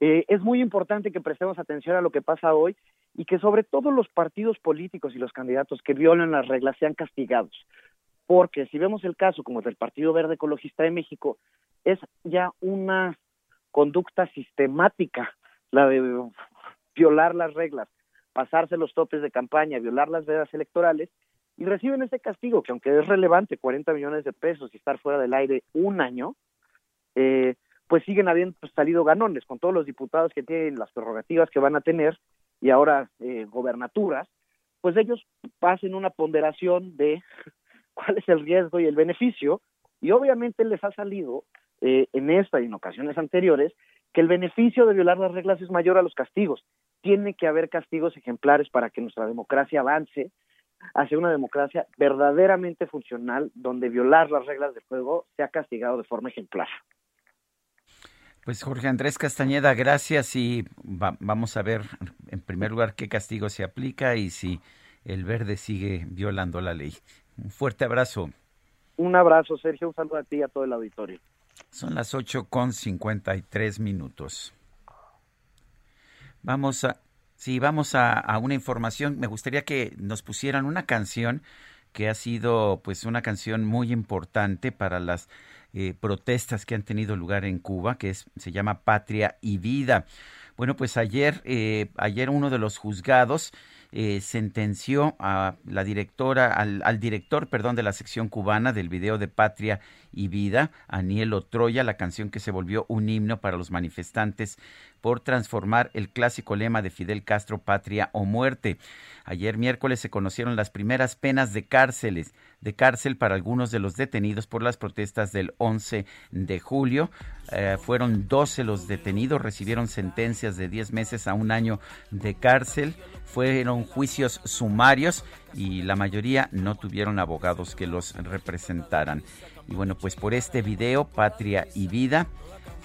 Speaker 25: Eh, es muy importante que prestemos atención a lo que pasa hoy y que sobre todo los partidos políticos y los candidatos que violan las reglas sean castigados. Porque si vemos el caso como del Partido Verde Ecologista de México, es ya una conducta sistemática, la de violar las reglas, pasarse los topes de campaña, violar las vedas electorales, y reciben ese castigo, que aunque es relevante, 40 millones de pesos y estar fuera del aire un año, eh, pues siguen habiendo salido ganones con todos los diputados que tienen las prerrogativas que van a tener y ahora eh, gobernaturas, pues ellos pasen una ponderación de cuál es el riesgo y el beneficio y obviamente les ha salido eh, en esta y en ocasiones anteriores que el beneficio de violar las reglas es mayor a los castigos. Tiene que haber castigos ejemplares para que nuestra democracia avance hacia una democracia verdaderamente funcional donde violar las reglas del juego sea castigado de forma ejemplar.
Speaker 1: Pues Jorge Andrés Castañeda, gracias y vamos a ver en primer lugar qué castigo se aplica y si el verde sigue violando la ley. Un fuerte abrazo.
Speaker 25: Un abrazo, Sergio. Un saludo a ti y a todo el auditorio.
Speaker 1: Son las 8 con 53 minutos. Vamos a, sí, vamos a, una información. Me gustaría que nos pusieran una canción que ha sido pues una canción muy importante para las eh, protestas que han tenido lugar en Cuba, que es, se llama Patria y Vida. Bueno, pues ayer, eh, ayer uno de los juzgados eh, sentenció a la directora, al, director, perdón, de la sección cubana del video de Patria y Vida, Anielo Troya, la canción que se volvió un himno para los manifestantes por transformar el clásico lema de Fidel Castro, Patria o Muerte. Ayer miércoles se conocieron las primeras penas de cárceles, de cárcel para algunos de los detenidos por las protestas del 11 de julio. Eh, fueron 12 los detenidos, recibieron sentencias de 10 meses a un año de cárcel. Fueron juicios sumarios y la mayoría no tuvieron abogados que los representaran. Y bueno, pues por este video, Patria y Vida,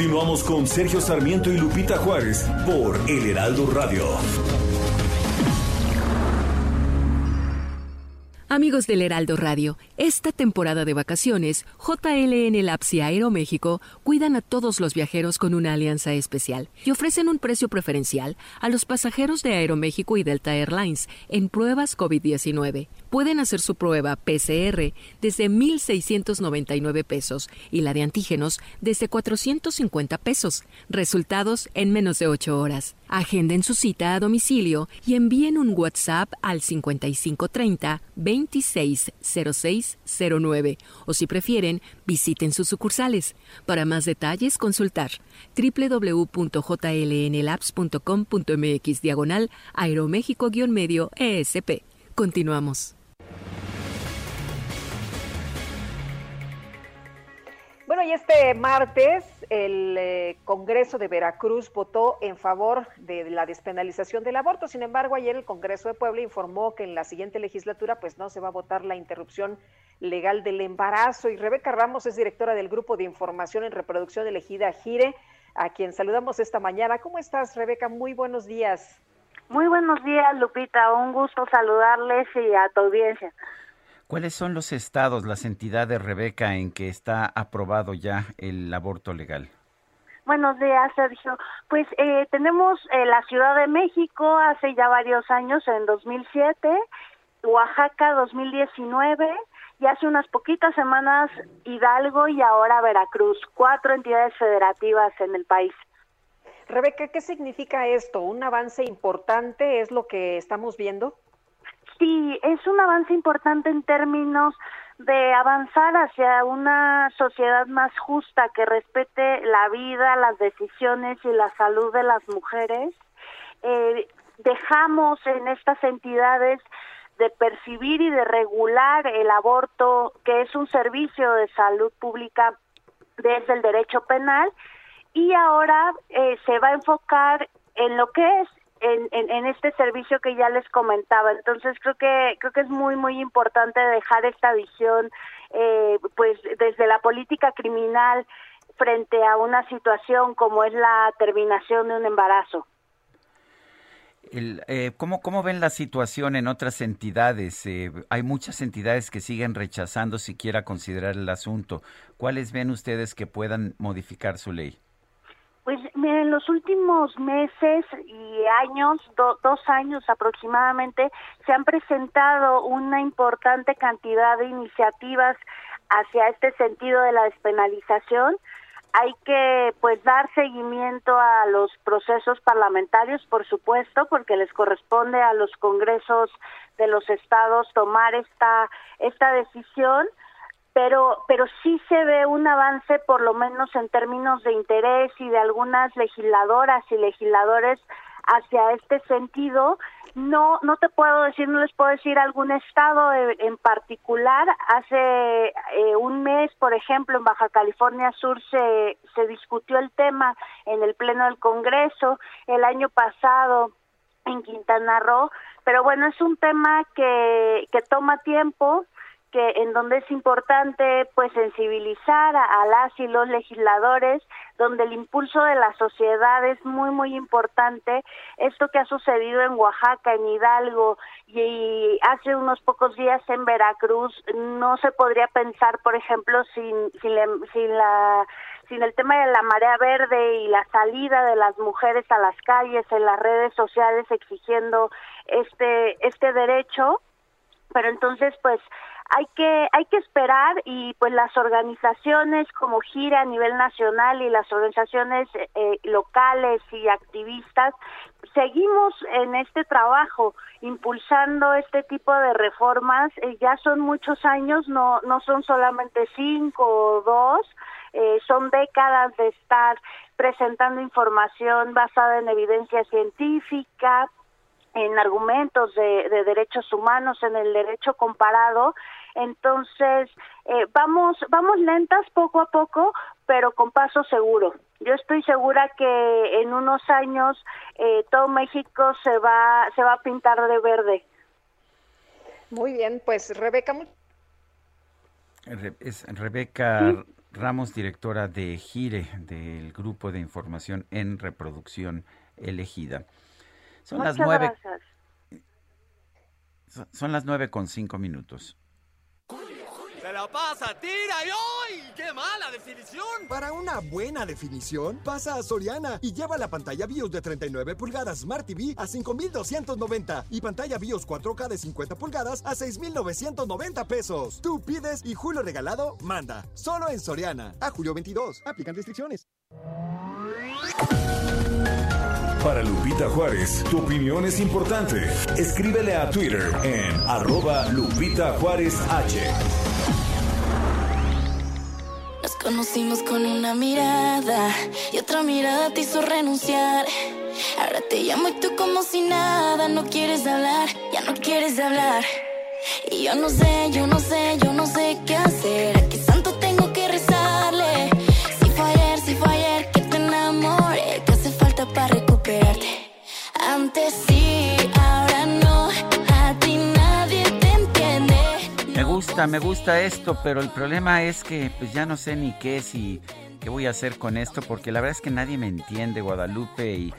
Speaker 4: Continuamos con Sergio Sarmiento y Lupita Juárez por El Heraldo Radio.
Speaker 26: Amigos del Heraldo Radio, esta temporada de vacaciones, JLN Labs y Aeroméxico cuidan a todos los viajeros con una alianza especial y ofrecen un precio preferencial a los pasajeros de Aeroméxico y Delta Airlines en pruebas COVID-19 pueden hacer su prueba PCR desde 1.699 pesos y la de antígenos desde 450 pesos. Resultados en menos de 8 horas. Agenden su cita a domicilio y envíen un WhatsApp al 5530 260609 o si prefieren, visiten sus sucursales. Para más detalles, consultar www.jlnlabs.com.mx diagonal aeroméxico-medio ESP. Continuamos.
Speaker 2: Bueno, y este martes el eh, Congreso de Veracruz votó en favor de la despenalización del aborto. Sin embargo, ayer el Congreso de Puebla informó que en la siguiente legislatura pues no se va a votar la interrupción legal del embarazo. Y Rebeca Ramos es directora del Grupo de Información en Reproducción elegida Gire, a quien saludamos esta mañana. ¿Cómo estás, Rebeca? Muy buenos días.
Speaker 27: Muy buenos días, Lupita. Un gusto saludarles y a tu audiencia.
Speaker 1: ¿Cuáles son los estados, las entidades, Rebeca, en que está aprobado ya el aborto legal?
Speaker 27: Buenos días, Sergio. Pues eh, tenemos eh, la Ciudad de México hace ya varios años, en 2007, Oaxaca 2019 y hace unas poquitas semanas Hidalgo y ahora Veracruz, cuatro entidades federativas en el país.
Speaker 2: Rebeca, ¿qué significa esto? ¿Un avance importante es lo que estamos viendo?
Speaker 27: Sí, es un avance importante en términos de avanzar hacia una sociedad más justa que respete la vida, las decisiones y la salud de las mujeres. Eh, dejamos en estas entidades de percibir y de regular el aborto, que es un servicio de salud pública desde el derecho penal, y ahora eh, se va a enfocar en lo que es en, en, este servicio que ya les comentaba. Entonces creo que creo que es muy muy importante dejar esta visión, eh, pues desde la política criminal frente a una situación como es la terminación de un embarazo.
Speaker 1: Eh, ¿cómo, ¿Cómo ven la situación en otras entidades? Eh, hay muchas entidades que siguen rechazando siquiera considerar el asunto. ¿Cuáles ven ustedes que puedan modificar su ley?
Speaker 27: Pues en los últimos meses y años, dos años aproximadamente, se han presentado una importante cantidad de iniciativas hacia este sentido de la despenalización. Hay que pues dar seguimiento a los procesos parlamentarios, por supuesto, porque les corresponde a los congresos de los estados tomar esta esta decisión pero pero sí se ve un avance por lo menos en términos de interés y de algunas legisladoras y legisladores hacia este sentido. No no te puedo decir no les puedo decir algún estado en particular. Hace eh, un mes por ejemplo en Baja California Sur se se discutió el tema en el pleno del Congreso el año pasado en Quintana Roo pero bueno es un tema que que toma tiempo que en donde es importante pues sensibilizar a, las y los legisladores, donde el impulso de la sociedad es muy muy importante. Esto que ha sucedido en Oaxaca, en Hidalgo y hace unos pocos días en Veracruz no se podría pensar, por ejemplo, sin sin, sin la sin el tema de la marea verde y la salida de las mujeres a las calles en las redes sociales exigiendo este este derecho pero entonces pues hay que hay que esperar y pues las organizaciones como Gira a nivel nacional y las organizaciones eh, locales y activistas seguimos en este trabajo impulsando este tipo de reformas eh, ya son muchos años no no son solamente cinco o dos eh, son décadas de estar presentando información basada en evidencia científica en argumentos de, de, derechos humanos, en el derecho comparado. Entonces, eh, vamos, vamos lentas poco a poco, pero con paso seguro. Yo estoy segura que en unos años eh, todo México se va, se va a pintar de verde.
Speaker 2: Muy bien, pues Rebeca.
Speaker 1: Es Rebeca Ramos, directora de GIRE, del Grupo de Información en Reproducción Elegida. Son las nueve. Son las nueve con cinco minutos.
Speaker 16: ¡Se la pasa, tira y hoy! ¡Qué mala definición!
Speaker 28: Para una buena definición, pasa a Soriana y lleva la pantalla BIOS de 39 pulgadas Smart TV a 5,290 y pantalla BIOS 4K de 50 pulgadas a 6,990 pesos. Tú pides y Julio Regalado manda. Solo en Soriana. A julio 22. Aplican restricciones.
Speaker 4: Para Lupita Juárez, tu opinión es importante. Escríbele a Twitter en arroba Lupita Juárez H.
Speaker 29: Conocimos con una mirada y otra mirada te hizo renunciar. Ahora te llamo y tú como si nada, no quieres hablar, ya no quieres hablar. Y yo no sé, yo no sé, yo no sé qué hacer.
Speaker 1: Me gusta esto, pero el problema es que pues ya no sé ni qué si qué voy a hacer con esto porque la verdad es que nadie me entiende Guadalupe y,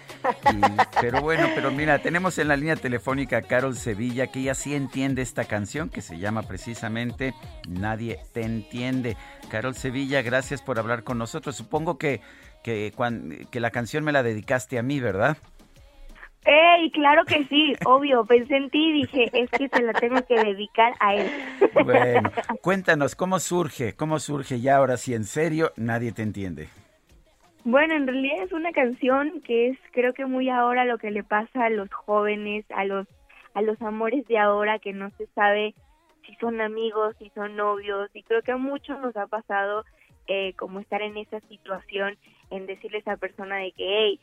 Speaker 1: pero bueno, pero mira, tenemos en la línea telefónica a Carol Sevilla que ella sí entiende esta canción que se llama precisamente Nadie te entiende. Carol Sevilla, gracias por hablar con nosotros. Supongo que que, que la canción me la dedicaste a mí, ¿verdad?
Speaker 30: ¡Ey! Claro que sí, obvio. Pensé en ti y dije, es que se la tengo que dedicar a él.
Speaker 1: Bueno, cuéntanos, ¿cómo surge? ¿Cómo surge ya ahora sí en serio? Nadie te entiende.
Speaker 30: Bueno, en realidad es una canción que es creo que muy ahora lo que le pasa a los jóvenes, a los a los amores de ahora que no se sabe si son amigos, si son novios y creo que a muchos nos ha pasado eh, como estar en esa situación en decirle a esa persona de que, hey,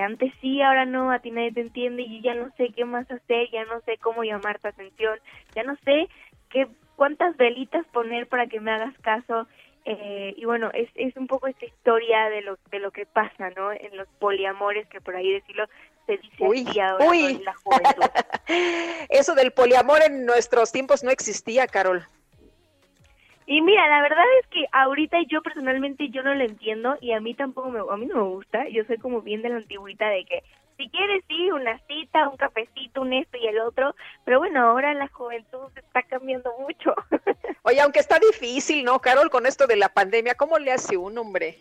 Speaker 30: antes sí, ahora no, a ti nadie te entiende y ya no sé qué más hacer, ya no sé cómo llamar tu atención, ya no sé qué cuántas velitas poner para que me hagas caso. Eh, y bueno, es, es un poco esta historia de lo, de lo que pasa, ¿no? En los poliamores, que por ahí decirlo, se dice así ahora en la juventud.
Speaker 2: Eso del poliamor en nuestros tiempos no existía, Carol.
Speaker 30: Y mira, la verdad es que ahorita yo personalmente yo no lo entiendo y a mí tampoco me, a mí no me gusta. Yo soy como bien de la antigüita de que si quieres sí, una cita, un cafecito, un esto y el otro, pero bueno, ahora la juventud está cambiando mucho.
Speaker 2: Oye, aunque está difícil, ¿no, Carol, con esto de la pandemia? ¿Cómo le hace un hombre?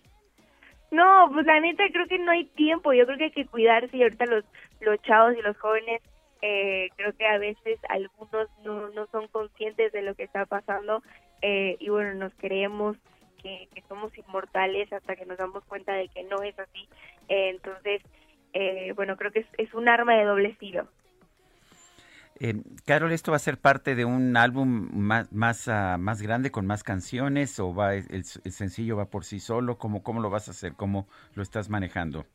Speaker 30: No, pues la neta creo que no hay tiempo. Yo creo que hay que cuidarse y ahorita los, los chavos y los jóvenes eh, creo que a veces algunos no, no son conscientes de lo que está pasando eh, y bueno, nos creemos que, somos inmortales hasta que nos damos cuenta de que no es así. Eh, entonces, eh, bueno, creo que es, un arma de doble filo.
Speaker 1: Carol, ¿esto va a ser parte de un álbum más más, ah, más grande con más canciones o va el, el, sencillo va por sí solo? ¿Cómo, ¿Cómo lo vas a hacer? ¿Cómo lo estás manejando?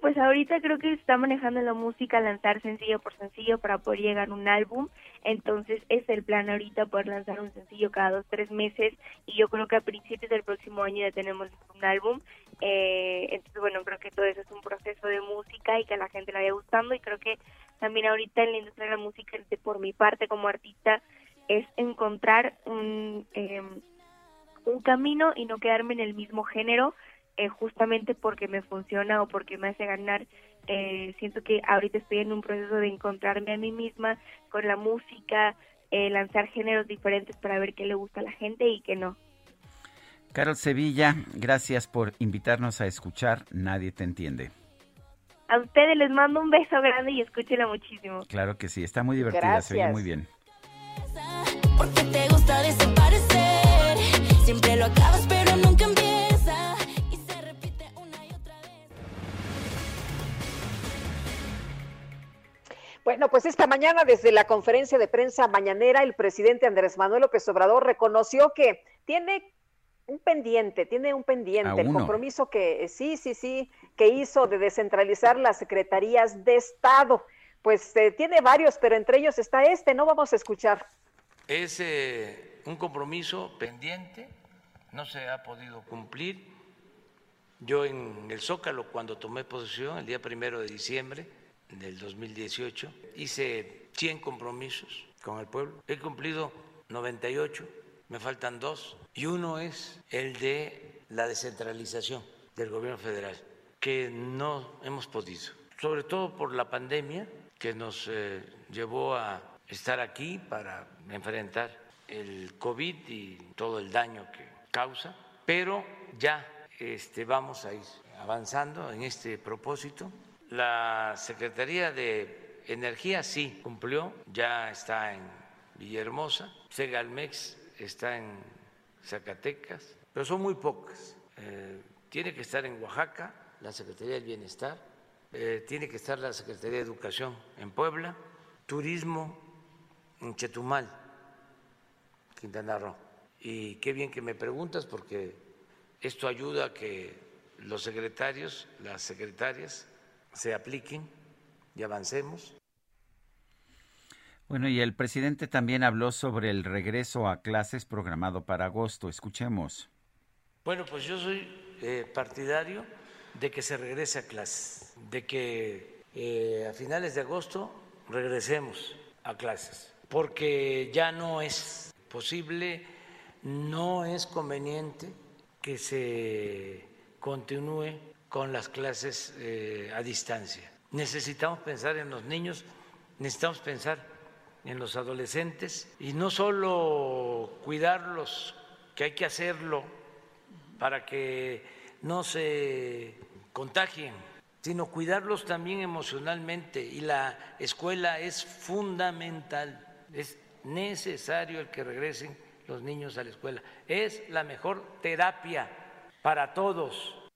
Speaker 30: Pues ahorita creo que está manejando la música, lanzar sencillo por sencillo para poder llegar a un álbum. Entonces es el plan ahorita poder lanzar un sencillo cada dos, tres meses y yo creo que a principios del próximo año ya tenemos un álbum. Eh, entonces, bueno, creo que todo eso es un proceso de música y que a la gente le vaya gustando y creo que también ahorita en la industria de la música, por mi parte como artista, es encontrar un, eh, un camino y no quedarme en el mismo género eh, justamente porque me funciona o porque me hace ganar. Eh, siento que ahorita estoy en un proceso de encontrarme a mí misma con la música, eh, lanzar géneros diferentes para ver qué le gusta a la gente y qué no.
Speaker 1: Carol Sevilla, gracias por invitarnos a escuchar Nadie te entiende.
Speaker 30: A ustedes les mando un beso grande y escúchenla muchísimo.
Speaker 1: Claro que sí, está muy divertida, se oye muy bien.
Speaker 2: Bueno, pues esta mañana desde la conferencia de prensa mañanera, el presidente Andrés Manuel López Obrador reconoció que tiene un pendiente, tiene un pendiente, el compromiso que sí, sí, sí, que hizo de descentralizar las secretarías de Estado. Pues eh, tiene varios, pero entre ellos está este, no vamos a escuchar.
Speaker 31: Es eh, un compromiso pendiente, no se ha podido cumplir. Yo en el Zócalo, cuando tomé posesión, el día primero de diciembre, del 2018. Hice 100 compromisos con el pueblo. He cumplido 98, me faltan dos. Y uno es el de la descentralización del gobierno federal, que no hemos podido, sobre todo por la pandemia que nos eh, llevó a estar aquí para enfrentar el COVID y todo el daño que causa, pero ya este, vamos a ir avanzando en este propósito la Secretaría de Energía sí cumplió, ya está en Villahermosa, Segalmex está en Zacatecas, pero son muy pocas. Eh, tiene que estar en Oaxaca la Secretaría del Bienestar, eh, tiene que estar la Secretaría de Educación en Puebla, Turismo en Chetumal, Quintana Roo. Y qué bien que me preguntas porque esto ayuda a que los secretarios, las secretarias, se apliquen y avancemos.
Speaker 1: Bueno, y el presidente también habló sobre el regreso a clases programado para agosto. Escuchemos.
Speaker 31: Bueno, pues yo soy eh, partidario de que se regrese a clases, de que eh, a finales de agosto regresemos a clases, porque ya no es posible, no es conveniente que se continúe con las clases eh, a distancia. Necesitamos pensar en los niños, necesitamos pensar en los adolescentes y no solo cuidarlos, que hay que hacerlo para que no se contagien, sino cuidarlos también emocionalmente. Y la escuela es fundamental, es necesario el que regresen los niños a la escuela. Es la mejor terapia para todos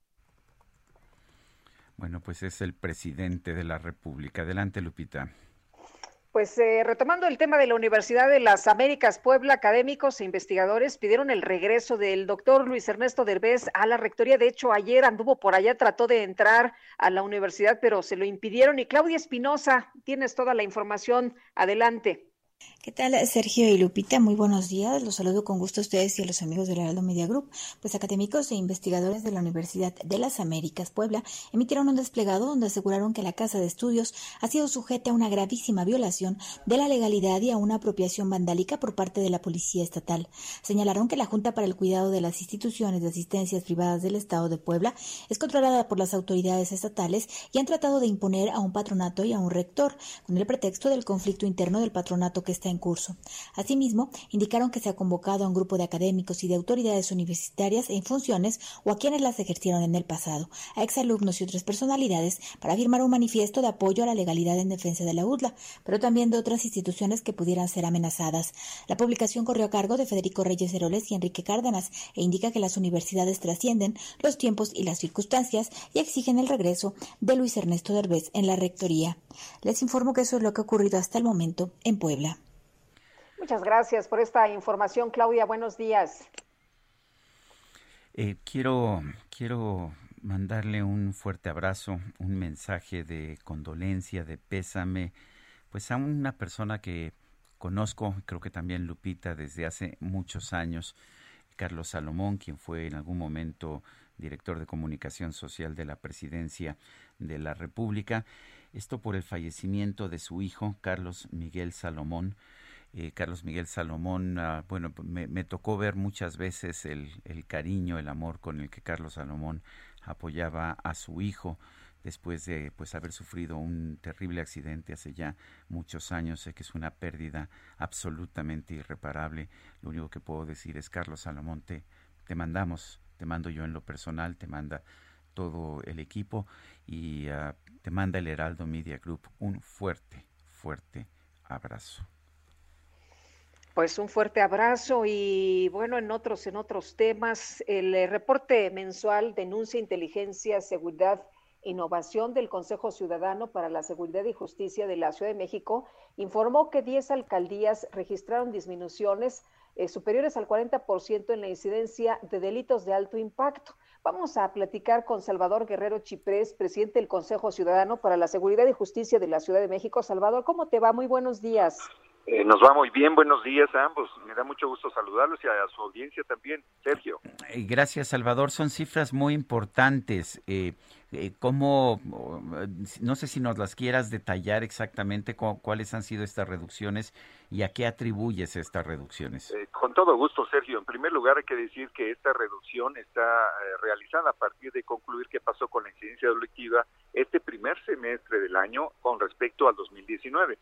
Speaker 1: bueno, pues es el presidente de la República. Adelante, Lupita.
Speaker 2: Pues eh, retomando el tema de la Universidad de las Américas Puebla, académicos e investigadores pidieron el regreso del doctor Luis Ernesto Derbez a la rectoría. De hecho, ayer anduvo por allá, trató de entrar a la universidad, pero se lo impidieron. Y Claudia Espinosa, tienes toda la información. Adelante.
Speaker 32: ¿Qué tal, Sergio y Lupita? Muy buenos días. Los saludo con gusto a ustedes y a los amigos del Heraldo Media Group. Pues académicos e investigadores de la Universidad de las Américas Puebla emitieron un desplegado donde aseguraron que la Casa de Estudios ha sido sujeta a una gravísima violación de la legalidad y a una apropiación vandálica por parte de la Policía Estatal. Señalaron que la Junta para el Cuidado de las Instituciones de Asistencias Privadas del Estado de Puebla es controlada por las autoridades estatales y han tratado de imponer a un patronato y a un rector con el pretexto del conflicto interno del patronato que está en curso. Asimismo, indicaron que se ha convocado a un grupo de académicos y de autoridades universitarias en funciones o a quienes las ejercieron en el pasado, a exalumnos y otras personalidades para firmar un manifiesto de apoyo a la legalidad en defensa de la UDLA, pero también de otras instituciones que pudieran ser amenazadas. La publicación corrió a cargo de Federico Reyes Heroles y Enrique Cárdenas e indica que las universidades trascienden los tiempos y las circunstancias y exigen el regreso de Luis Ernesto Derbez en la rectoría. Les informo que eso es lo que ha ocurrido hasta el momento en Puebla.
Speaker 2: Muchas gracias por esta información, Claudia. Buenos días.
Speaker 1: Eh, quiero, quiero mandarle un fuerte abrazo, un mensaje de condolencia, de pésame, pues a una persona que conozco, creo que también Lupita, desde hace muchos años, Carlos Salomón, quien fue en algún momento director de comunicación social de la presidencia de la República. Esto por el fallecimiento de su hijo, Carlos Miguel Salomón, eh, Carlos Miguel Salomón, ah, bueno, me, tocó ver muchas veces el, el, cariño, el amor con el que Carlos Salomón apoyaba a su hijo después de pues haber sufrido un terrible accidente hace ya muchos años. Sé que es una pérdida absolutamente irreparable. Lo único que puedo decir es, Carlos Salomón, te, te mandamos, te mando yo en lo personal, te manda todo el equipo y uh, te manda el Heraldo Media Group un fuerte, fuerte abrazo.
Speaker 2: Pues un fuerte abrazo y bueno, en otros, en otros temas, el eh, reporte mensual denuncia inteligencia, seguridad, innovación del Consejo Ciudadano para la Seguridad y Justicia de la Ciudad de México informó que 10 alcaldías registraron disminuciones eh, superiores al 40% en la incidencia de delitos de alto impacto. Vamos a platicar con Salvador Guerrero Chiprés, presidente del Consejo Ciudadano para la Seguridad y Justicia de la Ciudad de México. Salvador, ¿cómo te va? Muy buenos días.
Speaker 33: Eh, nos va muy bien, buenos días a ambos. Me da mucho gusto saludarlos y a su audiencia también, Sergio.
Speaker 1: Eh, gracias, Salvador. Son cifras muy importantes. Eh, eh, ¿Cómo, no sé si nos las quieras detallar exactamente cuáles han sido estas reducciones y a qué atribuyes estas reducciones?
Speaker 33: Eh, con todo gusto, Sergio. En primer lugar, hay que decir que esta reducción está eh, realizada a partir de concluir qué pasó con la incidencia delictiva este primer semestre del año con respecto al 2019.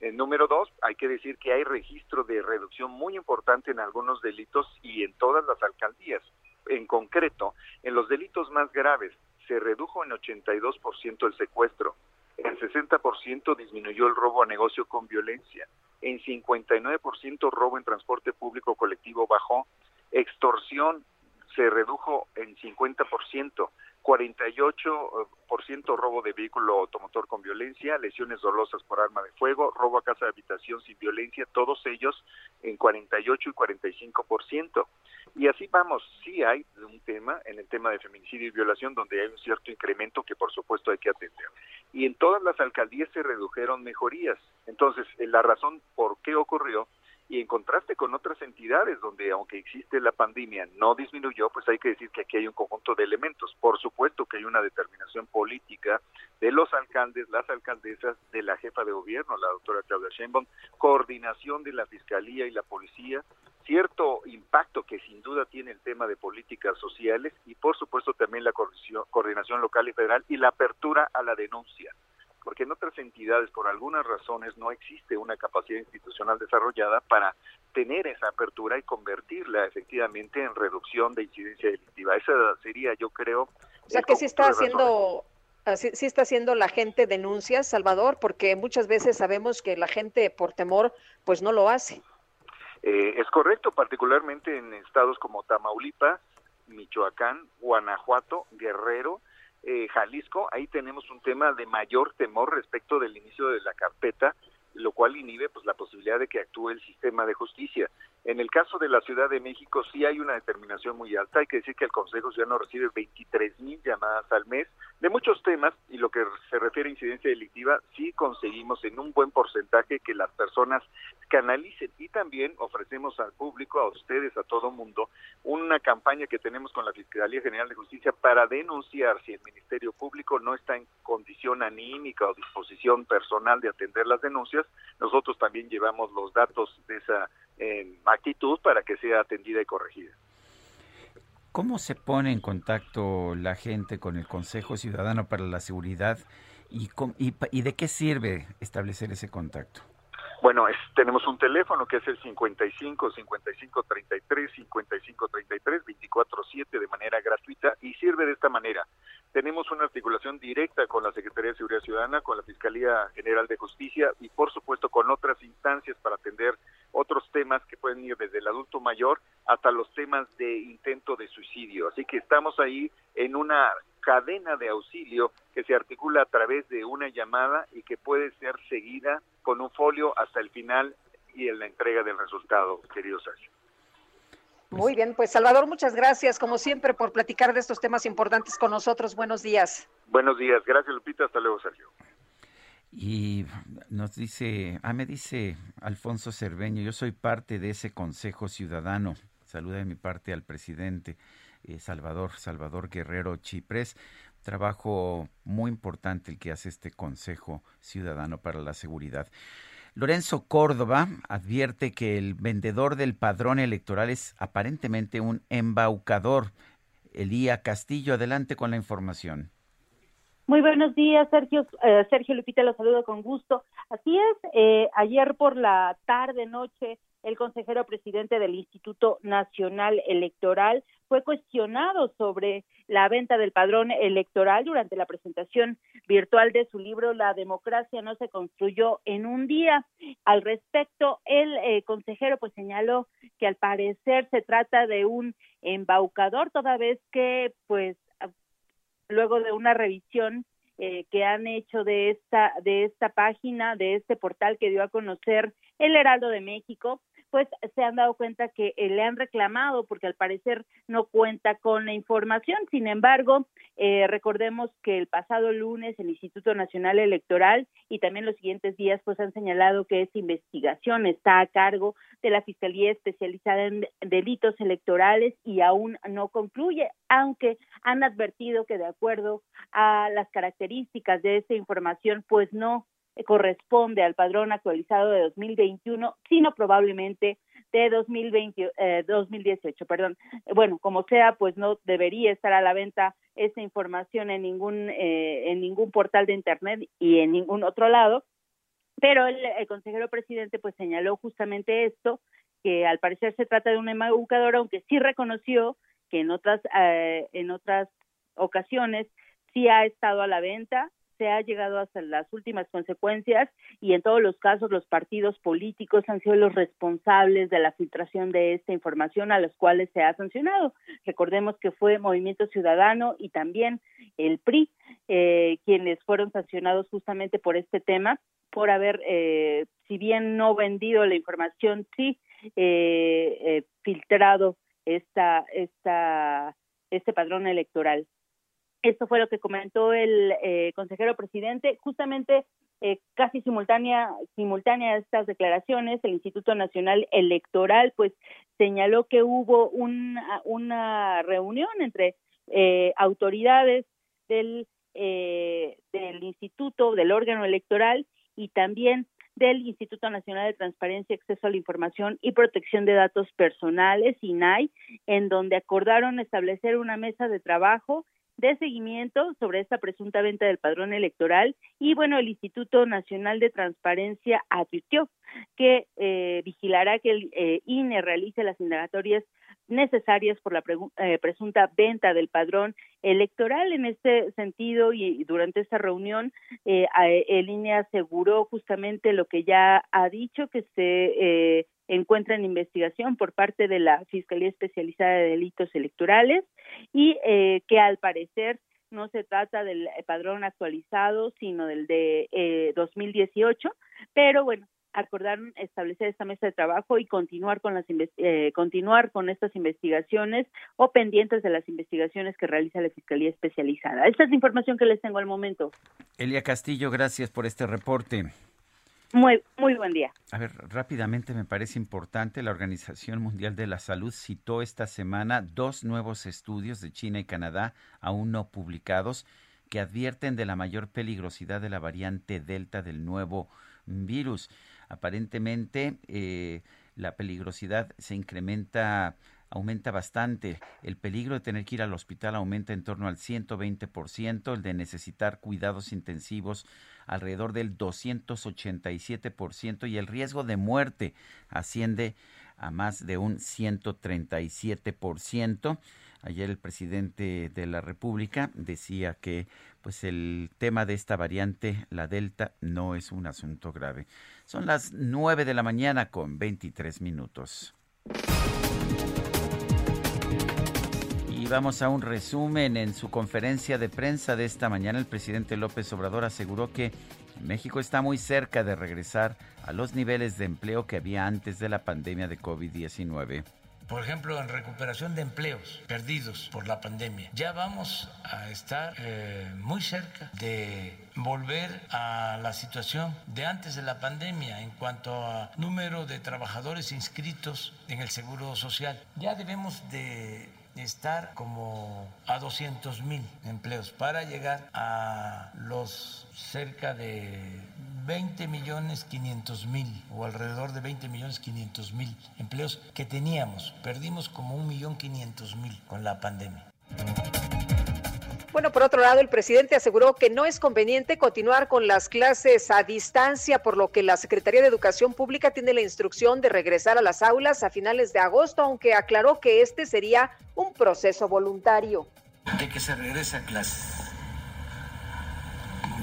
Speaker 33: En número dos, hay que decir que hay registro de reducción muy importante en algunos delitos y en todas las alcaldías. En concreto, en los delitos más graves, se redujo en 82% el secuestro, en 60% disminuyó el robo a negocio con violencia, en 59% robo en transporte público colectivo bajó, extorsión se redujo en 50%, 48% robo de vehículo automotor con violencia, lesiones dolosas por arma de fuego, robo a casa de habitación sin violencia, todos ellos en 48 y 45%. Y así vamos, sí hay un tema en el tema de feminicidio y violación donde hay un cierto incremento que por supuesto hay que atender. Y en todas las alcaldías se redujeron mejorías. Entonces, la razón por qué ocurrió y en contraste con otras entidades donde aunque existe la pandemia no disminuyó, pues hay que decir que aquí hay un conjunto de elementos. Por supuesto que hay una determinación política de los alcaldes, las alcaldesas, de la jefa de gobierno, la doctora Claudia Sheinbaum, coordinación de la fiscalía y la policía, cierto impacto que sin duda tiene el tema de políticas sociales y por supuesto también la coordinación local y federal y la apertura a la denuncia porque en otras entidades por algunas razones no existe una capacidad institucional desarrollada para tener esa apertura y convertirla efectivamente en reducción de incidencia delictiva. Esa sería, yo creo...
Speaker 2: O sea, que sí está haciendo... Sí, está haciendo la gente denuncias, Salvador, porque muchas veces sabemos que la gente por temor pues no lo hace.
Speaker 33: Eh, es correcto, particularmente en estados como Tamaulipas, Michoacán, Guanajuato, Guerrero, eh, Jalisco, ahí tenemos un tema de mayor temor respecto del inicio de la carpeta, lo cual inhibe pues la posibilidad de que actúe el sistema de justicia. En el caso de la Ciudad de México sí hay una determinación muy alta, hay que decir que el Consejo Ciudadano recibe 23 mil llamadas al mes, de muchos temas y lo que se refiere a incidencia delictiva, sí conseguimos en un buen porcentaje que las personas canalicen y también ofrecemos al público, a ustedes, a todo mundo, una campaña que tenemos con la Fiscalía General de Justicia para denunciar si el Ministerio Público no está en condición anímica o disposición personal de atender las denuncias. Nosotros también llevamos los datos de esa actitud para que sea atendida y corregida.
Speaker 1: ¿Cómo se pone en contacto la gente con el Consejo Ciudadano para la Seguridad y, y, de qué sirve establecer ese contacto?
Speaker 33: Bueno, tenemos un teléfono que es el 55 55 33 55 33 24 7 de manera gratuita y sirve de esta manera. Tenemos una articulación directa con la Secretaría de Seguridad Ciudadana, con la Fiscalía General de Justicia y por supuesto con otras instancias para atender otros temas que pueden ir desde el adulto mayor hasta los temas de intento de suicidio. Así que estamos ahí en una cadena de auxilio que se articula a través de una llamada y que puede ser seguida con un folio hasta el final y en la entrega del resultado, querido Sergio.
Speaker 2: Muy bien, pues Salvador, muchas gracias, como siempre, por platicar de estos temas importantes con nosotros. Buenos días.
Speaker 33: Buenos días, gracias Lupita, hasta luego Sergio.
Speaker 1: Y nos dice, ah, me dice Alfonso Cerveño, yo soy parte de ese Consejo Ciudadano. Saluda de mi parte al presidente eh, Salvador, Salvador Guerrero Chiprés. Trabajo muy importante el que hace este Consejo Ciudadano para la Seguridad. Lorenzo Córdoba advierte que el vendedor del padrón electoral es aparentemente un embaucador. Elía Castillo, adelante con la información.
Speaker 34: Muy buenos días, Sergio. Eh, Sergio Lupita, los saludo con gusto. Así es, eh, ayer por la tarde, noche, el consejero presidente del Instituto Nacional Electoral fue cuestionado sobre la venta del padrón electoral durante la presentación virtual de su libro La democracia no se construyó en un día. Al respecto, el eh, consejero pues señaló que al parecer se trata de un embaucador, toda vez que pues luego de una revisión eh, que han hecho de esta de esta página, de este portal que dio a conocer el Heraldo de México, pues se han dado cuenta que eh, le han reclamado porque al parecer no cuenta con la información. Sin embargo, eh, recordemos que el pasado lunes el Instituto Nacional Electoral y también los siguientes días pues han señalado que esta investigación está a cargo de la Fiscalía Especializada en Delitos Electorales y aún no concluye, aunque han advertido que de acuerdo a las características de esta información pues no corresponde al padrón actualizado de 2021, sino probablemente de 2020, eh, 2018, perdón. Bueno, como sea, pues no debería estar a la venta esa información en ningún eh, en ningún portal de internet y en ningún otro lado. Pero el, consejero presidente pues señaló justamente esto, que al parecer se trata de un educador, aunque sí reconoció que en otras eh, en otras ocasiones sí ha estado a la venta se ha llegado hasta las últimas consecuencias y en todos los casos los partidos políticos han sido los responsables de la filtración de esta información a los cuales se ha sancionado. Recordemos que fue Movimiento Ciudadano y también el PRI eh, quienes fueron sancionados justamente por este tema, por haber, eh, si bien no vendido la información, sí eh, eh filtrado esta, esta, este padrón electoral. Esto fue lo que comentó el eh, consejero presidente. Justamente eh, casi simultánea, simultánea a estas declaraciones, el Instituto Nacional Electoral pues señaló que hubo una, una reunión entre eh, autoridades del, del instituto, del órgano electoral y también del Instituto Nacional de Transparencia, Acceso a la Información y Protección de Datos Personales, INAI, en donde acordaron establecer una mesa de trabajo de seguimiento sobre esta presunta venta del padrón electoral y bueno, el Instituto Nacional de Transparencia advirtió que eh, vigilará que el eh, INE realice las indagatorias necesarias por la eh, presunta venta del padrón electoral. En este sentido, y, durante esta reunión, eh, el INE aseguró justamente lo que ya ha dicho, que se eh, encuentra en investigación por parte de la Fiscalía Especializada de Delitos Electorales y eh, que al parecer no se trata del padrón actualizado, sino del de eh, 2018, pero bueno, acordaron establecer esta mesa de trabajo y continuar con las eh, continuar con estas investigaciones o pendientes de las investigaciones que realiza la Fiscalía Especializada. Esta es la información que les tengo al momento.
Speaker 1: Elia Castillo, gracias por este reporte.
Speaker 34: Muy, muy buen día.
Speaker 1: A ver, rápidamente me parece importante, la Organización Mundial de la Salud citó esta semana dos nuevos estudios de China y Canadá, aún no publicados, que advierten de la mayor peligrosidad de la variante Delta del nuevo virus. Aparentemente, eh, la peligrosidad se incrementa aumenta bastante. El peligro de tener que ir al hospital aumenta en torno al 120%, el de necesitar cuidados intensivos alrededor del 287% y el riesgo de muerte asciende a más de un 137%. Ayer el presidente de la República decía que pues el tema de esta variante, la Delta, no es un asunto grave. Son las 9 de la mañana con 23 minutos. Vamos a un resumen. En su conferencia de prensa de esta mañana, el presidente López Obrador aseguró que México está muy cerca de regresar a los niveles de empleo que había antes de la pandemia de COVID-19
Speaker 31: por ejemplo, en recuperación de empleos perdidos por la pandemia. Ya vamos a estar eh, muy cerca de volver a la situación de antes de la pandemia en cuanto a número de trabajadores inscritos en el Seguro Social. Ya debemos de estar como a 200 mil empleos para llegar a los cerca de 20 millones 500 mil o alrededor de 20 millones 500 mil empleos que teníamos. Perdimos como un millón 500 mil con la pandemia.
Speaker 2: Bueno, por otro lado, el presidente aseguró que no es conveniente continuar con las clases a distancia, por lo que la Secretaría de Educación Pública tiene la instrucción de regresar a las aulas a finales de agosto, aunque aclaró que este sería un proceso voluntario.
Speaker 31: De que se regrese a clases,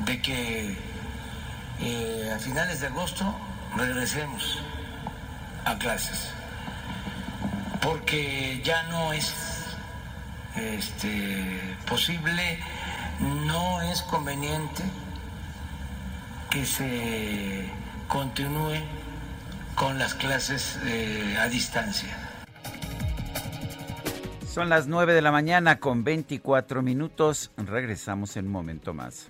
Speaker 31: de que eh, a finales de agosto regresemos a clases, porque ya no es este, posible, no es conveniente que se continúe con las clases eh, a distancia.
Speaker 1: Son las 9 de la mañana con 24 minutos. Regresamos en un momento más.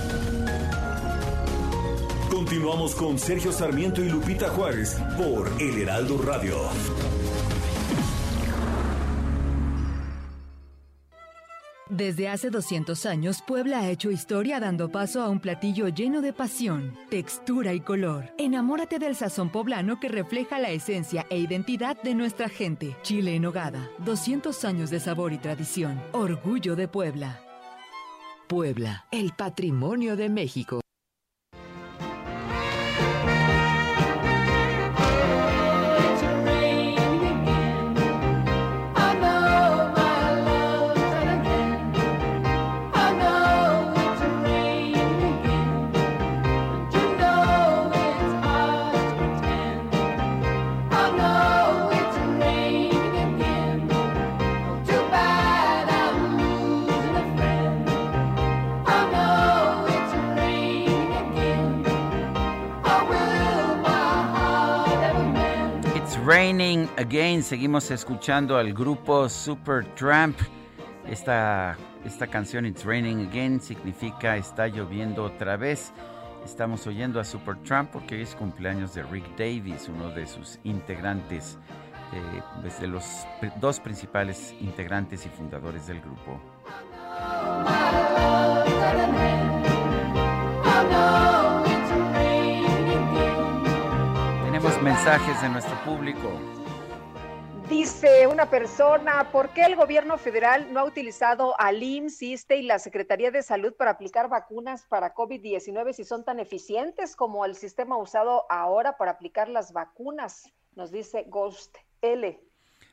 Speaker 4: Continuamos con Sergio Sarmiento y Lupita Juárez por El Heraldo Radio.
Speaker 35: Desde hace 200 años, Puebla ha hecho historia dando paso a un platillo lleno de pasión, textura y color. Enamórate del sazón poblano que refleja la esencia e identidad de nuestra gente. Chile en hogada, 200 años de sabor y tradición. Orgullo de Puebla. Puebla, el patrimonio de México.
Speaker 1: Raining Again. Seguimos escuchando al grupo Supertramp. Esta, esta canción It's Raining Again significa está lloviendo otra vez. Estamos oyendo a Supertramp porque es cumpleaños de Rick Davis, uno de sus integrantes, eh, pues, de los dos principales integrantes y fundadores del grupo mensajes de nuestro público.
Speaker 2: Dice una persona, ¿por qué el gobierno federal no ha utilizado al IMSS, ISTE y la Secretaría de Salud para aplicar vacunas para COVID-19 si son tan eficientes como el sistema usado ahora para aplicar las vacunas? Nos dice Ghost L.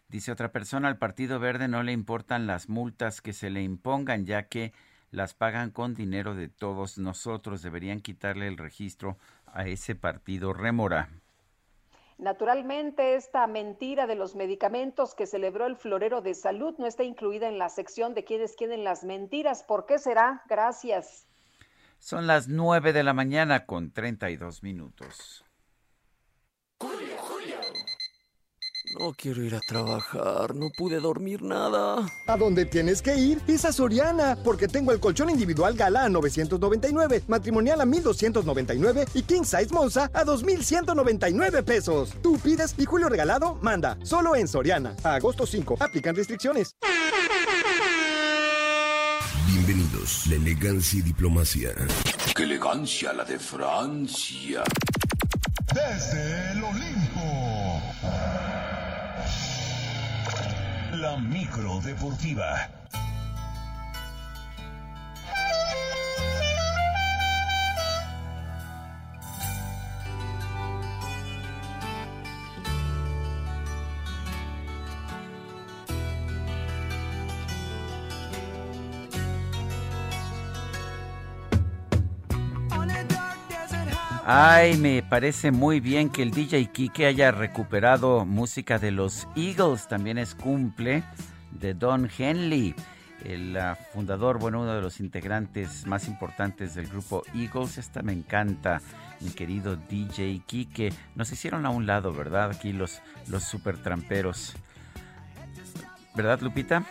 Speaker 1: Dice otra persona, al Partido Verde no le importan las multas que se le impongan, ya que las pagan con dinero de todos nosotros. Deberían quitarle el registro a ese partido rémora.
Speaker 2: Naturalmente, esta mentira de los medicamentos que celebró el Florero de Salud no está incluida en la sección de quienes quieren las mentiras. ¿Por qué será? Gracias.
Speaker 1: Son las nueve de la mañana con treinta y dos minutos.
Speaker 16: No quiero ir a trabajar, no pude dormir nada.
Speaker 28: ¿A dónde tienes que ir? Es a Soriana, porque tengo el colchón individual Gala a 999, matrimonial a 1299 y King Size Monza a 2199 pesos. Tú pides y Julio Regalado manda, solo en Soriana. A agosto 5, aplican restricciones.
Speaker 36: Bienvenidos, la elegancia y diplomacia.
Speaker 37: ¡Qué elegancia la de Francia!
Speaker 4: Desde el Olimpo. La micro deportiva.
Speaker 1: Ay, me parece muy bien que el DJ Kike haya recuperado música de los Eagles. También es cumple de Don Henley, el uh, fundador, bueno, uno de los integrantes más importantes del grupo Eagles. Esta me encanta, mi querido DJ Kike. Nos hicieron a un lado, ¿verdad? Aquí los, los super tramperos. ¿Verdad, Lupita?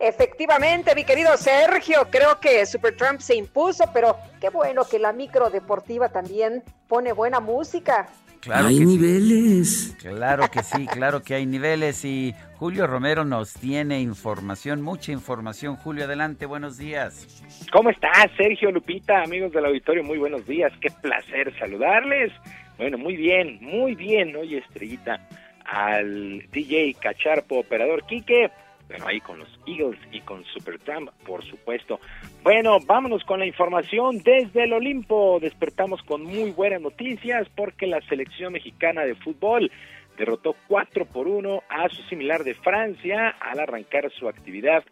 Speaker 2: Efectivamente, mi querido Sergio, creo que Supertramp se impuso, pero qué bueno que la micro deportiva también pone buena música.
Speaker 1: Claro
Speaker 38: hay
Speaker 1: que
Speaker 38: niveles.
Speaker 1: Sí. Claro que sí, claro que hay niveles y Julio Romero nos tiene información, mucha información. Julio, adelante, buenos días.
Speaker 39: ¿Cómo estás, Sergio Lupita, amigos del auditorio? Muy buenos días, qué placer saludarles. Bueno, muy bien, muy bien, oye, Estrellita al DJ Cacharpo, operador Quique, bueno, ahí con los Eagles y con Supertramp, por supuesto. Bueno, vámonos con la información desde el Olimpo. Despertamos con muy buenas noticias porque la selección mexicana de fútbol derrotó 4 por 1 a su similar de Francia al arrancar su actividad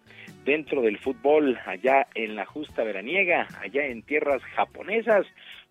Speaker 39: dentro del fútbol allá en la justa veraniega, allá en tierras japonesas.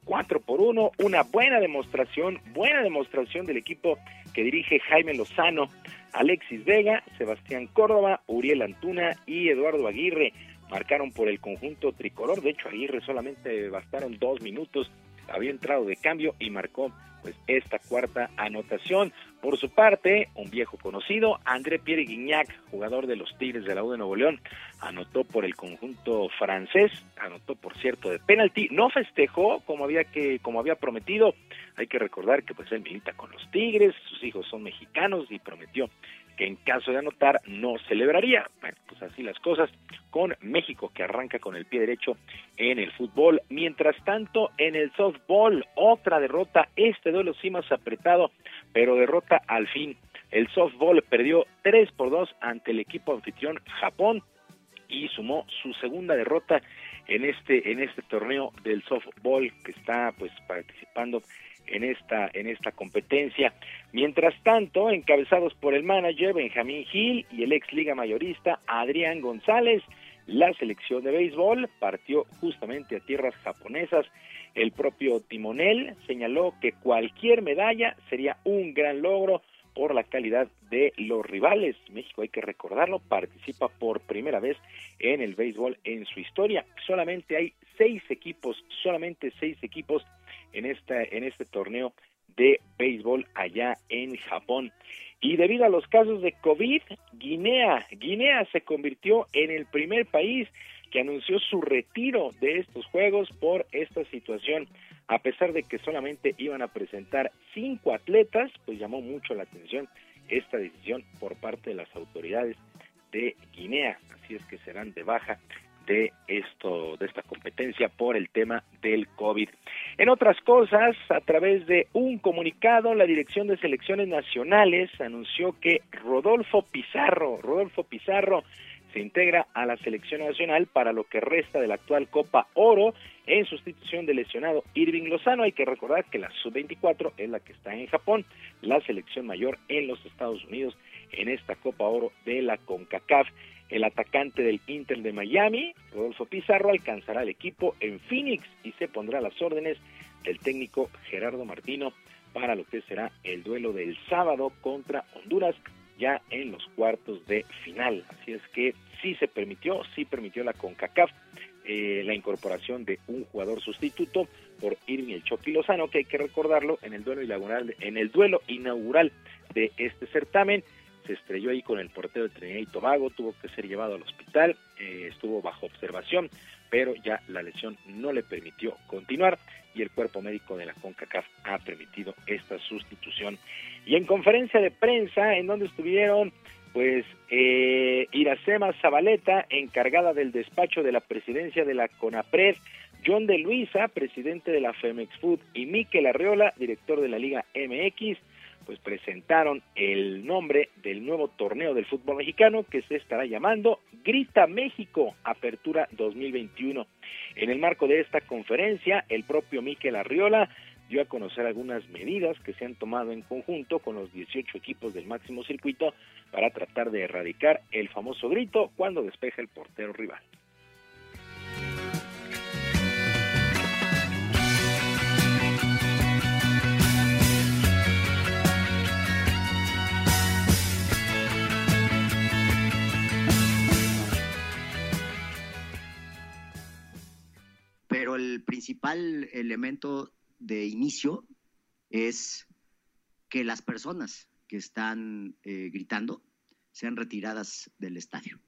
Speaker 39: 4 por 1, una buena demostración, buena demostración del equipo que dirige Jaime Lozano, Alexis Vega, Sebastián Córdoba, Uriel Antuna y Eduardo Aguirre marcaron por el conjunto tricolor. De hecho, Aguirre solamente bastaron dos minutos, había entrado de cambio y marcó pues esta cuarta anotación. Por su parte, un viejo conocido, André Pierre Guignac, jugador de los Tigres de la U de Nuevo León, anotó por el conjunto francés, anotó por cierto de penalti, no festejó como había que como había prometido. Hay que recordar que pues él milita con los Tigres, sus hijos son mexicanos y prometió que en caso de anotar no celebraría. Bueno, pues así las cosas con México que arranca con el pie derecho en el fútbol. Mientras tanto, en el softball, otra derrota, este duelo sí más apretado, pero derrota al fin. El softball perdió 3 por 2 ante el equipo anfitrión Japón y sumó su segunda derrota en este en este torneo del softball que está pues participando en esta, en esta competencia. Mientras tanto, encabezados por el manager Benjamín Gil y el ex liga mayorista Adrián González, la selección de béisbol partió justamente a tierras japonesas. El propio timonel señaló que cualquier medalla sería un gran logro por la calidad de los rivales. México, hay que recordarlo, participa por primera vez en el béisbol en su historia. Solamente hay seis equipos, solamente seis equipos en, esta, en este torneo de béisbol allá en Japón. Y debido a los casos de COVID, Guinea, Guinea se convirtió en el primer país que anunció su retiro de estos juegos por esta situación. A pesar de que solamente iban a presentar cinco atletas, pues llamó mucho la atención esta decisión por parte de las autoridades de Guinea. Así es que serán de baja de esto, de esta competencia por el tema del COVID. En otras cosas, a través de un comunicado, la Dirección de Selecciones Nacionales anunció que Rodolfo Pizarro, Rodolfo Pizarro se integra a la selección nacional para lo que resta de la actual Copa Oro en sustitución del lesionado Irving Lozano. Hay que recordar que la sub-24 es la que está en Japón, la selección mayor en los Estados Unidos en esta Copa Oro de la CONCACAF. El atacante del Inter de Miami, Rodolfo Pizarro, alcanzará el equipo en Phoenix y se pondrá las órdenes del técnico Gerardo Martino para lo que será el duelo del sábado contra Honduras ya en los cuartos de final. Así es que sí se permitió, sí permitió la CONCACAF eh, la incorporación de un jugador sustituto por Irving el Lozano, que hay que recordarlo, en el duelo inaugural, en el duelo inaugural de este certamen, se estrelló ahí con el portero de Trinidad y Tobago, tuvo que ser llevado al hospital, eh, estuvo bajo observación, pero ya la lesión no le permitió continuar y el cuerpo médico de la CONCACAF ha permitido esta sustitución. Y en conferencia de prensa, en donde estuvieron pues eh, Iracema Zabaleta, encargada del despacho de la presidencia de la CONAPRED, John de Luisa, presidente de la Femex Food, y Miquel Arreola, director de la Liga MX, pues presentaron el nombre del nuevo torneo del fútbol mexicano que se estará llamando Grita México Apertura 2021. En el marco de esta conferencia, el propio Miquel Arriola dio a conocer algunas medidas que se han tomado en conjunto con los 18 equipos del máximo circuito para tratar de erradicar el famoso grito cuando despeja el portero rival.
Speaker 40: Pero el principal elemento de inicio es que las personas que están eh, gritando sean retiradas del estadio.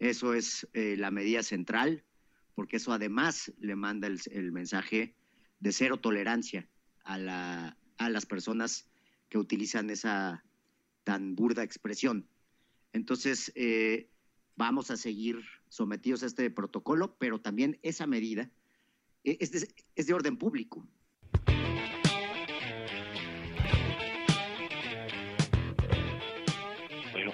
Speaker 40: Eso es eh, la medida central, porque eso además le manda el, mensaje de cero tolerancia a, la, a las personas que utilizan esa tan burda expresión. Entonces, eh, vamos a seguir sometidos a este protocolo, pero también esa medida es es de orden público.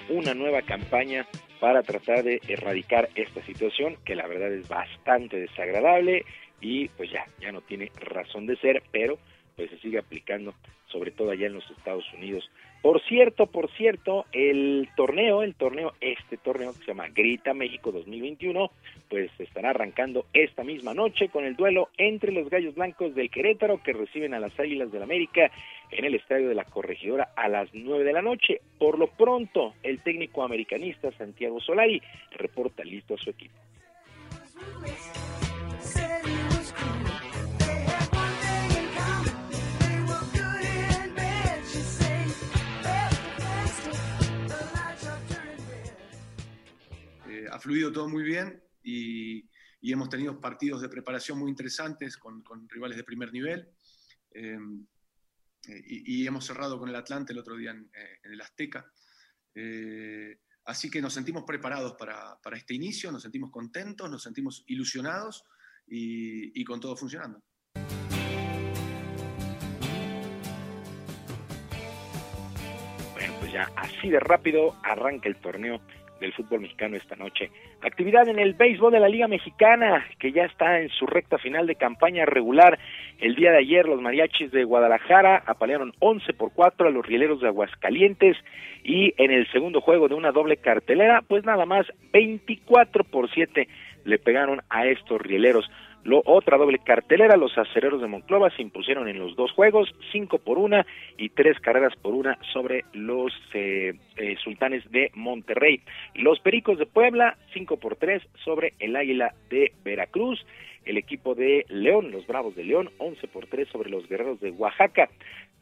Speaker 39: una nueva campaña para tratar de erradicar esta situación que la verdad es bastante desagradable y pues ya, ya no tiene razón de ser, pero pues se sigue aplicando sobre todo allá en los Estados Unidos. Por cierto, por cierto, el torneo, el torneo, este torneo que se llama Grita México 2021, pues estará arrancando esta misma noche con el duelo entre los Gallos Blancos del Querétaro que reciben a las Águilas del América en el estadio de la Corregidora a las 9 de la noche. Por lo pronto, el técnico americanista Santiago Solari reporta listo a su equipo.
Speaker 41: Ha fluido todo muy bien y, hemos tenido partidos de preparación muy interesantes con, rivales de primer nivel. Eh, y, hemos cerrado con el Atlante el otro día en, eh, el Azteca. Eh, así que nos sentimos preparados para, este inicio, nos sentimos contentos, nos sentimos ilusionados y, y con todo funcionando.
Speaker 39: Bueno, pues ya así de rápido arranca el torneo del fútbol mexicano esta noche. Actividad en el béisbol de la Liga Mexicana, que ya está en su recta final de campaña regular. El día de ayer los mariachis de Guadalajara apalearon 11 por 4 a los rieleros de Aguascalientes y en el segundo juego de una doble cartelera, pues nada más 24 por 7 le pegaron a estos rieleros. Lo, otra doble cartelera, los acereros de Monclova se impusieron en los dos juegos, cinco por una y tres carreras por una sobre los eh, eh, sultanes de Monterrey. Los pericos de Puebla, cinco por tres sobre el águila de Veracruz. El equipo de León, los Bravos de León, 11 por 3 sobre los Guerreros de Oaxaca.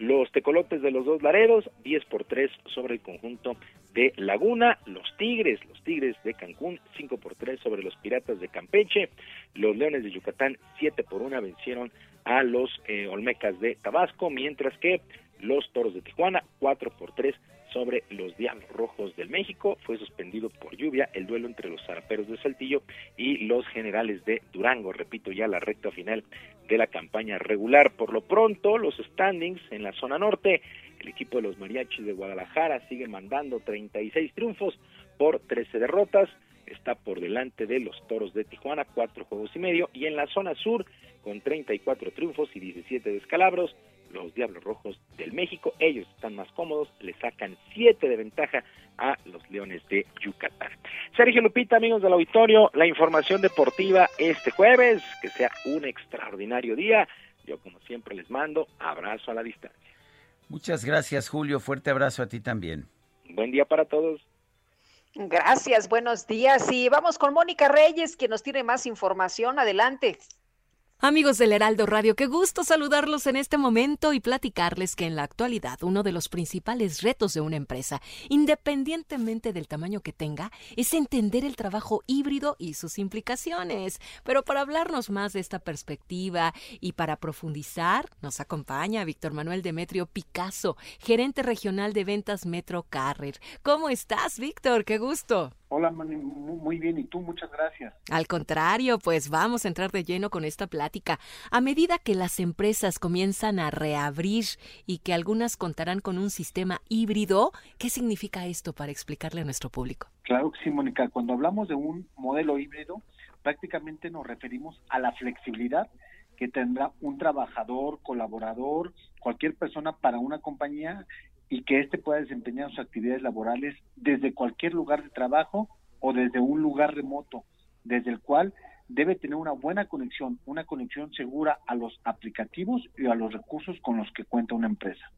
Speaker 39: Los Tecolotes de los dos Laredos, 10 por 3 sobre el conjunto de Laguna. Los Tigres, los Tigres de Cancún, 5 por 3 sobre los Piratas de Campeche. Los Leones de Yucatán, 7 por 1 vencieron a los eh, Olmecas de Tabasco, mientras que los Toros de Tijuana, 4 por 3 sobre los Diablos Rojos del México. Fue suspendido por lluvia el duelo entre los zaraperos de Saltillo y los generales de Durango. Repito, ya la recta final de la campaña regular. Por lo pronto, los standings en la zona norte, el equipo de los mariachis de Guadalajara sigue mandando 36 triunfos por 13 derrotas. Está por delante de los toros de Tijuana, cuatro juegos y medio. Y en la zona sur, con 34 triunfos y 17 descalabros, los Diablos Rojos del México. Ellos están más cómodos, le sacan 7 de ventaja a los Leones de Yucatán. Sergio Lupita, amigos del auditorio, la información deportiva este jueves, que sea un extraordinario día. Yo como siempre les mando abrazo a la distancia.
Speaker 1: Muchas gracias Julio, fuerte abrazo a ti también.
Speaker 39: Buen día para todos.
Speaker 2: Gracias, buenos días. Y vamos con Mónica Reyes, que nos tiene más información. Adelante.
Speaker 26: Amigos del Heraldo Radio, qué gusto saludarlos en este momento y platicarles que en la actualidad uno de los principales retos de una empresa, independientemente del tamaño que tenga, es entender el trabajo híbrido y sus implicaciones. Pero para hablarnos más de esta perspectiva y para profundizar, nos acompaña Víctor Manuel Demetrio Picasso, gerente regional de ventas Metro Carrier. ¿Cómo estás, Víctor? Qué gusto.
Speaker 42: Hola, muy bien. ¿Y tú? Muchas gracias.
Speaker 26: Al contrario, pues vamos a entrar de lleno con esta plática. A medida que las empresas comienzan a reabrir y que algunas contarán con un sistema híbrido, ¿qué significa esto para explicarle a nuestro público?
Speaker 42: Claro que sí, Mónica. Cuando hablamos de un modelo híbrido, prácticamente nos referimos a la flexibilidad que tendrá un trabajador, colaborador, cualquier persona para una compañía y que éste pueda desempeñar sus actividades laborales desde cualquier lugar de trabajo o desde un lugar remoto, desde el cual debe tener una buena conexión, una conexión segura a los aplicativos y a los recursos con los que cuenta una empresa.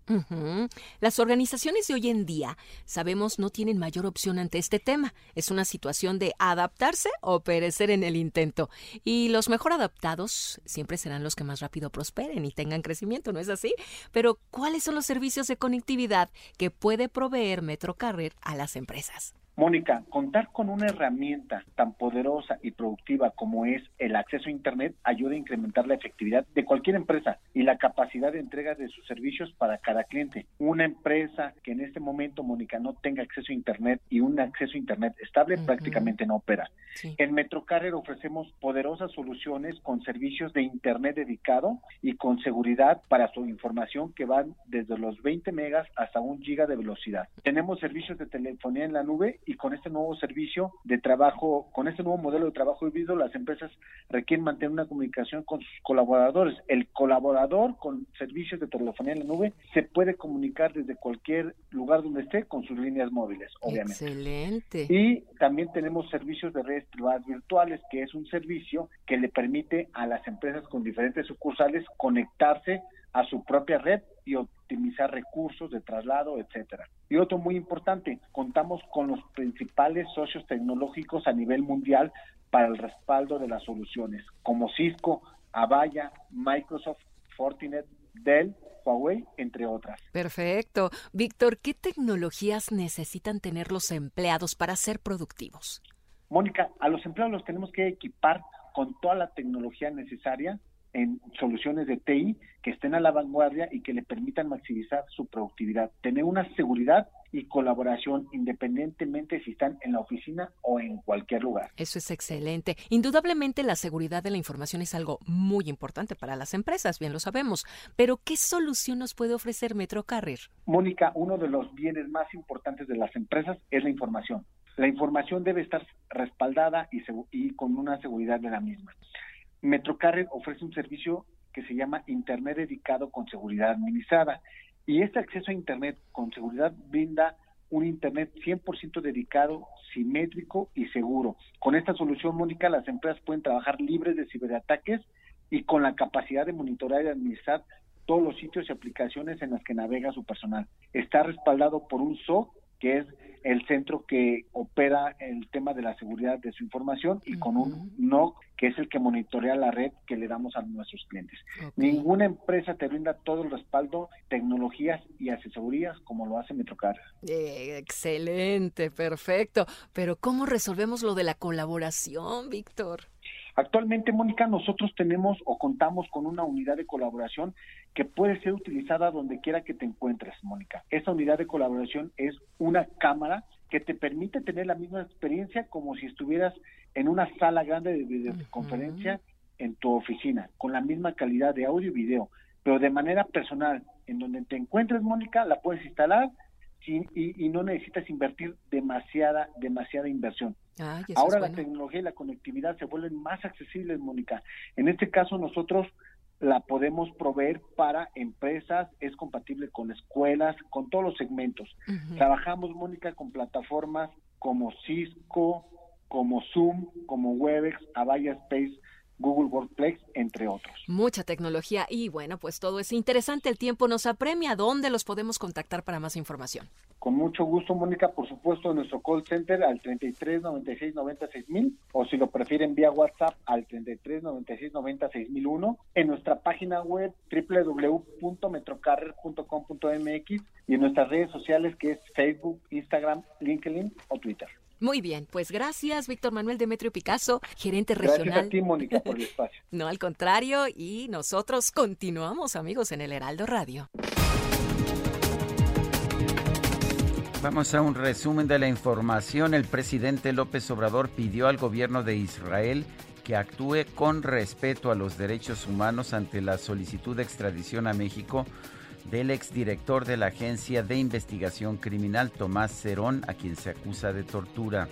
Speaker 26: Las organizaciones de hoy en día, sabemos, no tienen mayor opción ante este tema. Es una situación de adaptarse o perecer en el intento. Y los mejor adaptados siempre serán los que más rápido prosperen y tengan crecimiento, ¿no es así? Pero, ¿cuáles son los servicios de conectividad que puede proveer Metrocarrier a las empresas?
Speaker 42: Mónica, contar con una herramienta tan poderosa y productiva como es el acceso a Internet ayuda a incrementar la efectividad de cualquier empresa y la capacidad de entrega de sus servicios para cada cliente. Una empresa que en este momento, Mónica, no tenga acceso a Internet y un acceso a Internet estable prácticamente no opera. En Metrocarrier ofrecemos poderosas soluciones con servicios de Internet dedicado y con seguridad para su información que van desde los 20 megas hasta un giga de velocidad. Tenemos servicios de telefonía en la nube y con este nuevo servicio de trabajo, con este nuevo modelo de trabajo híbrido, las empresas requieren mantener una comunicación con sus colaboradores. El colaborador con servicios de telefonía en la nube se puede comunicar desde cualquier lugar donde esté con sus líneas móviles, obviamente.
Speaker 26: Excelente.
Speaker 42: Y también tenemos servicios de redes privadas virtuales, que es un servicio que le permite a las empresas con diferentes sucursales conectarse a su propia red y optimizar recursos de traslado, etcétera. Y otro muy importante, contamos con los principales socios tecnológicos a nivel mundial para el respaldo de las soluciones, como Cisco, Avaya, Microsoft, Fortinet, Dell, Huawei, entre otras.
Speaker 26: Perfecto. Víctor, ¿qué tecnologías necesitan tener los empleados para ser productivos?
Speaker 42: Mónica, a los empleados los tenemos que equipar con toda la tecnología necesaria en soluciones de TI que estén a la vanguardia y que le permitan maximizar su productividad, tener una seguridad y colaboración independientemente si están en la oficina o en cualquier lugar.
Speaker 26: Eso es excelente. Indudablemente la seguridad de la información es algo muy importante para las empresas, bien lo sabemos, pero ¿qué solución nos puede ofrecer Metrocarrier?
Speaker 42: Mónica, uno de los bienes más importantes de las empresas es la información. La información debe estar respaldada y, y con una seguridad de la misma. Metrocarrier ofrece un servicio que se llama Internet dedicado con seguridad administrada. Y este acceso a Internet con seguridad brinda un Internet 100% dedicado, simétrico y seguro. Con esta solución, Mónica, las empresas pueden trabajar libres de ciberataques y con la capacidad de monitorear y administrar todos los sitios y aplicaciones en las que navega su personal. Está respaldado por un SOC que es el centro que opera el tema de la seguridad de su información y con un NOC que es el que monitorea la red que le damos a nuestros clientes. Ninguna empresa te brinda todo el respaldo, tecnologías y asesorías como lo hace Metrocar.
Speaker 26: Eh, excelente, perfecto. Pero ¿cómo resolvemos lo de la colaboración, Víctor?
Speaker 42: Actualmente, Mónica, nosotros tenemos o contamos con una unidad de colaboración que puede ser utilizada donde quiera que te encuentres, Mónica. Esa unidad de colaboración es una cámara que te permite tener la misma experiencia como si estuvieras en una sala grande de videoconferencia en tu oficina, con la misma calidad de audio y video, pero de manera personal, en donde te encuentres, Mónica, la puedes instalar y, no necesitas invertir demasiada, demasiada inversión. Ahora la tecnología y la conectividad se vuelven más accesibles, Mónica. En este caso nosotros la podemos proveer para empresas, es compatible con escuelas, con todos los segmentos. Trabajamos, Mónica, con plataformas como Cisco, como Zoom, como Webex, Avaya Space, Google Workplace, entre otros.
Speaker 43: Mucha tecnología y bueno, pues todo es interesante. El tiempo nos apremia. ¿Dónde los podemos contactar para más información?
Speaker 42: Con mucho gusto, Mónica, por supuesto, en nuestro call center al 33 96 96 mil o si lo prefieren vía WhatsApp al 33 96 96 mil uno en nuestra página web www.metrocarrer.com.mx y en nuestras redes sociales que es Facebook, Instagram, LinkedIn o Twitter.
Speaker 43: Muy bien, pues gracias, Víctor Manuel Demetrio Picasso, gerente regional.
Speaker 42: Gracias a ti, Mónica, por el espacio.
Speaker 43: no, al contrario, y nosotros continuamos, amigos, en el Heraldo Radio.
Speaker 1: Vamos a un resumen de la información. El presidente López Obrador pidió al gobierno de Israel que actúe con respeto a los derechos humanos ante la solicitud de extradición a México del exdirector de la Agencia de Investigación Criminal, Tomás Cerón, a quien se acusa de tortura.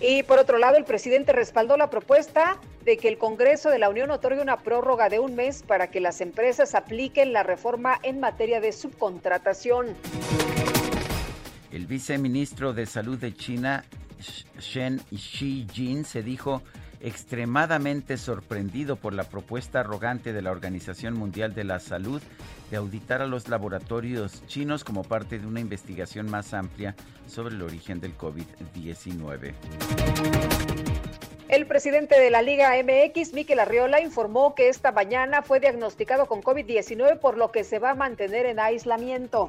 Speaker 2: Y por otro lado, el presidente respaldó la propuesta de que el Congreso de la Unión otorgue una prórroga de un mes para que las empresas apliquen la reforma en materia de subcontratación.
Speaker 1: El viceministro de Salud de China, Shen Xijin, se dijo extremadamente sorprendido por la propuesta arrogante de la Organización Mundial de la Salud de auditar a los laboratorios chinos como parte de una investigación más amplia sobre el origen del COVID-19.
Speaker 2: El presidente de la Liga MX, Miquel Arriola, informó que esta mañana fue diagnosticado con COVID-19, por lo que se va a mantener en aislamiento.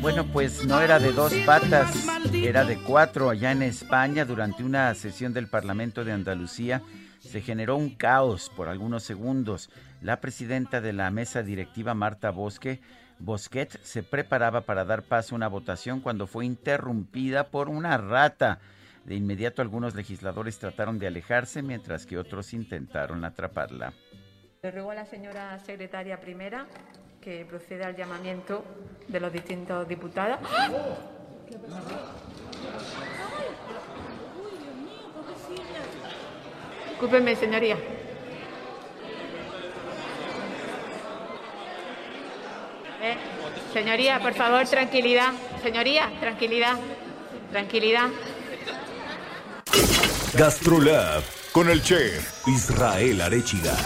Speaker 1: Bueno, pues no era de dos patas, era de cuatro. Allá en España, durante una sesión del Parlamento de Andalucía, se generó un caos por algunos segundos. La presidenta de la mesa directiva, Marta Bosque, Bosquet, se preparaba para dar paso a una votación cuando fue interrumpida por una rata. De inmediato algunos legisladores trataron de alejarse mientras que otros intentaron atraparla.
Speaker 44: Le ruego a la señora secretaria primera que proceda al llamamiento de los distintos diputados. Discúlpeme, señoría. Eh, señoría, por favor, tranquilidad. Señoría, tranquilidad. Tranquilidad.
Speaker 4: Gastrolab con el chef Israel Arechiga.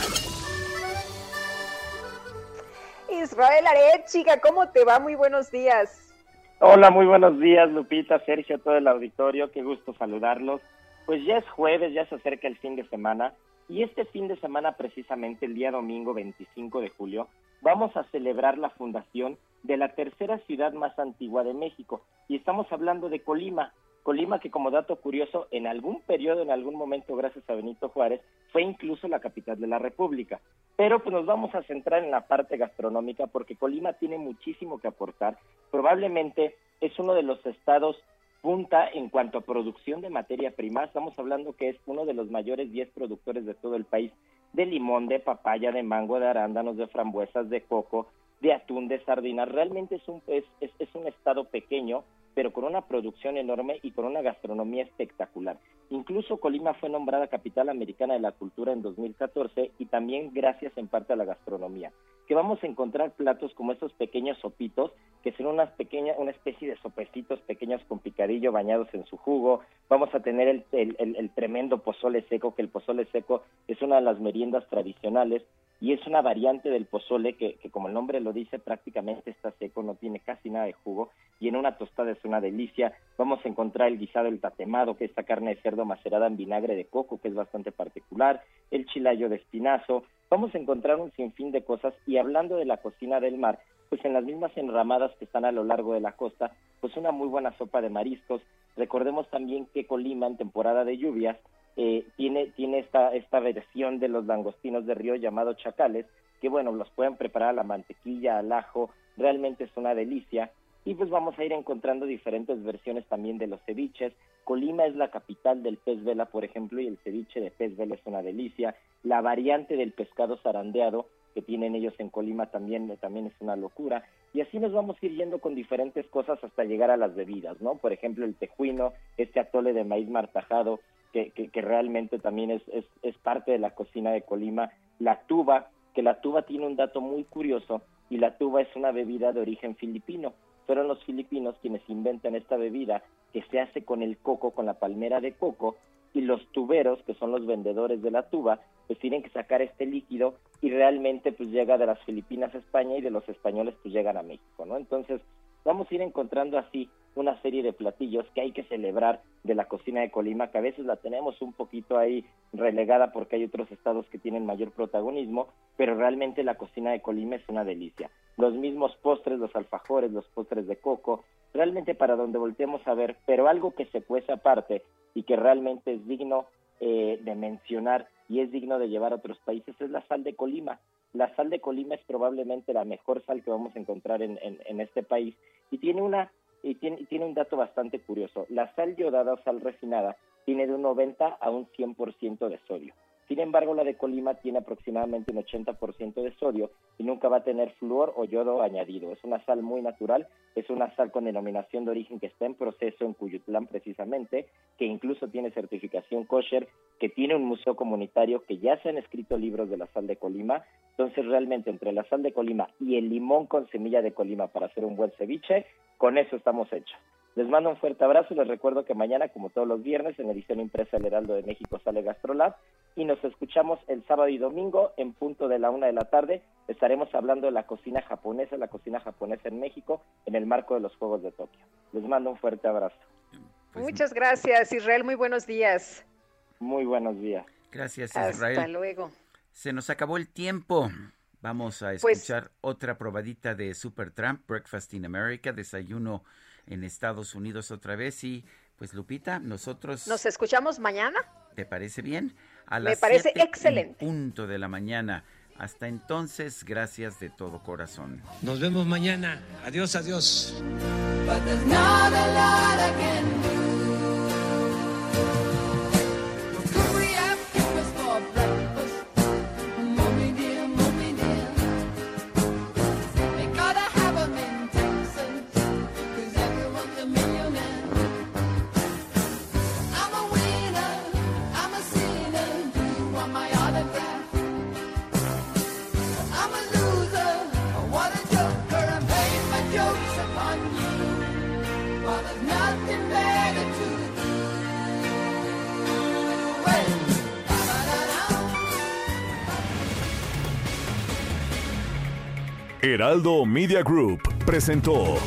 Speaker 2: Israel Arechiga, ¿cómo te va? Muy buenos días.
Speaker 45: Hola, muy buenos días, Lupita, Sergio, todo el auditorio, qué gusto saludarlos. Pues ya es jueves, ya se acerca el fin de semana y este fin de semana, precisamente el día domingo 25 de julio, vamos a celebrar la fundación de la tercera ciudad más antigua de México y estamos hablando de Colima. Colima que como dato curioso, en algún periodo, en algún momento, gracias a Benito Juárez, fue incluso la capital de la República. Pero pues nos vamos a centrar en la parte gastronómica porque Colima tiene muchísimo que aportar. Probablemente es uno de los estados punta en cuanto a producción de materia prima. Estamos hablando que es uno de los mayores 10 productores de todo el país de limón, de papaya, de mango, de arándanos, de frambuesas, de coco, de atún, de sardinas. Realmente es un, es, es un estado pequeño, pero con una producción enorme y con una gastronomía espectacular. Incluso Colima fue nombrada capital americana de la cultura en 2014 y también gracias en parte a la gastronomía, que vamos a encontrar platos como estos pequeños sopitos, que son unas pequeñas, una especie de sopecitos pequeños con picadillo bañados en su jugo. Vamos a tener el, el tremendo pozole seco, que el pozole seco es una de las meriendas tradicionales y es una variante del pozole que, que, como el nombre lo dice prácticamente está seco, no tiene casi nada de jugo y en una tostada es una delicia. Vamos a encontrar el guisado el tatemado, que es esta carne de cerdo macerada en vinagre de coco, que es bastante particular, el chilayo de espinazo. Vamos a encontrar un sinfín de cosas y hablando de la cocina del mar, pues en las mismas enramadas que están a lo largo de la costa, pues una muy buena sopa de mariscos. Recordemos también que Colima en temporada de lluvias eh, tiene, tiene esta, esta versión de los langostinos de río llamado chacales, que bueno, los pueden preparar a la mantequilla, al ajo, realmente es una delicia. Y pues vamos a ir encontrando diferentes versiones también de los ceviches. Colima es la capital del pez vela, por ejemplo, y el ceviche de pez vela es una delicia. La variante del pescado zarandeado que tienen ellos en Colima también, también es una locura. Y así nos vamos a ir yendo con diferentes cosas hasta llegar a las bebidas, ¿no? Por ejemplo, el tejuino, este atole de maíz martajado, que, realmente también es, es, es parte de la cocina de Colima. La tuba, que la tuba tiene un dato muy curioso, y la tuba es una bebida de origen filipino. Fueron los filipinos quienes inventan esta bebida que se hace con el coco, con la palmera de coco, y los tuberos, que son los vendedores de la tuba, pues tienen que sacar este líquido y realmente pues llega de las Filipinas a España y de los españoles pues llegan a México, ¿no? Entonces vamos a ir encontrando así una serie de platillos que hay que celebrar de la cocina de Colima, que a veces la tenemos un poquito ahí relegada porque hay otros estados que tienen mayor protagonismo, pero realmente la cocina de Colima es una delicia. Los mismos postres, los alfajores, los postres de coco, realmente para donde volteemos a ver, pero algo que se cuece aparte y que realmente es digno eh, de mencionar y es digno de llevar a otros países es la sal de Colima. La sal de Colima es probablemente la mejor sal que vamos a encontrar en, en este país y tiene una y tiene, tiene un dato bastante curioso. La sal yodada o sal refinada tiene de un 90 a un 100% de sodio. Sin embargo, la de Colima tiene aproximadamente un 80% de sodio y nunca va a tener flúor o yodo añadido. Es una sal muy natural, es una sal con denominación de origen que está en proceso en Cuyutlán precisamente, que incluso tiene certificación kosher, que tiene un museo comunitario, que ya se han escrito libros de la sal de Colima. Entonces, realmente entre la sal de Colima y el limón con semilla de Colima para hacer un buen ceviche, con eso estamos hechos. Les mando un fuerte abrazo y les recuerdo que mañana, como todos los viernes, en edición impresa El Heraldo de México sale Gastrolab y nos escuchamos el sábado y domingo en punto de la una de la tarde. Estaremos hablando de la cocina japonesa, la cocina japonesa en México, en el marco de los Juegos de Tokio. Les mando un fuerte abrazo.
Speaker 2: Pues Muchas gracias, Israel. Muy buenos días.
Speaker 45: Muy buenos días.
Speaker 1: Gracias, Israel.
Speaker 2: Hasta luego.
Speaker 1: Se nos acabó el tiempo. Vamos a
Speaker 2: Pues
Speaker 1: escuchar otra probadita de Supertramp, Breakfast in America, desayuno en Estados Unidos otra vez. Y pues Lupita, nosotros...
Speaker 2: Nos escuchamos mañana.
Speaker 1: ¿Te parece bien? A
Speaker 2: Me
Speaker 1: las
Speaker 2: parece
Speaker 1: siete en
Speaker 2: excelente.
Speaker 1: punto de la mañana. Hasta entonces, gracias de todo corazón.
Speaker 16: Nos vemos mañana. Adiós, adiós.
Speaker 4: Heraldo Media Group presentó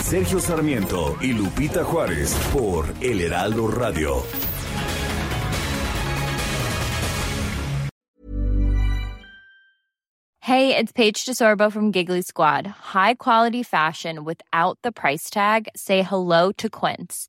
Speaker 4: Sergio Sarmiento y Lupita Juárez por El Heraldo Radio.
Speaker 46: Hey, it's Paige DeSorbo from Giggly Squad. High quality fashion without the price tag. Say hello to Quince.